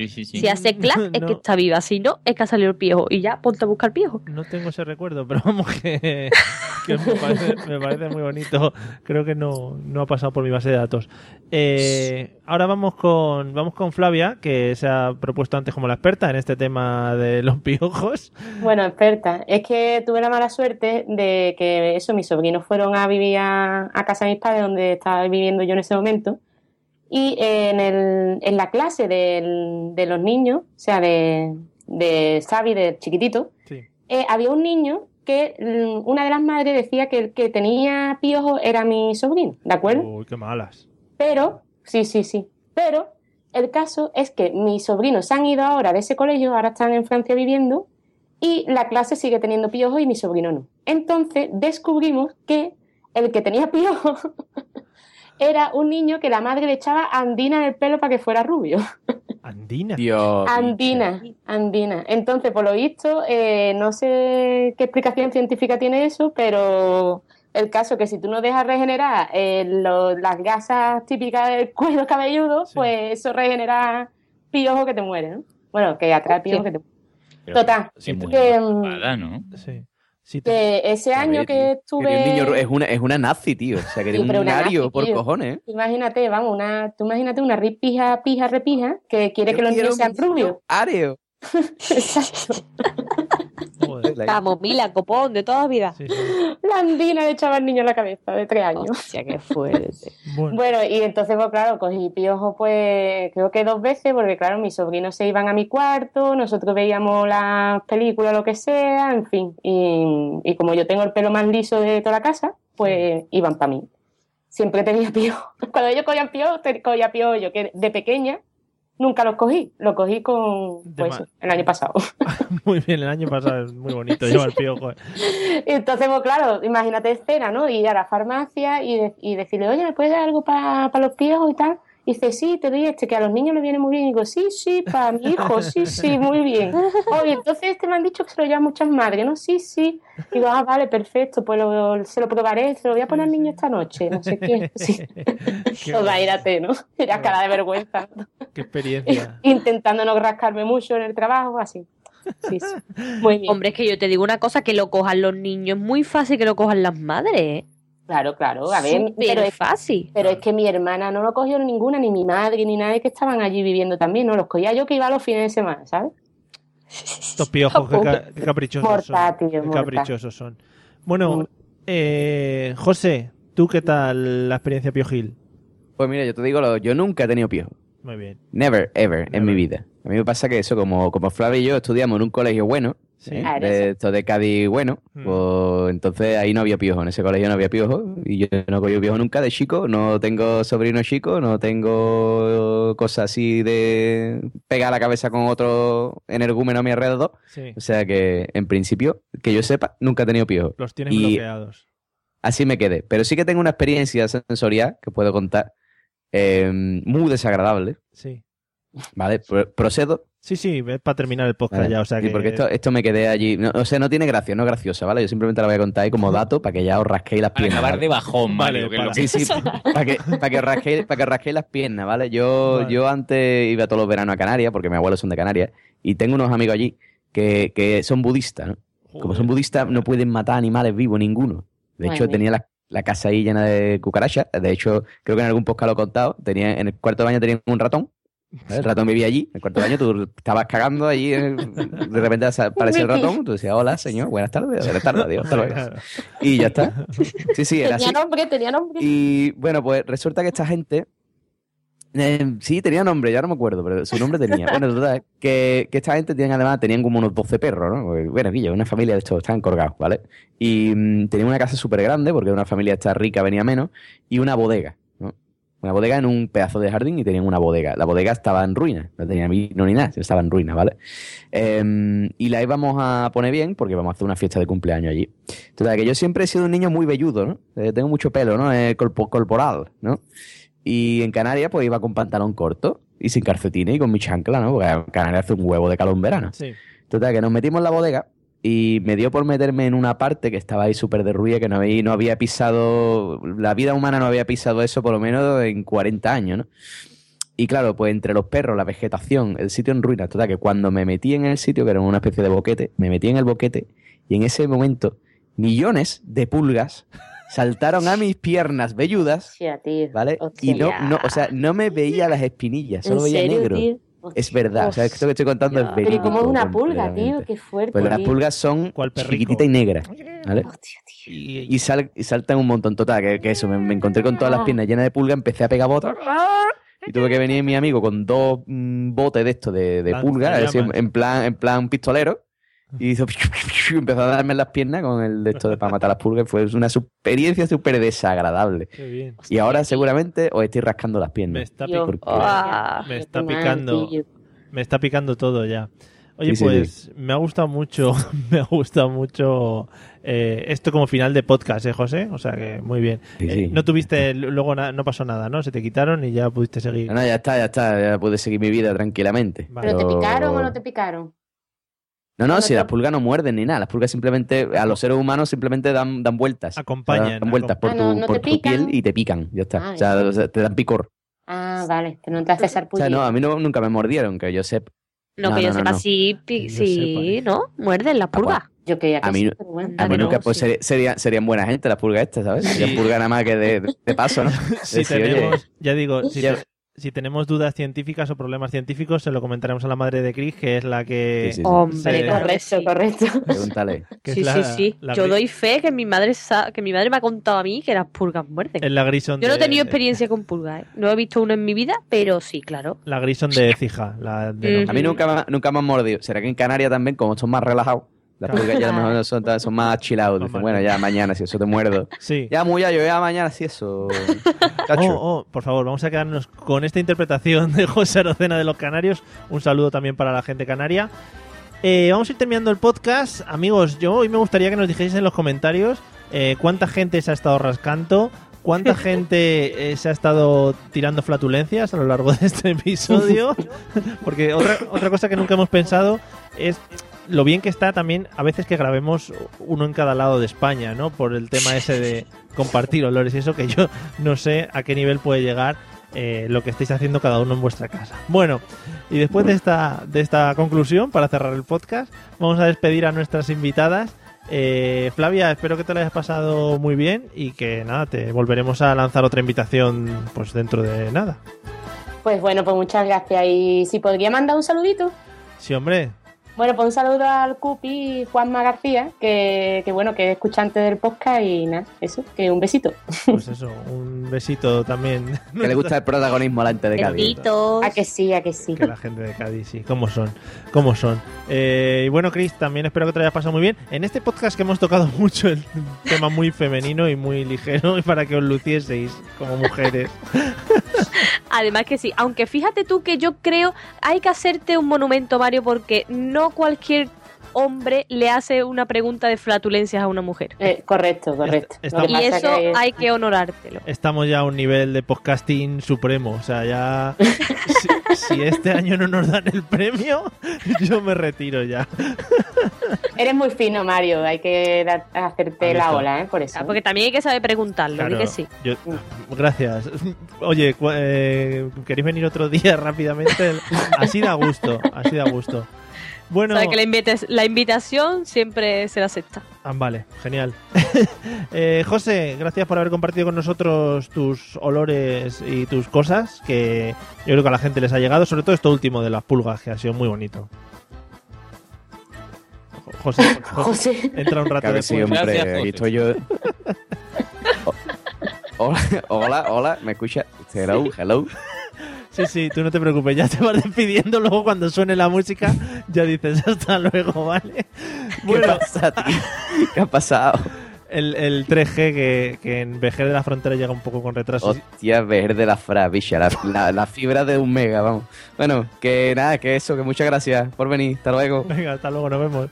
Sí, sí, sí. Si hace clac [laughs] es No. que está viva. Si no, es que ha salido el piojo. Y ya, ponte a buscar piojo. No tengo ese recuerdo, pero vamos que, [laughs] que me, parece, me parece muy bonito. Creo que no, no ha pasado por mi base de datos. Eh, ahora vamos con, vamos con Flavia, que se ha propuesto antes como la experta en este tema de los piojos. Bueno, experta, es que tuve la mala suerte de que eso, mis sobrinos fueron a vivir a, a casa de mis padres, donde estaba viviendo yo en ese momento, y en, el, en la clase del- de los niños, o sea, de, de Xavi, de chiquitito, Sí. eh, había un niño que mm, una de las madres decía que el que tenía piojos era mi sobrino, ¿de acuerdo? Uy, qué malas. Pero, sí, sí, sí. Pero el caso es que mis sobrinos se han ido ahora de ese colegio, ahora están en Francia viviendo, y la clase sigue teniendo piojos y mi sobrino no. Entonces descubrimos que el que tenía piojos [laughs] era un niño que la madre le echaba andina en el pelo para que fuera rubio. [laughs] Andina. Dios. Andina, andina. Entonces, por lo visto, eh, no sé qué explicación científica tiene eso, pero el caso que si tú no dejas regenerar eh, lo- las gasas típicas del cuero cabelludo, pues eso regenera piojos que te mueren, ¿no? Bueno, que atrae piojos que te Total, Sí, muy que. Sí. Que ese año que Que estuve... un niño, es, una, es una nazi, tío. O sea, que Sí, tiene pero un una ario nazi, por tío. cojones, ¿eh? Imagínate, vamos, una, tú imagínate una ripija, pija, repija, que quiere que los niños sean rubios. Areo. [laughs] Exacto. Camomila, copón, de toda la vida. La andina le echaba al niño en la cabeza de tres años. Hostia, qué fuerte. [laughs] Bueno. y entonces, pues claro, cogí piojo, pues creo que dos veces, porque claro, mis sobrinos se iban a mi cuarto, nosotros veíamos las películas, lo que sea, en fin. Y, y como yo tengo el pelo más liso de toda la casa, pues iban para mí. Siempre tenía piojo. [laughs] Cuando ellos cogían piojo, cogía piojo yo, que de pequeña nunca los cogí. Los cogí con, pues, el año pasado. [laughs] Muy bien, el año pasado es muy bonito llevar piojo. [laughs] Entonces, pues claro, imagínate escena, ¿no? Ir a la farmacia y, de- y decirle, oye, ¿me puedes dar algo para los piojos y tal? Y dice, sí, te doy este, que a los niños les viene muy bien. Y digo, sí, sí, para mi hijo, sí, sí, muy bien. [laughs] Oye, entonces este me han dicho que se lo llevan muchas madres, ¿no? Sí, sí. Digo, ah, vale, perfecto, pues lo- se lo probaré, se lo voy a poner al niño esta noche, no sé qué. [laughs] Sí. Toda írate, ¿no? Era cara de vergüenza. Qué experiencia. [laughs] Intentando no rascarme mucho en el trabajo, así. Sí, sí. Muy bien. Hombre, es que yo te digo una cosa, que lo cojan los niños es muy fácil que lo cojan las madres. Claro, claro, a ver, Súper pero es fácil. Pero es que mi hermana no lo cogió ninguna, ni mi madre, ni nadie que estaban allí viviendo también, no los cogía yo que iba los fines de semana, ¿sabes? Estos piojos, qué, ca- qué caprichosos Morta, son. caprichosos son. Bueno, eh, José, ¿tú qué tal la experiencia piojil? Pues mira, yo te digo, lo- yo nunca he tenido piojo. Muy bien. Never, ever, en mi vida. A mí me pasa que eso, como, como Flavio y yo estudiamos en un colegio bueno, Sí. ¿eh? De, esto de Cádiz bueno, Mm. pues entonces ahí no había piojo, en ese colegio no había piojo, y yo no cogí piojo nunca de chico, no tengo sobrino chico, no tengo cosas así de pegar la cabeza con otro energúmeno a mi alrededor, Sí. o sea que en principio, que yo sepa, nunca he tenido piojo. Los tienes Y bloqueados. Así me quedé, pero sí que tengo una experiencia sensorial que puedo contar, eh, muy desagradable, Sí. ¿vale? Pro- procedo. Sí, sí, es para terminar el podcast Vale. ya, o sea Sí, que... porque esto, esto me quedé allí. No, o sea, no tiene gracia, no es graciosa, ¿vale? Yo simplemente la voy a contar ahí como dato para que ya os rasquéis las Para piernas. acabar ¿vale? de bajón, Sí, sí, [laughs] para que, para que os rasquéis, para que os rasquéis las piernas, ¿vale? Yo, yo antes iba todos los veranos a Canarias, porque mis abuelos son de Canarias, y tengo unos amigos allí que, que son budistas, ¿no? Como son budistas, no pueden matar animales vivos ninguno. De Madre hecho, mía. tenía la, la casa ahí llena de cucarachas. De hecho, creo que en algún podcast lo he contado. Tenía, en el cuarto de baño tenía un ratón. El ratón vivía allí, en el cuarto de baño, tú estabas cagando allí, eh, de repente [laughs] aparecía el ratón, tú decías, hola señor, buenas tardes, buenas tardes, [laughs] adiós, hasta luego. Y ya está. Sí, sí, era así. Tenía nombre, tenía nombre. Y bueno, pues resulta que esta gente. eh, sí, tenía nombre, ya no me acuerdo, pero su nombre tenía. Bueno, total, que, que esta gente tenían además, tenían como unos 12 perros, ¿no? Bueno, Guilla, una familia de estos, estaban colgados, ¿vale? Y mm, tenían una casa súper grande, porque una familia esta rica venía menos, y una bodega. Una bodega en un pedazo de jardín y tenían una bodega. La bodega estaba en ruina, no tenía vino ni nada, estaba en ruina, ¿vale? Eh, y la íbamos a poner bien porque vamos a hacer una fiesta de cumpleaños allí. Total, que yo siempre he sido un niño muy velludo, ¿no? Eh, tengo mucho pelo, ¿no? Eh, corpo- corporal, ¿no? Y en Canarias, pues iba con pantalón corto y sin calcetines y con mi chancla, ¿no? Porque en Canarias hace un huevo de calor en verano. Sí. Total, que nos metimos en la bodega y me dio por meterme en una parte que estaba ahí súper derruida, que no había, no había pisado, la vida humana no había pisado eso por lo menos en 40 años, ¿no? Y claro, pues entre los perros, la vegetación, el sitio en ruinas, total, que cuando me metí en el sitio, que era una especie de boquete, me metí en el boquete y en ese momento millones de pulgas [laughs] saltaron a mis piernas velludas. ¿vale? Y no, no, o sea, no me veía las espinillas, solo ¿En veía negro. tío? Es verdad, o sea, esto que estoy contando es Pero verídico. como es una pulga, tío, qué fuerte. Pues las pulgas son chiquititas y negras, ¿vale? Y, sal- y saltan un montón. Total, que, que eso, me, me encontré con todas las piernas llenas de pulga, empecé a pegar botas. Y tuve que venir mi amigo con dos mm, botes de esto de, de pulga, en plan, en plan pistolero. Y hizo empezó a darme en las piernas con el de esto de para matar las pulgas. Fue una experiencia súper desagradable. Qué bien. Y ahora seguramente os estoy rascando las piernas. Me está, pic- me- mal, picando. Me está picando todo ya. Oye, Sí, sí, pues me ha gustado mucho, [laughs] me ha gustado mucho eh, esto como final de podcast, ¿eh, José? O sea que muy bien. Sí, Eh, no tuviste, luego no pasó nada, ¿no? Se te quitaron y ya pudiste seguir. No, no, ya está, ya está. Ya pude seguir mi vida tranquilamente. ¿Pero te picaron o no te picaron? No, no, si las pulgas no muerden ni nada. Las pulgas simplemente, a los seres humanos simplemente dan, dan vueltas. Acompañan, Dan vueltas por, Ah, tu, no- no por te tu pican. piel y te pican. Ya está. Ah, o, sea, o sea, te dan picor. Ah, vale, que no te haces O sea, no, a mí no, nunca me mordieron, que yo sepa. No, No, que yo no, no, sepa, no. sí, pi- yo sí, ¿no? Muerden las pulgas. Yo creía que A mí, sí, pero bueno. a mí nunca, pues sí. sería- sería- serían buena gente las pulgas estas, ¿sabes? [laughs] Serían pulgas nada más que de, de paso, ¿no? [laughs] Si Decir, oye, tenemos, ya digo, si, te- si tenemos dudas científicas o problemas científicos, se lo comentaremos a la madre de Chris, que es la que... Sí, sí, sí. Hombre, Correcto, correcto. Pregúntale. Sí, la- sí, sí. la Yo doy fe que mi madre sa- que mi madre me ha contado a mí que las pulgas muerden. Es la Grison Yo no he de- tenido experiencia con pulgas, ¿eh? No he visto uno en mi vida, pero sí, claro. La Grison de Cija. La de A mí nunca, me- nunca me han mordido. ¿Será que en Canarias también, como son más relajados? Las Claro. pulgas ya a lo mejor no son, son más chillados. Dicen, bueno, ya mañana, si eso te muerdo. Sí. Ya, muy yo ya mañana, si eso. Cacho. Oh, oh, por favor, vamos a quedarnos con esta interpretación de José Arocena de los Canarios. Un saludo también para la gente canaria. Eh, vamos a ir terminando el podcast. Amigos, yo hoy me gustaría que nos dijeseis en los comentarios eh, cuánta gente se ha estado rascando, cuánta [laughs] gente eh, se ha estado tirando flatulencias a lo largo de este episodio. [laughs] Porque otra, otra cosa que nunca hemos pensado es lo bien que está también a veces que grabemos uno en cada lado de España, ¿no? Por el tema ese de compartir olores y eso que yo no sé a qué nivel puede llegar eh, lo que estáis haciendo cada uno en vuestra casa. Bueno, y después de esta, de esta conclusión, para cerrar el podcast, vamos a despedir a nuestras invitadas. Eh, Flavia, espero que te lo hayas pasado muy bien y que nada, te volveremos a lanzar otra invitación pues dentro de nada. Pues bueno, pues muchas gracias. Y si podría mandar un saludito. Sí, hombre, Bueno, pues un saludo al Cupi Juanma García, que, que bueno, que es escuchante del podcast y nada, eso, que un besito. pues eso, un besito también. [laughs] Que le gusta el protagonismo a la gente de Cádiz. A que sí, a que sí. Que la gente de Cádiz, sí, cómo son, cómo son. Eh, y bueno, Chris, también espero que te lo hayas pasado muy bien. En este podcast que hemos tocado [laughs] mucho el tema muy femenino y muy ligero y [laughs] para que os lucieseis como mujeres. [laughs] Además que sí, aunque fíjate tú que yo creo hay que hacerte un monumento, Mario, porque no cualquier hombre le hace una pregunta de flatulencias a una mujer. Eh, correcto, correcto. Est- Y eso que- hay que honorártelo. Estamos ya a un nivel de podcasting supremo. O sea, ya. [laughs] Si, si este año no nos dan el premio, [laughs] yo me retiro ya. Eres muy fino, Mario, hay que hacerte la ola, ¿eh? Por eso. Porque también hay que saber preguntarlo, Claro, que sí. yo- gracias. Oye, cu- eh, ¿queréis venir otro día [laughs] rápidamente? Así da gusto, así da gusto. Bueno, Sabe que la, invites- la invitación siempre se la acepta. Ah, vale, genial. [laughs] Eh, José, gracias por haber compartido con nosotros tus olores y tus cosas, que yo creo que a la gente les ha llegado, sobre todo esto último de las pulgas, que ha sido muy bonito. Jo- [laughs] José, José. entra un rato sí, después. hombre, Gracias, aquí José. estoy yo. [laughs] O- Hola, hola, hola, ¿me escucha? Hello, hello. Sí, sí, tú no te preocupes, ya te vas despidiendo, luego cuando suene la música ya dices hasta luego, ¿vale? ¿Qué pasa, tío? ¿Qué ha pasado? El, el 3G que, que en Vejer de la Frontera llega un poco con retraso. Hostia, la fra, bicha, la, la, la fibra de un mega, vamos. Bueno, que nada, que eso, que muchas gracias por venir. Hasta luego. Venga, hasta luego, nos vemos.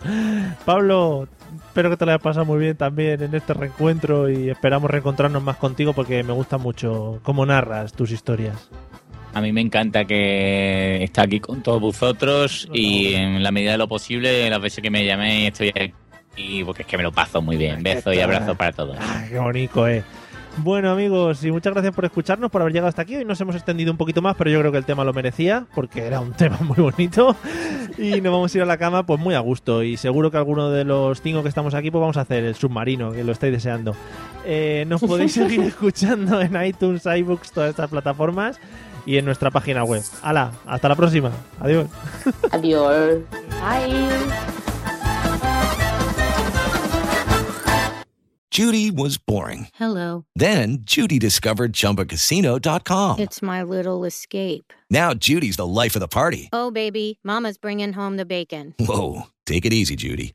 Pablo, espero que te lo hayas pasado muy bien también en este reencuentro y esperamos reencontrarnos más contigo porque me gusta mucho cómo narras tus historias. A mí me encanta que está aquí con todos vosotros y en la medida de lo posible, las veces que me llaméis estoy aquí porque es que me lo paso muy bien. Besos y abrazos para todos. Qué bonito, eh. Bueno amigos, y muchas gracias por escucharnos, por haber llegado hasta aquí. Hoy nos hemos extendido un poquito más, pero yo creo que el tema lo merecía, porque era un [laughs] tema muy bonito. Y nos vamos a ir a la cama pues muy a gusto. Y seguro que alguno de los cinco que estamos aquí pues vamos a hacer el submarino, que lo estáis deseando. Eh, nos podéis seguir [laughs] escuchando en iTunes, iBooks, todas estas plataformas y en nuestra página web. ¡Hala! Hasta la próxima. Adiós. [laughs] Adiós. Judy was boring. Hello. Then Judy discovered ChumbaCasino.com. It's my little escape. Now Judy's the life of the party. Oh, baby, Mama's bringing home the bacon. Whoa, take it easy, Judy.